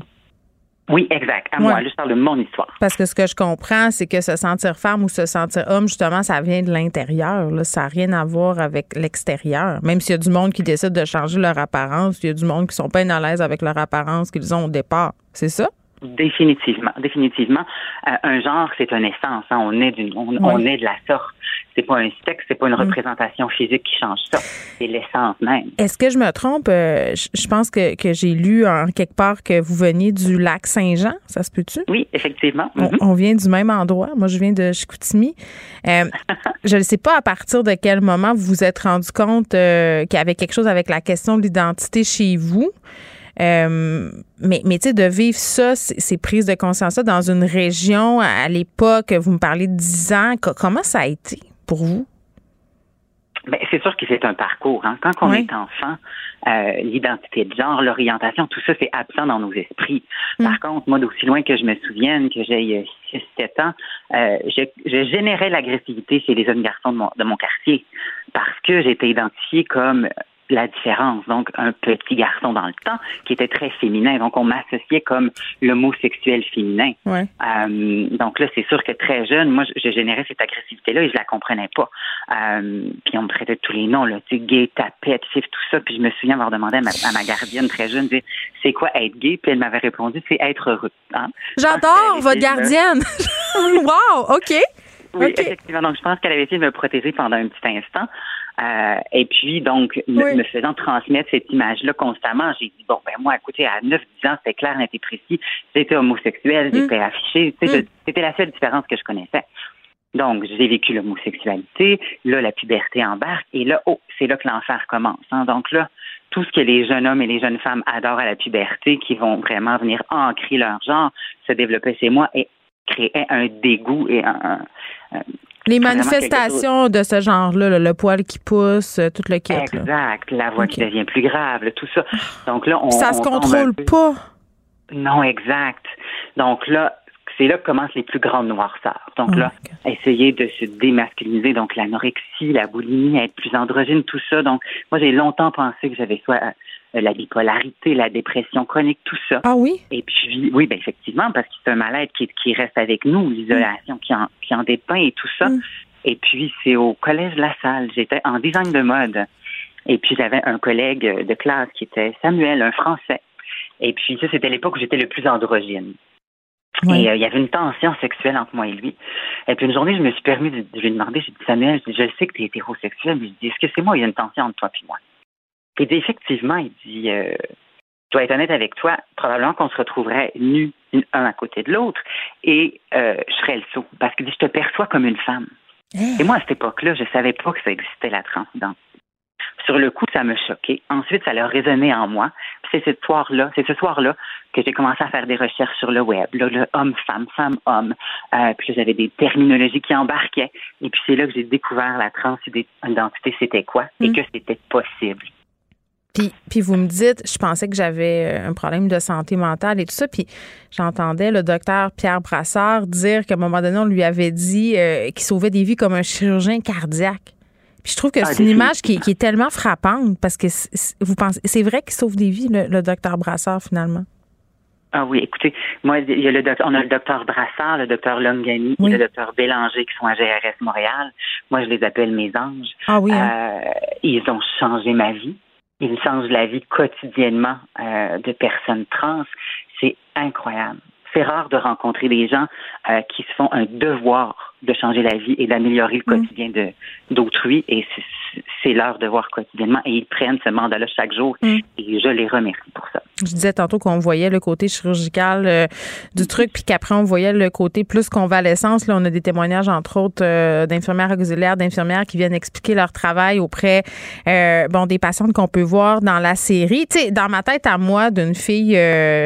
Oui, exact. À moi, je parle de mon histoire. Parce que ce que je comprends, c'est que se sentir femme ou se sentir homme, justement, ça vient de l'intérieur. Ça n'a rien à voir avec l'extérieur. Même s'il y a du monde qui décide de changer leur apparence, il y a du monde qui sont pas à l'aise avec leur apparence qu'ils ont au départ. C'est ça? Définitivement, définitivement. Euh, un genre, c'est une essence. Hein. On est d'une, on, est de la sorte. C'est pas un sexe, c'est pas une mm. représentation physique qui change ça. C'est l'essence même. Est-ce que je me trompe? Euh, Je pense que, que j'ai lu en quelque part que vous veniez du lac Saint-Jean. Ça se peut-tu? Oui, effectivement. Mm-hmm. on, vient du même endroit. Moi, je viens de Chicoutimi. Euh, [LAUGHS] je ne sais pas à partir de quel moment vous vous êtes rendu compte qu'il y avait quelque chose avec la question de l'identité chez vous. Euh, mais mais tu sais, de vivre ça, ces prises de conscience-là dans une région à, l'époque, vous me parlez de 10 ans, comment ça a été pour vous? Ben, c'est sûr que c'est un parcours. Hein. Quand on est enfant, euh, l'identité de genre, l'orientation, tout ça, c'est absent dans nos esprits. Mm. Par contre, moi, d'aussi loin que je me souvienne, que j'ai 6-7 ans, euh, je, je, générais l'agressivité chez les jeunes garçons de mon, de mon quartier parce que j'étais identifiée comme la différence. Donc, un petit garçon dans le temps qui était très féminin. Donc, on m'associait comme l'homosexuel féminin. Euh, donc là, c'est sûr que très jeune, moi, je, générais cette agressivité-là et je la comprenais pas. Euh, puis on me traitait de tous les noms, là, tu sais, gay, tapette, fif, tout ça. Puis je me souviens avoir demandé à ma, gardienne très jeune, c'est quoi être gay? Puis elle m'avait répondu, c'est être heureux. Hein? J'adore votre gardienne! [LAUGHS] wow! OK! Oui, effectivement. Donc, je pense qu'elle avait essayé de me protéger pendant un petit instant. Euh, et puis, donc, me, faisant transmettre cette image-là constamment, j'ai dit, bon, ben moi, écoutez, à 9-10 ans, c'était clair, et précis. J'étais homosexuel, j'étais mm. affiché. Mm. C'était la seule différence que je connaissais. Donc, j'ai vécu l'homosexualité. Là, la puberté embarque. Et là, oh, c'est là que l'enfer commence. Hein. Donc là, tout ce que les jeunes hommes et les jeunes femmes adorent à la puberté, qui vont vraiment venir ancrer leur genre, se développer chez moi et créer un dégoût et un, les manifestations de ce genre-là, le poil qui pousse, euh, tout le kit. Exact, la voix qui devient plus grave, tout ça. Donc là, on. Ça se contrôle pas. Non, exact. Donc là, c'est là que commencent les plus grandes noirceurs. Donc là, oh essayer de se démasculiniser, donc l'anorexie, la boulimie, être plus androgyne, tout ça. Donc, moi, j'ai longtemps pensé que j'avais soit la bipolarité, la dépression chronique, tout ça. Ah oui? Et puis, oui, ben effectivement, parce que c'est un mal-être qui, qui, reste avec nous, l'isolation qui, en, qui en dépeint et tout ça. Mm. Et puis, c'est au collège La Salle. J'étais en design de mode. Et puis, j'avais un collègue de classe qui était Samuel, un Français. Et puis, ça, c'était l'époque où j'étais le plus androgyne. Et euh, il y avait une tension sexuelle entre moi et lui. Et puis une journée, je me suis permis de, lui demander, j'ai dit, Samuel, je, sais que tu es hétérosexuel, mais je dis, est-ce que c'est moi, il y a une tension entre toi et moi? Il dit effectivement, il dit, euh, je dois être honnête avec toi, probablement qu'on se retrouverait nus un à côté de l'autre et euh, je serais le saut parce qu'il dit, je te perçois comme une femme. Eh. Et moi, à cette époque-là, je savais pas que ça existait la transidentité. Sur le coup, ça me choquait. Ensuite, ça a résonné en moi. C'est ce soir-là, c'est ce soir-là que j'ai commencé à faire des recherches sur le web, le homme-femme, femme-homme. Euh, puis j'avais des terminologies qui embarquaient. Et puis c'est là que j'ai découvert la transidentité, c'était quoi et mm. que c'était possible. Puis, vous me dites, je pensais que j'avais euh, un problème de santé mentale et tout ça. Puis j'entendais le docteur Pierre Brassard dire qu'à un moment donné, on lui avait dit euh, qu'il sauvait des vies comme un chirurgien cardiaque. Puis je trouve que ah, c'est une image qui, est tellement frappante parce que vous pensez, c'est vrai qu'il sauve des vies, le, docteur Brassard, finalement? Ah oui, écoutez, moi, il y a le on a le docteur Brassard, le docteur Longani et le docteur Bélanger qui sont à GRS Montréal. Moi, je les appelle mes anges. Ah oui. Hein? Euh, ils ont changé ma vie il change la vie quotidiennement euh, de personnes trans. C'est incroyable. C'est rare de rencontrer des gens euh, qui se font un devoir de changer la vie et d'améliorer le mm. quotidien de d'autrui et c'est leur devoir quotidiennement et ils prennent ce mandat-là chaque jour mm. et je les remercie pour ça. Je disais tantôt qu'on voyait le côté chirurgical euh, du truc, puis qu'après on voyait le côté plus convalescence. Là, on a des témoignages, entre autres, euh, d'infirmières auxiliaires, d'infirmières qui viennent expliquer leur travail auprès euh, bon des patientes qu'on peut voir dans la série. Tu sais, dans ma tête à moi d'une fille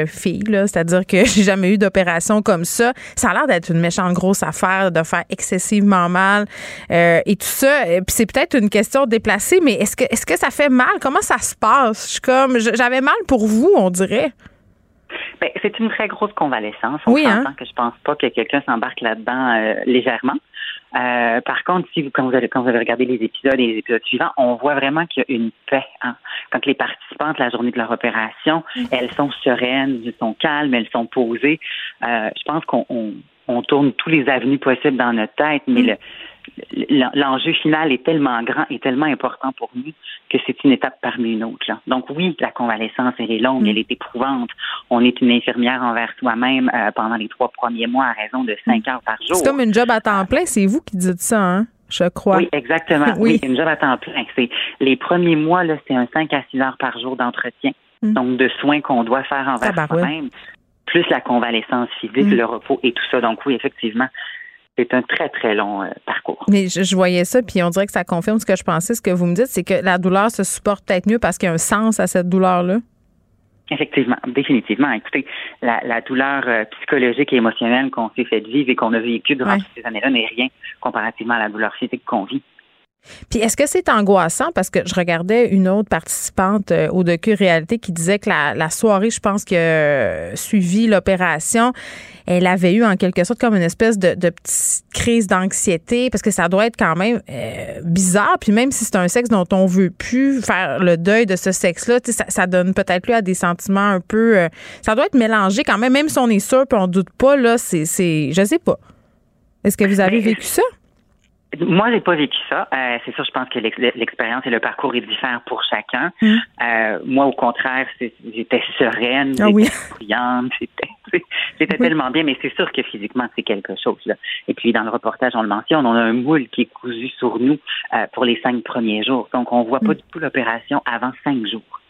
fille, là, c'est-à-dire que [LAUGHS] j'ai jamais eu d'opération comme ça. Ça a l'air d'être une méchante grosse affaire, de faire excessivement mal et tout ça. Puis c'est peut-être une question déplacée, mais est-ce que est-ce que ça fait mal? Comment ça se passe? Je suis comme j'avais mal pour vous on dirait. Ben, c'est une très grosse convalescence. On oui, hein? que je pense pas que quelqu'un s'embarque là-dedans euh, légèrement. Euh, par contre, si vous quand, vous avez, quand vous avez regardé les épisodes et les épisodes suivants, on voit vraiment qu'il y a une paix. Hein. Quand les participantes, la journée de leur opération, mm. elles sont sereines, elles sont calmes, elles sont posées. Euh, je pense qu'on on, tourne tous les avenues possibles dans notre tête, mais mm. le l'enjeu final est tellement grand et tellement important pour nous que c'est une étape parmi une autre. Donc oui, la convalescence, elle est longue, elle est éprouvante. On est une infirmière envers soi-même euh, pendant les trois premiers mois à raison de cinq heures par jour. C'est comme une job à temps plein, c'est vous qui dites ça, hein? Je crois. Oui, exactement. [LAUGHS] oui. une job à temps plein. C'est les premiers mois, là, c'est un 5 à 6 heures par jour d'entretien. Donc, de soins qu'on doit faire envers soi-même, plus la convalescence physique, hmm. le repos et tout ça. Donc, oui, effectivement, c'est un très, très long euh, parcours. Mais je, voyais ça, puis on dirait que ça confirme ce que je pensais. Ce que vous me dites, c'est que la douleur se supporte peut-être mieux parce qu'il y a un sens à cette douleur-là. Effectivement, définitivement. Écoutez, la, douleur euh, psychologique et émotionnelle qu'on s'est fait vivre et qu'on a vécue durant ces années-là n'est rien comparativement à la douleur physique qu'on vit. Puis est-ce que c'est angoissant? Parce que je regardais une autre participante euh, au docu réalité qui disait que la, soirée, je pense que euh, suivi l'opération, elle avait eu en quelque sorte comme une espèce de, petite crise d'anxiété parce que ça doit être quand même euh, bizarre. Puis même si c'est un sexe dont on veut plus faire le deuil de ce sexe-là, ça, ça donne peut-être plus à des sentiments un peu. ça doit être mélangé quand même, même si on est sûr puis on doute pas là. C'est, c'est, je sais pas. Est-ce que vous avez vécu ça? Moi, j'ai pas vécu ça. Euh, c'est sûr, je pense que l'expérience et le parcours est différent pour chacun. Mm. Euh, moi, au contraire, j'étais sereine, ah j'étais c'était [LAUGHS] tellement bien, mais c'est sûr que physiquement, c'est quelque chose. Là. Et puis, dans le reportage, on le mentionne, on a un moule qui est cousu sur nous euh, pour les cinq premiers jours. Donc, on voit pas mm. du tout l'opération avant cinq jours.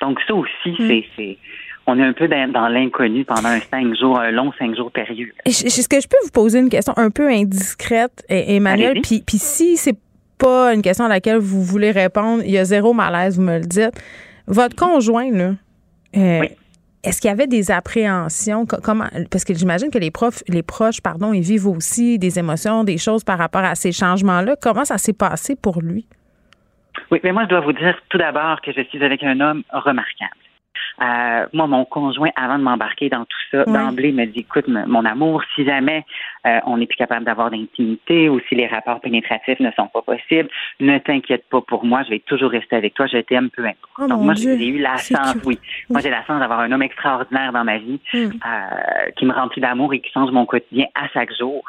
Donc, ça aussi, mm. c'est on est un peu dans, l'inconnu pendant un cinq jours, un long cinq jours périlleux. Est-ce que je peux vous poser une question un peu indiscrète, Emmanuel? Puis, puis si c'est pas une question à laquelle vous voulez répondre, il y a zéro malaise, vous me le dites. Votre conjoint, là, euh, est-ce qu'il y avait des appréhensions? Comment, parce que j'imagine que les profs, les proches, pardon, ils vivent aussi des émotions, des choses par rapport à ces changements-là. Comment ça s'est passé pour lui? Oui, mais moi, je dois vous dire tout d'abord que je suis avec un homme remarquable. Euh, moi, mon conjoint, avant de m'embarquer dans tout ça, d'emblée me dit, écoute, mon amour, si jamais euh, on n'est plus capable d'avoir d'intimité ou si les rapports pénétratifs ne sont pas possibles, ne t'inquiète pas pour moi, je vais toujours rester avec toi, je t'aime peu importe. Oh Donc moi, j'ai eu la chance, oui. Moi, j'ai la chance d'avoir un homme extraordinaire dans ma vie hmm. euh, qui me remplit d'amour et qui change mon quotidien à chaque jour.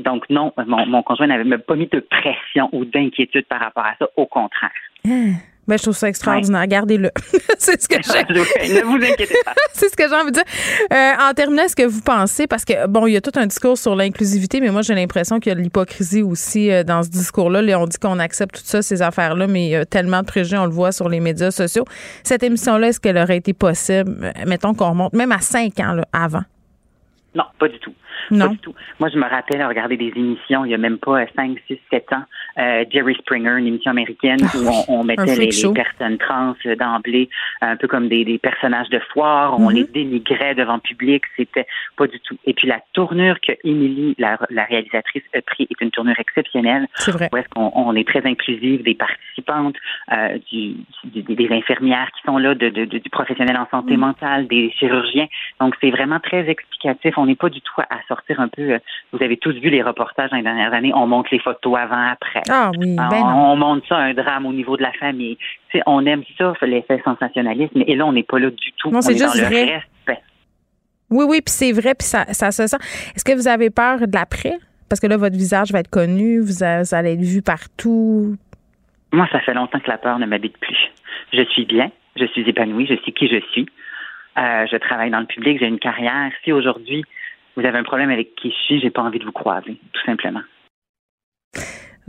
donc non, mon, conjoint n'avait pas mis de pression ou d'inquiétude par rapport à ça, au contraire. Hein? Ben, je trouve ça extraordinaire. Gardez-le. [LAUGHS] c'est ce que [LAUGHS] j'ai. ne vous inquiétez pas. [LAUGHS] c'est ce que j'ai envie de dire. Euh, en terminant, est-ce que vous pensez, parce que, bon, il y a tout un discours sur l'inclusivité, mais moi, j'ai l'impression qu'il y a de l'hypocrisie aussi euh, dans ce discours-là. Là, on dit qu'on accepte tout ça, ces affaires-là, mais il y a tellement de préjugés, on le voit sur les médias sociaux. Cette émission-là, est-ce qu'elle aurait été possible, euh, mettons qu'on remonte même à cinq ans là, avant? Non, pas du tout. Non? Pas du tout. Moi, je me rappelle regarder des émissions, il y a même pas 5, 6, 7 ans, euh, Jerry Springer, une émission américaine où on, mettait les, personnes trans d'emblée, un peu comme des, personnages de foire, on mm-hmm. les dénigrait devant le public, c'était pas du tout. Et puis la tournure que Émilie, la, réalisatrice, a pris est une tournure exceptionnelle. C'est vrai. Où est-ce qu'on on est très inclusive des participantes, euh, du, des infirmières qui sont là, de, de, du professionnel en santé mm. mentale, des chirurgiens. Donc c'est vraiment très explicatif. On n'est pas du tout à sortir un peu. Euh, vous avez tous vu les reportages dans les dernières années. On montre les photos avant, après. Ah oui, ben on, montre ça un drame au niveau de la famille. on aime ça, l'effet sensationnalisme. Et là, on n'est pas là du tout. Non, c'est juste dans vrai. le respect. Oui, oui, puis c'est vrai, puis ça, ça se sent. Est-ce que vous avez peur de l'après? Parce que là, votre visage va être connu, vous, allez être vu partout. Moi, ça fait longtemps que la peur ne m'habite plus. Je suis bien, je suis épanouie, je sais qui je suis. Euh, je travaille dans le public, j'ai une carrière. Si aujourd'hui vous avez un problème avec qui je suis, j'ai pas envie de vous croiser, tout simplement.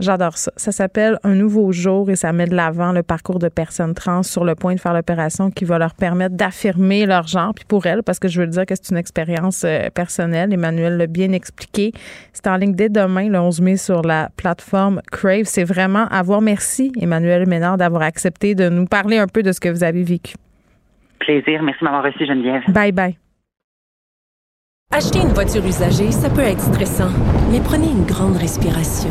J'adore ça. Ça s'appelle Un nouveau jour et ça met de l'avant le parcours de personnes trans sur le point de faire l'opération qui va leur permettre d'affirmer leur genre. Puis pour elles, parce que je veux dire que c'est une expérience euh, personnelle, Emmanuel l'a bien expliqué. C'est en ligne dès demain, le 11 mai, sur la plateforme Crave. C'est vraiment à voir. Merci, Emmanuel Ménard, d'avoir accepté de nous parler un peu de ce que vous avez vécu. Plaisir. Merci de m'avoir reçu, Geneviève. Bye bye. Acheter une voiture usagée, ça peut être stressant, mais prenez une grande respiration.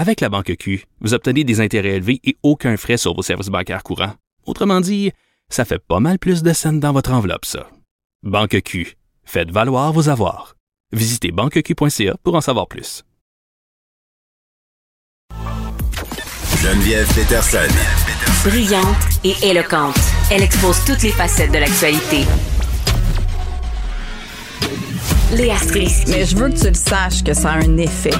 Avec la Banque Q, vous obtenez des intérêts élevés et aucun frais sur vos services bancaires courants. Autrement dit, ça fait pas mal plus de scènes dans votre enveloppe, ça. Banque Q. Faites valoir vos avoirs. Visitez banqueq.ca pour en savoir plus. Geneviève Peterson. Brillante et éloquente, elle expose toutes les facettes de l'actualité. Léa Strisky. Mais je veux que tu le saches que ça a un effet.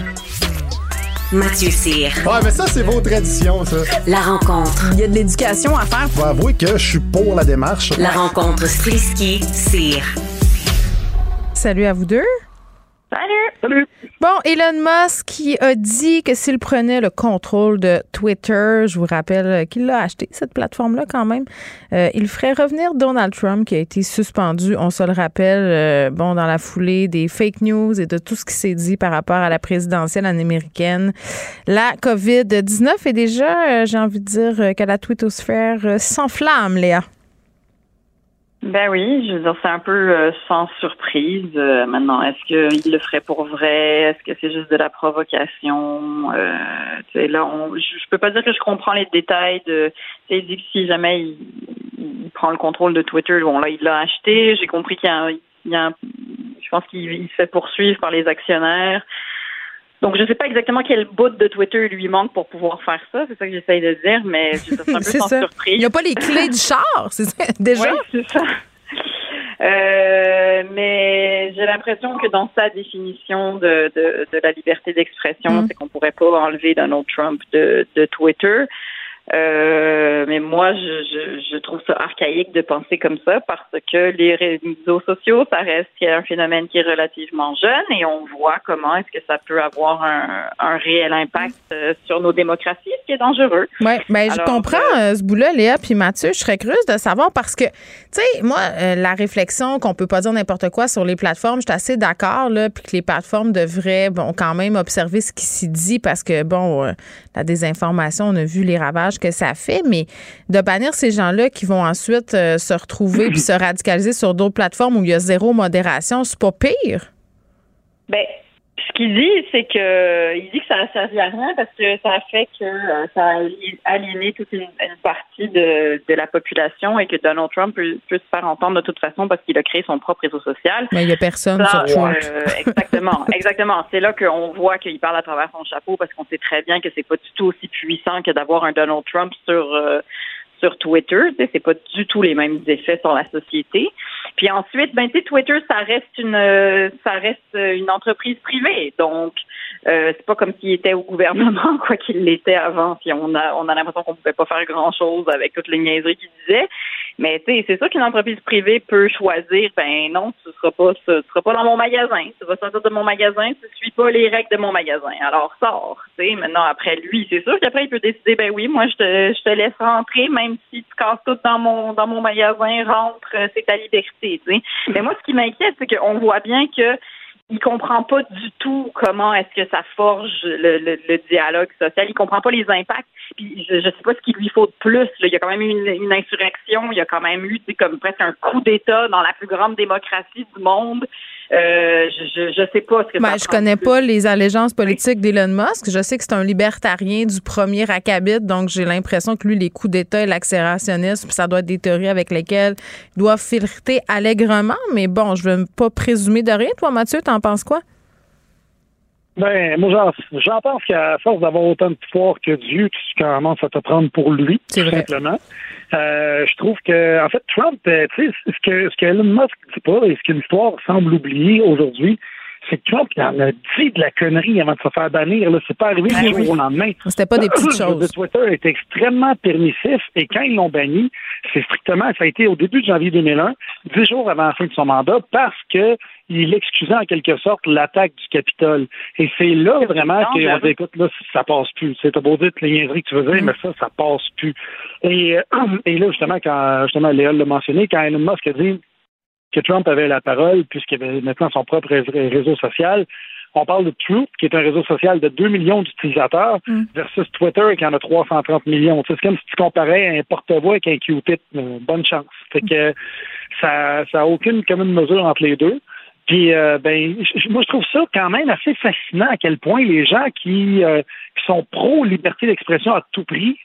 Mathieu Cyr. Ouais, mais ça, c'est vos traditions, ça. La rencontre. Il y a de l'éducation à faire. Faut avouer que je suis pour la démarche. La rencontre Strisky-Cyr. Salut à vous deux. Salut! Salut! Bon, Elon Musk qui a dit que s'il prenait le contrôle de Twitter, je vous rappelle qu'il l'a acheté, cette plateforme-là quand même, euh, il ferait revenir Donald Trump qui a été suspendu, on se le rappelle, euh, bon, dans la foulée des fake news et de tout ce qui s'est dit par rapport à la présidentielle américaine. La COVID-19 est déjà, euh, j'ai envie de dire, que la twittosphère euh, s'enflamme, Léa. Ben oui, je veux dire, c'est un peu euh, sans surprise. Euh, maintenant, est-ce qu'il le ferait pour vrai? Est-ce que c'est juste de la provocation? Euh, là, on, je, peux pas dire que je comprends les détails de. Il dit que si jamais il, il prend le contrôle de Twitter, bon là, il l'a acheté. J'ai compris qu'il y a, un, y a un- je pense qu'il il se fait poursuivre par les actionnaires. Donc, je ne sais pas exactement quel bout de Twitter lui manque pour pouvoir faire ça. C'est ça que j'essaye de dire, mais je c'est un peu [LAUGHS] sans ça. surprise. Il n'y a pas les clés du char, c'est ça, [LAUGHS] déjà? Oui, c'est ça. Euh, mais j'ai l'impression que dans sa définition de, de, de la liberté d'expression, Mm. c'est qu'on pourrait pas enlever Donald Trump de, de Twitter. Euh, mais moi, je, je, je trouve ça archaïque de penser comme ça parce que les réseaux sociaux, ça reste un phénomène qui est relativement jeune et on voit comment est-ce que ça peut avoir un, un réel impact euh, sur nos démocraties, ce qui est dangereux. Oui, ben, je comprends euh, ce bout-là, Léa puis Mathieu. Je serais curieuse de savoir parce que, tu sais, moi, euh, la réflexion qu'on peut pas dire n'importe quoi sur les plateformes, je suis assez d'accord, là, puis que les plateformes devraient, bon, quand même observer ce qui s'y dit parce que, bon, la désinformation, on a vu les ravages que ça fait, mais de bannir ces gens-là qui vont ensuite euh, se retrouver puis se radicaliser sur d'autres plateformes où il y a zéro modération, c'est pas pire? Ben, ce qu'il dit, c'est que il dit que ça a servi à rien parce que ça a fait que euh, ça a ali- aliéné toute une, une partie de, de la population et que Donald Trump peut, peut se faire entendre de toute façon parce qu'il a créé son propre réseau social. Mais il y a personne Ça, sur Trump. euh, exactement, [LAUGHS] exactement. C'est là qu'on voit qu'il parle à travers son chapeau parce qu'on sait très bien que c'est pas du tout aussi puissant que d'avoir un Donald Trump sur euh, sur Twitter. C'est pas du tout les mêmes effets sur la société. Puis ensuite, ben tu Twitter, ça reste une euh, ça reste euh, une entreprise privée. Donc euh, c'est pas comme s'il était au gouvernement, [LAUGHS] quoi qu'il l'était avant. Puis on a on a l'impression qu'on pouvait pas faire grand chose avec toutes les niaiseries qu'il disait. Mais tu sais, c'est sûr qu'une entreprise privée peut choisir, ben non, tu seras pas, tu seras pas dans mon magasin, tu vas sortir de mon magasin, tu suis pas les règles de mon magasin. Alors sors, tu sais. Maintenant après lui, c'est sûr qu'après il peut décider, ben oui, moi je te, je te laisse rentrer, même si tu casses tout dans mon, dans mon magasin, rentre, euh, c'est ta liberté, Mais moi ce qui m'inquiète, c'est qu'on voit bien que il comprend pas du tout comment est-ce que ça forge le, le, dialogue social. Il comprend pas les impacts. Puis je, je sais pas ce qu'il lui faut de plus. Il y a quand même eu une, insurrection. Il y a quand même eu comme presque un coup d'État dans la plus grande démocratie du monde. Euh, je, je, je sais pas ce que Ben, ça je connais plus. pas les allégeances politiques d'Elon Musk. Je sais que c'est un libertarien du premier acabit, donc j'ai l'impression que lui, les coups d'État et l'accélérationnisme, ça doit être des théories avec lesquelles il doit flirter allègrement. Mais bon, je veux pas présumer de rien. Toi, Mathieu, t'en penses quoi? Ben, moi, j'en, j'en pense qu'à force d'avoir autant de pouvoir que Dieu, tu commences à te prendre pour lui, tout simplement. Euh, je trouve que, en fait, Trump, euh, tu sais, ce que, ce que Elon Musk dit pas et ce que l'histoire semble oublier aujourd'hui, c'est que Trump, il en a dit de la connerie avant de se faire bannir. Là. C'est pas arrivé Ben du jour au lendemain. C'était pas des petites choses. Twitter est extrêmement permissif et quand ils l'ont banni, c'est strictement, ça a été au début de janvier 2001, dix jours avant la fin de son mandat, parce que il excusait en quelque sorte l'attaque du Capitole. Et c'est là vraiment qu'on dit, écoute, là, ça passe plus. C'est t'as beau dire les niaiseries que tu veux dire, mais ça, ça passe plus. Et, euh, [CLEARS THROAT] et là, justement, quand justement Léa l'a mentionné, quand Elon Musk a dit que Trump avait la parole, puisqu'il avait maintenant son propre ré- réseau social. On parle de Truth, qui est un réseau social de 2 millions d'utilisateurs, versus Twitter, qui en a 330 millions. C'est comme si tu comparais un porte-voix avec un Q-tip. Bonne chance. Fait que ça ça a aucune commune mesure entre les deux. Puis, euh, ben, moi, je trouve ça quand même assez fascinant à quel point les gens qui, euh, qui sont pro-liberté d'expression à tout prix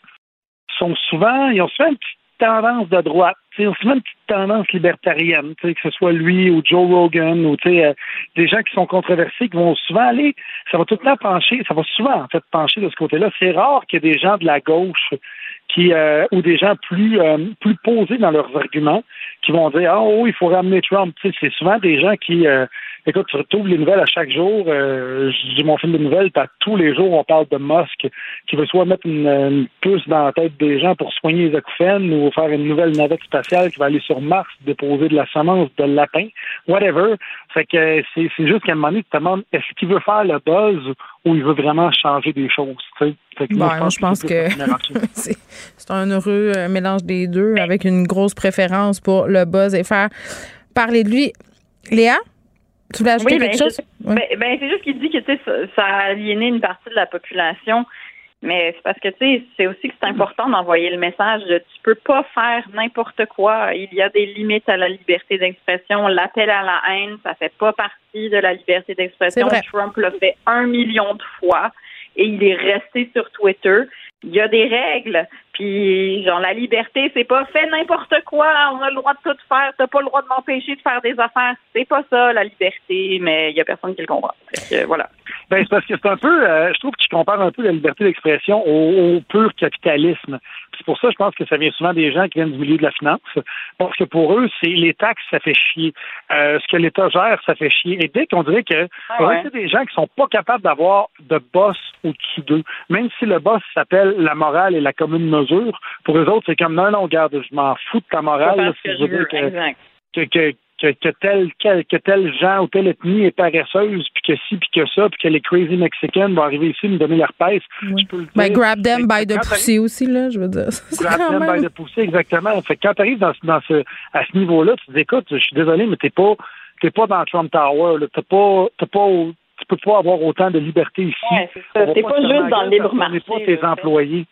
sont souvent, ils ont souvent une petite tendance de droite. Souvent une petite tendance libertarienne, que ce soit lui ou Joe Rogan ou euh, des gens qui sont controversés qui vont souvent aller, ça va tout le temps pencher, ça va souvent en fait pencher de ce côté-là. C'est rare qu'il y ait des gens de la gauche qui euh, ou des gens plus euh, plus posés dans leurs arguments qui vont dire ah oh il faut ramener Trump. Tu sais, c'est souvent des gens qui euh, écoute tu retrouves les nouvelles à chaque jour. J'ai mon film de nouvelles, à tous les jours on parle de Musk qui veut soit mettre une, une puce dans la tête des gens pour soigner les acouphènes ou faire une nouvelle navette spatiale qui va aller sur Mars déposer de la semence de lapin, whatever. Fait que c'est c'est juste qu'à un moment donné tu te demandes est-ce qu'il veut faire le buzz ou il veut vraiment changer des choses. Tu sais? Fait que Bon, moi, moi, je pense que. [LAUGHS] c'est un heureux euh, mélange des deux avec une grosse préférence pour le buzz et faire parler de lui. Léa, tu voulais ajouter Oui, ben, quelque chose? c'est- ben, ben, c'est juste qu'il dit que ça, ça a aliéné une partie de la population. Mais c'est parce que tu sais, c'est aussi que c'est important d'envoyer le message de tu peux pas faire n'importe quoi. Il y a des limites à la liberté d'expression. L'appel à la haine, ça fait pas partie de la liberté d'expression. Trump l'a fait un million de fois et il est resté sur Twitter. Il y a des règles. Puis, genre, la liberté, c'est pas fait n'importe quoi. On a le droit de tout faire. T'as pas le droit de m'empêcher de faire des affaires. C'est pas ça, la liberté. Mais il y a personne qui le comprend. Que, voilà. Ben, c'est parce que c'est un peu, euh, je trouve que tu compares un peu la liberté d'expression au, au pur capitalisme. C'est pour ça, je pense que ça vient souvent des gens qui viennent du milieu de la finance, parce que pour eux, c'est les taxes, ça fait chier. Euh, ce que l'État gère, ça fait chier. Et dès qu'on dirait que Ah ouais. c'est des gens qui sont pas capables d'avoir de boss au-dessus d'eux, même si le boss s'appelle la morale et la commune mesure, pour eux autres, c'est comme non, non, garde, je m'en fous de ta morale. Là, si que je veux que- que, que, que, que tel, quel- que tel gens ou telle ethnie est paresseuse, puis que ci, puis que ça, puis que les crazy Mexicains vont arriver ici me donner l'herpès. Je peux le Ben, grab them by the pussy aussi, là, je veux dire. [LAUGHS] Grab them même- by the pussy, exactement. Fait que quand tu arrives dans, ce- dans ce, à ce niveau-là, tu te dis, écoute, je suis désolé, mais t'es pas, t'es pas dans Trump Tower, là. T'as pas, t'as pas, tu peux pas avoir autant de liberté ici. Ouais, c'est ça. T'es te pas fermer juste dans le libre marché, pas tes employés.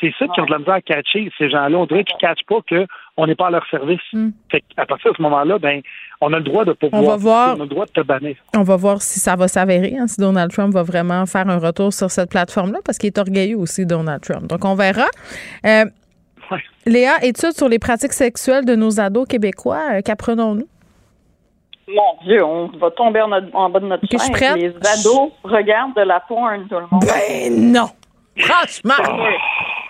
C'est ça qui ont de la misère à catcher, ces gens-là. On dirait qu'ils ne catchent pas qu'on n'est pas à leur service. Fait à partir de ce moment-là, ben, on a le droit de Hmm. On va voir. On a le droit de te bannir. On va voir si ça va s'avérer, hein, si Donald Trump va vraiment faire un retour sur cette plateforme-là, parce qu'il est orgueilleux aussi, Donald Trump. Donc, on verra. Euh, Léa, étude sur les pratiques sexuelles de nos ados québécois, euh, qu'apprenons-nous? Mon Dieu, on va tomber en, notre- en bas de notre prête. Les ados regardent de la porn, tout le monde. Ben non! Franchement!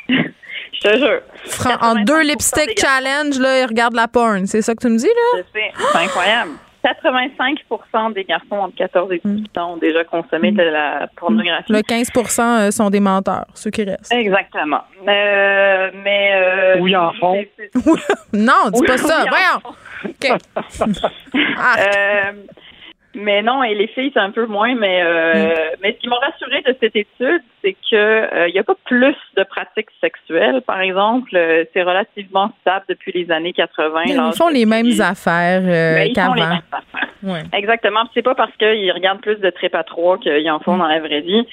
Je te jure. Fran- en deux lipstick challenge, là, ils regardent la porn. C'est ça que tu me dis, là? Je sais, C'est incroyable. 85% des garçons entre 14 et 18 ans ont déjà consommé de la pornographie. Le 15% euh, sont des menteurs, ceux qui restent. Exactement. Euh, mais. Euh, Ou ils en font. [LAUGHS] non, dis Oui, pas ça. oui, Voyons! OK. [LAUGHS] Ah. Euh, mais non, et les filles, c'est un peu moins. Mais, euh, Mm. mais ce qui m'a rassuré de cette étude, c'est que euh, il n'y a pas plus de pratiques sexuelles. Par exemple, Euh, c'est relativement stable depuis les années 80. Ils l'âge font de les vie. mêmes affaires euh, Mais ils font les qu'avant. mêmes affaires. Ouais. Exactement. C'est pas parce qu'ils regardent plus de trip à trois qu'ils en font dans la vraie vie.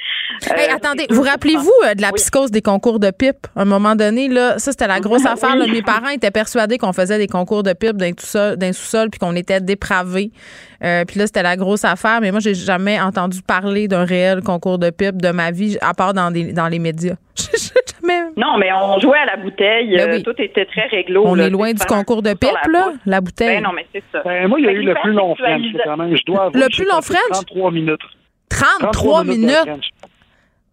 Hey, Euh, attendez, vous rappelez-vous euh, de la psychose des concours de pipe? À un moment donné, là, ça, c'était la grosse [LAUGHS] affaire. là. Mes parents étaient persuadés qu'on faisait des concours de pipe le sous-sol, puis qu'on était dépravés. Euh, puis là, c'était la grosse affaire. Mais moi, j'ai jamais entendu parler d'un réel concours de pipe de ma vie, à part dans, des, dans les médias. [LAUGHS] jamais... Non, mais on jouait à la bouteille. Ben euh, oui. Tout était très réglo. On là, est loin du concours de pipe, la là, la bouteille. Ben non, mais c'est ça. Ben, moi, il y a eu le plus long French, quand même. Je dois avouer Le plus long French? 33 minutes. 33 minutes?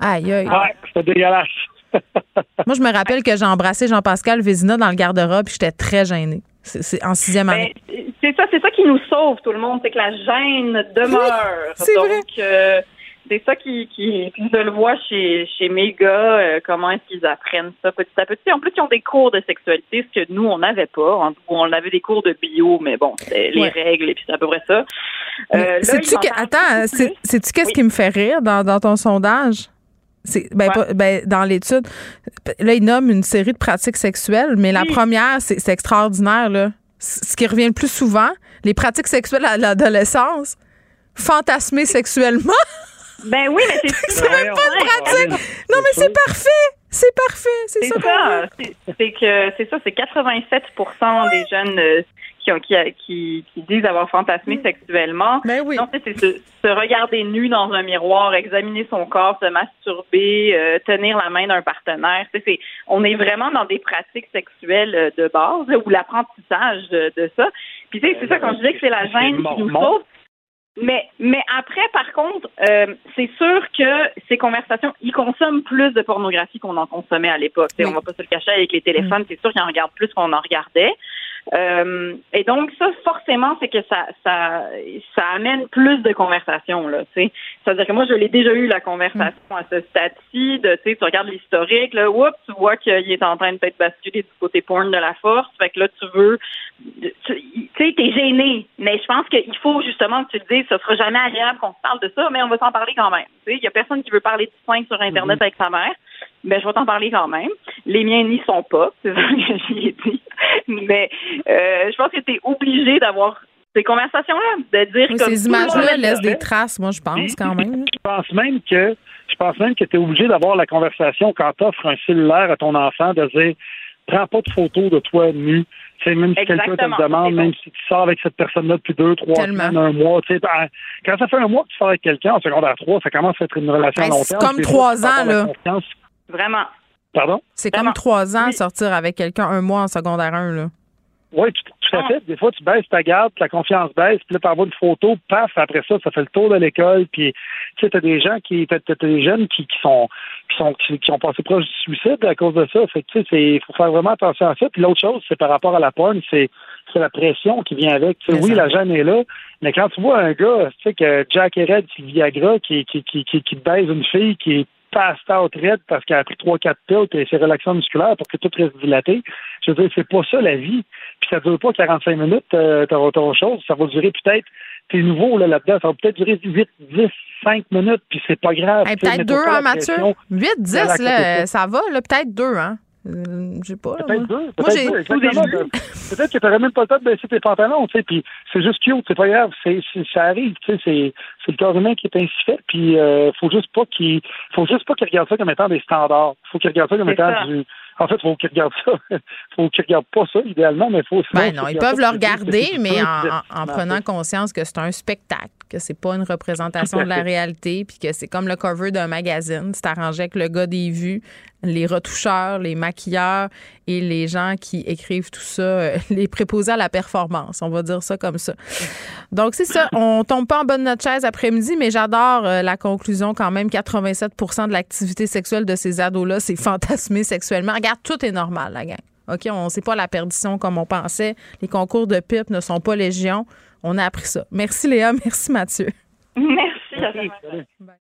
Aïe, aïe. Ouais, c'était dégueulasse. [LAUGHS] Moi, je me rappelle que j'ai embrassé Jean-Pascal Vézina dans le garde-robe puis j'étais très gênée. C'est en sixième année. Ben, c'est ça, c'est ça qui nous sauve, tout le monde, c'est que la gêne demeure. c'est Donc, euh, c'est ça qui, qui, je le vois chez, chez mes gars, euh, comment est-ce qu'ils apprennent ça petit à petit. En plus, ils ont des cours de sexualité, ce que nous, on n'avait pas. En- On avait des cours de bio, mais bon, c'était les Ouais. règles et puis c'est à peu près ça. Euh, là, ils que, attends, sais-tu qu'est-ce Oui. qui me fait rire dans, dans ton sondage? C'est, ben, pas- ben, dans l'étude, là, il nomme une série de pratiques sexuelles, mais la première, c'est, extraordinaire, là. Ce qui revient le plus souvent, les pratiques sexuelles à l'adolescence, fantasmer sexuellement. [LAUGHS] Ben oui, mais c'est [LAUGHS] c'est même pas une pratique. Non, mais c'est parfait. C'est parfait. C'est, ça. c'est que c'est ça, c'est 87% des jeunes euh, qui, ont, qui, qui, qui disent avoir fantasmé sexuellement. Ben oui. Non, c'est c'est se, se regarder nu dans un miroir, examiner son corps, se masturber, euh, tenir la main d'un partenaire. C'est- c'est- on est vraiment dans des pratiques sexuelles euh, de base là, ou l'apprentissage de, de ça. Puis tu sais, c'est ça quand je disais que c'est la gêne qui nous sauve. Mais, mais après, par contre, euh, c'est sûr que ces conversations, ils consomment plus de pornographie qu'on en consommait à l'époque. On va pas se le cacher avec les téléphones, c'est sûr qu'ils en regardent plus qu'on en regardait. Euh, et donc ça, forcément, c'est que ça, ça, ça amène plus de conversations là. Tu sais, c'est-à-dire que moi, je l'ai déjà eu la conversation à ce stade-ci. De, tu sais, tu regardes l'historique, là, oups, tu vois qu'il est en train de peut-être basculer du côté porn de la force. Fait que là, tu veux, tu sais, t'es gêné. Mais je pense qu'il faut justement que tu le dises, ce sera jamais agréable qu'on se parle de ça, mais on va s'en parler quand même. Tu sais, il y a personne qui veut parler de sein sur Internet avec sa mère. Ben, je vais t'en parler quand même. Les miens n'y sont pas, [LAUGHS] c'est ça que j'y ai dit. Mais euh, je pense que tu es obligé d'avoir ces conversations-là, de dire Oui, comme ces images-là laissent des traces, moi, je pense, quand même. Je pense même que je pense même que tu es obligé d'avoir la conversation quand tu offres un cellulaire à ton enfant de dire prends pas de photos de toi nu. Sais, même si quelqu'un te le demande, même si tu sors avec cette personne-là depuis deux, trois Tellement. semaines, un mois, tu sais, ben, quand ça fait un mois que tu sors avec quelqu'un en secondaire 3, ça commence à être une relation Ben, à long c'est terme. comme trois ans, là. Vraiment. Pardon? C'est comme trois ans sortir avec quelqu'un un mois en secondaire 1, là. Oui, tout, tout à fait. Des fois, tu baisses ta garde, ta confiance baisse, puis là, tu envoies une photo, paf, après ça, ça fait le tour de l'école, puis tu sais, t'as des gens qui, t'as, t'as des jeunes qui, qui sont, qui sont, qui, qui ont passé proche du suicide à cause de ça. Fait que tu sais, c'est, faut faire vraiment attention à ça. Puis l'autre chose, c'est par rapport à la porn, c'est, c'est la pression qui vient avec. Tu sais, oui, la gêne est là, mais quand tu vois un gars, tu sais, que Jack et Red, le Viagra, qui, qui, qui, qui, qui baise une fille qui est passed out red parce qu'elle a pris trois, quatre pills et ses relaxants musculaires pour que tout reste dilaté. Je veux dire, c'est pas ça la vie. Puis ça dure pas 45 minutes, euh, t'auras autre chose. Ça va durer peut-être, t'es nouveau là, là-dedans, ça va peut-être durer 8, 10, 5 minutes, puis c'est pas grave. Hey, peut-être deux, hein, Mathieu? pression 8, 10, d'aller à côté de là, ça. ça va, là, peut-être deux, hein? Euh, Je sais pas. là, Peut-être deux, [LAUGHS] peut-être que t'aurais même pas le temps de baisser tes pantalons, tu sais, puis c'est juste cute, c'est pas grave, c'est, ça arrive, tu sais, c'est, c'est le corps humain qui est ainsi fait, puis euh, faut juste pas qu'il, faut juste pas qu'il regarde ça comme étant des standards, faut qu'il regarde ça comme étant ça. du, en fait, faut qu'il regarde ça, [LAUGHS] faut qu'il regarde pas ça, idéalement, mais faut, Ben faut non, ils peuvent le regarder, mais en, en- [LAUGHS] prenant conscience que c'est un spectacle, que c'est pas une représentation de la réalité, puis que c'est comme le cover d'un magazine. C'est arrangé avec le gars des vues, les retoucheurs, les maquilleurs et les gens qui écrivent tout ça, euh, [LAUGHS] les préposés à la performance, on va dire ça comme ça. Donc c'est ça, on tombe pas en de notre chaise après-midi, mais j'adore euh, la conclusion quand même. 87% de l'activité sexuelle de ces ados-là, c'est [LAUGHS] fantasmé sexuellement. Regarde, tout est normal, la gang. OK, on sait pas la perdition comme on pensait. Les concours de pipe ne sont pas légion. On a appris ça. Merci Léa, [LAUGHS] merci Mathieu. Merci. à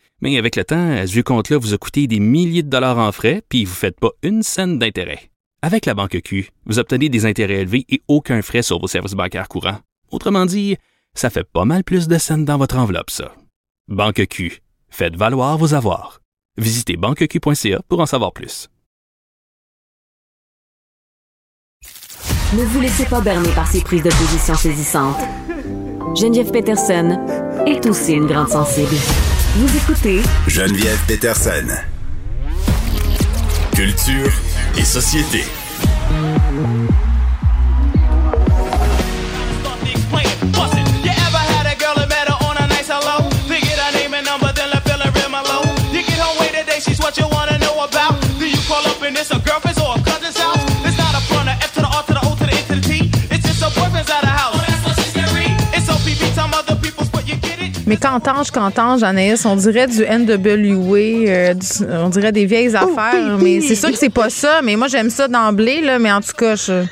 Mais avec le temps, ce vieux compte-là vous a coûté des milliers de dollars en frais, puis vous ne faites pas une scène d'intérêt. Avec la Banque Q, vous obtenez des intérêts élevés et aucun frais sur vos services bancaires courants. Autrement dit, ça fait pas mal plus de scènes dans votre enveloppe, ça. Banque Q. Faites valoir vos avoirs. Visitez banqueq.ca pour en savoir plus. Ne vous laissez pas berner par ces prises de position saisissantes. Geneviève Peterson est aussi une grande sensible. Vous écoutez Geneviève Peterson. Culture et société. Mais qu'entends-je, qu'entends-je, Anaïs, on dirait du NWA, euh, du- on dirait des vieilles affaires, mais c'est sûr que c'est pas ça, mais moi j'aime ça d'emblée, là, mais en tout cas, je...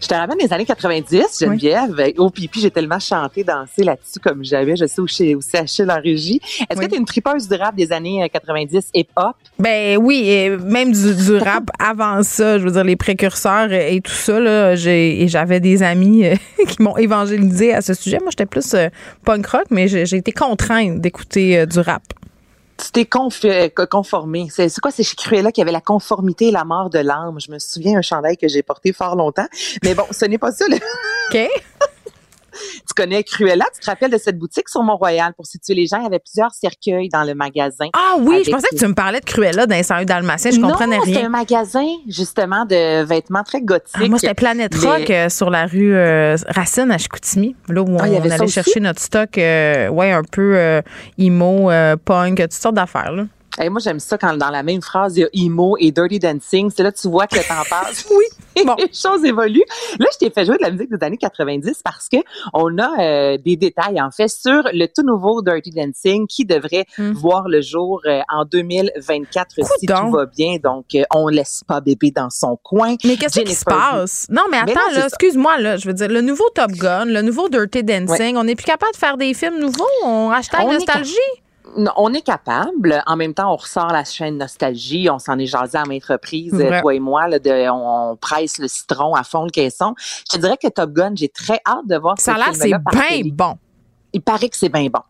Je te ramène des années 90, Geneviève. Au pipi, j'ai tellement chanté, dansé là-dessus comme jamais. Je sais où chez aussi Achille en régie. Est-ce que tu es une tripeuse du rap des années euh, 90 hip-hop? Ben oui, et même du, du [LAUGHS] rap avant ça, je veux dire les précurseurs et tout ça là, j'ai j'avais des amis euh, [LAUGHS] qui m'ont évangélisé à ce sujet. Moi, j'étais plus euh, punk rock, mais j'ai été contrainte d'écouter euh, du rap. Tu t'es euh, conformé. C'est quoi? C'est chez Cruella qu'il y avait la conformité et la mort de l'âme? Je me souviens un chandail que j'ai porté fort longtemps. Mais bon, ce n'est pas ça. le- OK. Tu connais Cruella? Tu te rappelles de cette boutique sur Mont-Royal? Pour situer les gens, il y avait plusieurs cercueils dans le magasin. Ah oui, je pensais que tu me parlais de Cruella dans les 101 Dalmatiens, je comprenais non, c'était rien. un magasin, justement, de vêtements très gothiques. Ah, moi, c'était Planète Mais- Rock euh, sur la rue euh, Racine à Chicoutimi, là où Ah, on allait chercher notre stock, euh, ouais, un peu emo, punk, toutes sortes d'affaires. là. Hey, moi, j'aime ça quand dans la même phrase, il y a emo et dirty dancing. C'est là que tu vois que le temps passe. [LAUGHS] oui. [LAUGHS] Bon. les choses évoluent. Là, je t'ai fait jouer de la musique des années 90 parce que on a euh, des détails, en fait, sur le tout nouveau Dirty Dancing qui devrait voir le jour euh, en 2024 si tout va bien. Donc, euh, on laisse pas bébé dans son coin. Mais qu'est-ce qui se passe? Non, mais attends, là, excuse-moi, là, je veux dire, le nouveau Top Gun, le nouveau Dirty Dancing, on n'est plus capable de faire des films nouveaux? On hashtag On nostalgie? On est capable. En même temps, on ressort la chaîne Nostalgie. On s'en est jasé à maintes reprises, Ouais. toi et moi. Là, de, on, presse le citron à fond le caisson. Je dirais que Top Gun, j'ai très hâte de voir Ça a ce l'air, film-là c'est bien bon. Il paraît que c'est bien bon.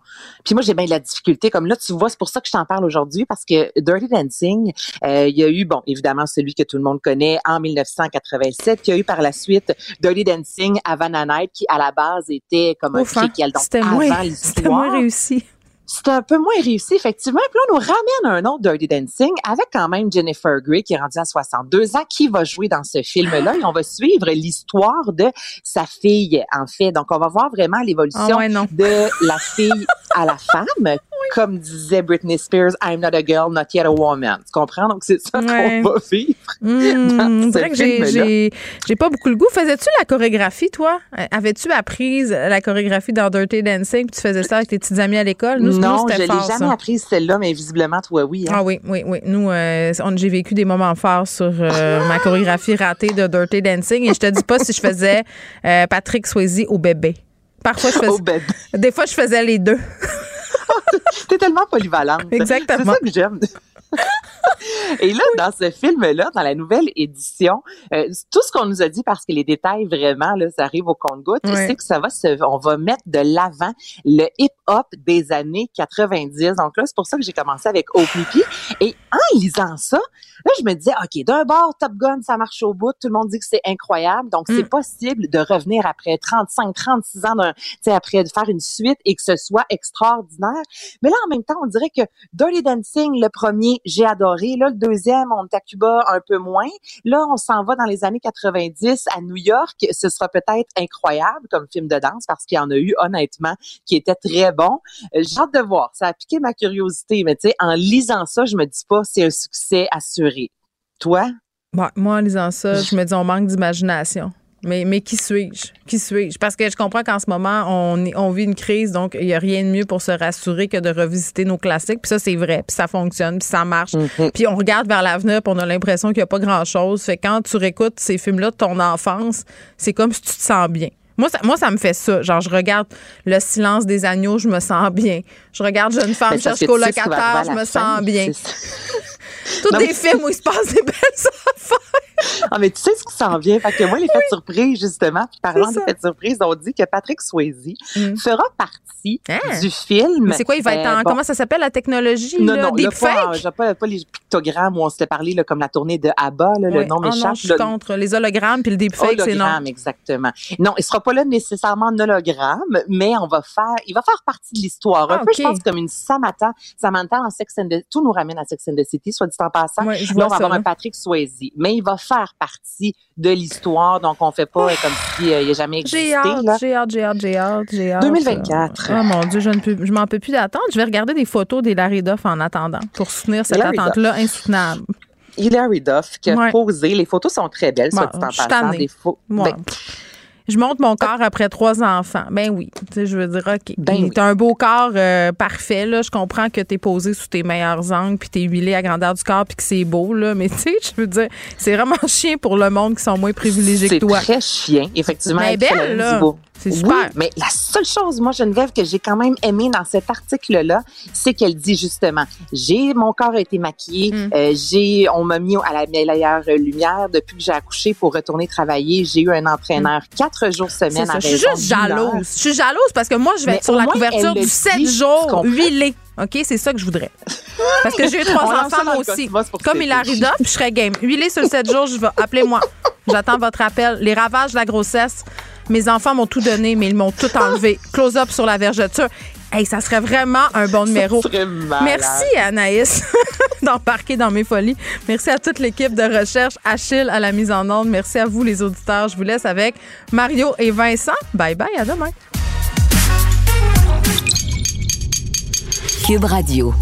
Puis moi, j'ai bien de la difficulté. Comme là, tu vois, c'est pour ça que je t'en parle aujourd'hui, parce que Dirty Dancing, euh, il y a eu, bon, évidemment, celui que tout le monde connaît en 1987. Il y a eu par la suite Dirty Dancing à Vanna Night, qui à la base était comme un hein? préquel. Donc, avant moins, l'histoire. c'était moins [LAUGHS] réussi. C'était un peu moins réussi, effectivement. Puis là, on nous ramène un autre Dirty Dancing avec quand même Jennifer Grey qui est rendue à 62 ans, qui va jouer dans ce film-là. Et on va suivre l'histoire de sa fille, en fait. Donc, on va voir vraiment l'évolution Ah ouais, de la fille à la femme. Comme disait Britney Spears, I'm not a girl, not yet a woman. Tu comprends? Donc, c'est ça Ouais. qu'on va vivre. Mmh, [LAUGHS] dans on ce dirait que j'ai, pas beaucoup le goût. Faisais-tu la chorégraphie, toi? Euh, Avais-tu apprise la chorégraphie dans Dirty Dancing? Puis tu faisais ça avec tes petites amies à l'école? Nous, nous, non, je l'ai jamais ça. apprise celle-là, mais visiblement, toi, oui. hein. Ah oui, oui, oui. Nous, euh, j'ai vécu des moments forts sur euh, [LAUGHS] ma chorégraphie ratée de Dirty Dancing et je te dis pas si je faisais euh, Patrick Swayze au bébé. Parfois, je [LAUGHS] faisais. Au bébé. Des fois, je faisais les deux. [LAUGHS] T'es tellement polyvalente. Exactement. C'est ça que j'aime. [LAUGHS] Et là, dans ce film-là, dans la nouvelle édition, euh, tout ce qu'on nous a dit, parce que les détails vraiment, là, ça arrive au compte-goutte, Ouais. c'est que ça va se, on va mettre de l'avant le hip-hop des années 90. Donc là, c'est pour ça que j'ai commencé avec OPP. Et en lisant ça, là, je me disais, OK, d'un bord, Top Gun, ça marche au bout. Tout le monde dit que c'est incroyable. Donc, c'est possible de revenir après 35, 36 ans d'un, tu sais, après de faire une suite et que ce soit extraordinaire. Mais là, en même temps, on dirait que Dirty Dancing, le premier, j'ai adoré. Là, le deuxième, on est à Cuba un peu moins. Là, on s'en va dans les années 90 à New York. Ce sera peut-être incroyable comme film de danse parce qu'il y en a eu, honnêtement, qui était très bon. Euh, J'ai hâte de voir. Ça a piqué ma curiosité. Mais tu sais, en lisant ça, je me dis pas c'est un succès assuré. Toi? Bon, moi, en lisant ça, [LAUGHS] je me dis, on manque d'imagination. Mais, mais qui suis-je? Qui suis-je? Parce que je comprends qu'en ce moment, on, vit une crise, donc il n'y a rien de mieux pour se rassurer que de revisiter nos classiques. Puis ça, c'est vrai, puis ça fonctionne, puis ça marche. Puis on regarde vers l'avenir, puis on a l'impression qu'il n'y a pas grand-chose. Fait que quand tu réécoutes ces films-là de ton enfance, c'est comme si tu te sens bien. Moi ça, moi, ça me fait ça. Genre, je regarde Le silence des agneaux, je me sens bien. Je regarde Jeune femme cherche colocataire, je me sens bien. [LAUGHS] [LAUGHS] Tous des films où il se passe des belles [LAUGHS] affaires. [LAUGHS] ah, mais tu sais ce qui s'en vient? Fait que moi, les fêtes surprises, justement, parlant des fêtes surprises, on dit que Patrick Swayze fera partie Hein? du film. C'est quoi, il va être Euh, en. bon, Comment ça s'appelle la technologie? non, là? non, là, Deepfake? pas, pas, pas les pictogrammes où on s'était parlé, là, comme la tournée de ABBA, là, le Ouais. nom non, m'échappe. je suis contre. Les hologrammes puis le deepfake, c'est non. Hologramme, exactement. Non, il sera pas là nécessairement en hologramme, mais on va faire, il va faire partie de l'histoire. Un Ah, peu, je ok. pense, comme une Samantha. Samantha en Sex and the, tout nous ramène à Sex and the City, soit dit en passant. Je là, on va ça, avoir un Patrick Swayze, mais il va faire partie de l'histoire, donc on fait pas euh, comme si euh, il a jamais existé, J'ai hâte, j'ai hâte, j'ai hâte, j'ai hâte, j'ai hâte. 2024. Oh mon Dieu, je ne peux, je m'en peux plus d'attendre. Je vais regarder des photos des Larry Duff en attendant pour soutenir cette attente-là insoutenable. Hilary Duff qui a Ouais. posé. Les photos sont très belles, soit Bon, dit en passant. Des fo- Ouais. Ben, Je monte mon corps après trois enfants. Ben oui. Tu sais, je veux dire, OK. Ben oui. T'as un beau corps euh, parfait, là. Je comprends que t'es posé sous tes meilleurs angles, puis t'es huilé à grandeur du corps, puis que c'est beau, là. Mais [LAUGHS] tu sais, je veux dire, c'est vraiment [LAUGHS] chien pour le monde qui sont moins privilégiés que C'est toi. très chien, effectivement. Mais fait belle, là. beau. C'est Oui, super. mais la seule chose, moi, Geneviève, que j'ai quand même aimé dans cet article-là, c'est qu'elle dit justement, j'ai, mon corps a été maquillé, Mm. euh, j'ai, on m'a mis à la meilleure lumière depuis que j'ai accouché pour retourner travailler. J'ai eu un entraîneur quatre jours semaine à Je suis juste jalouse. Je suis jalouse parce que moi, je vais Mais être sur la moins, couverture du le 7 dit, tu jours huilé. OK? C'est ça que je voudrais. Parce que j'ai eu trois enfants, moi aussi. Comme t'aider. Hilary Duff, je serais game. Huilé sur le 7 jours, je vais. Appelez-moi. J'attends votre appel. Les ravages de la grossesse. Mes enfants m'ont tout donné, mais ils m'ont tout [LAUGHS] enlevé. Close-up sur la vergeture. Hey, ça serait vraiment un bon numéro. Merci Anaïs [LAUGHS] d'embarquer dans mes folies. Merci à toute l'équipe de recherche, Achille à la mise en onde. Merci à vous les auditeurs. Je vous laisse avec Mario et Vincent. Bye bye, à demain. Cube Radio.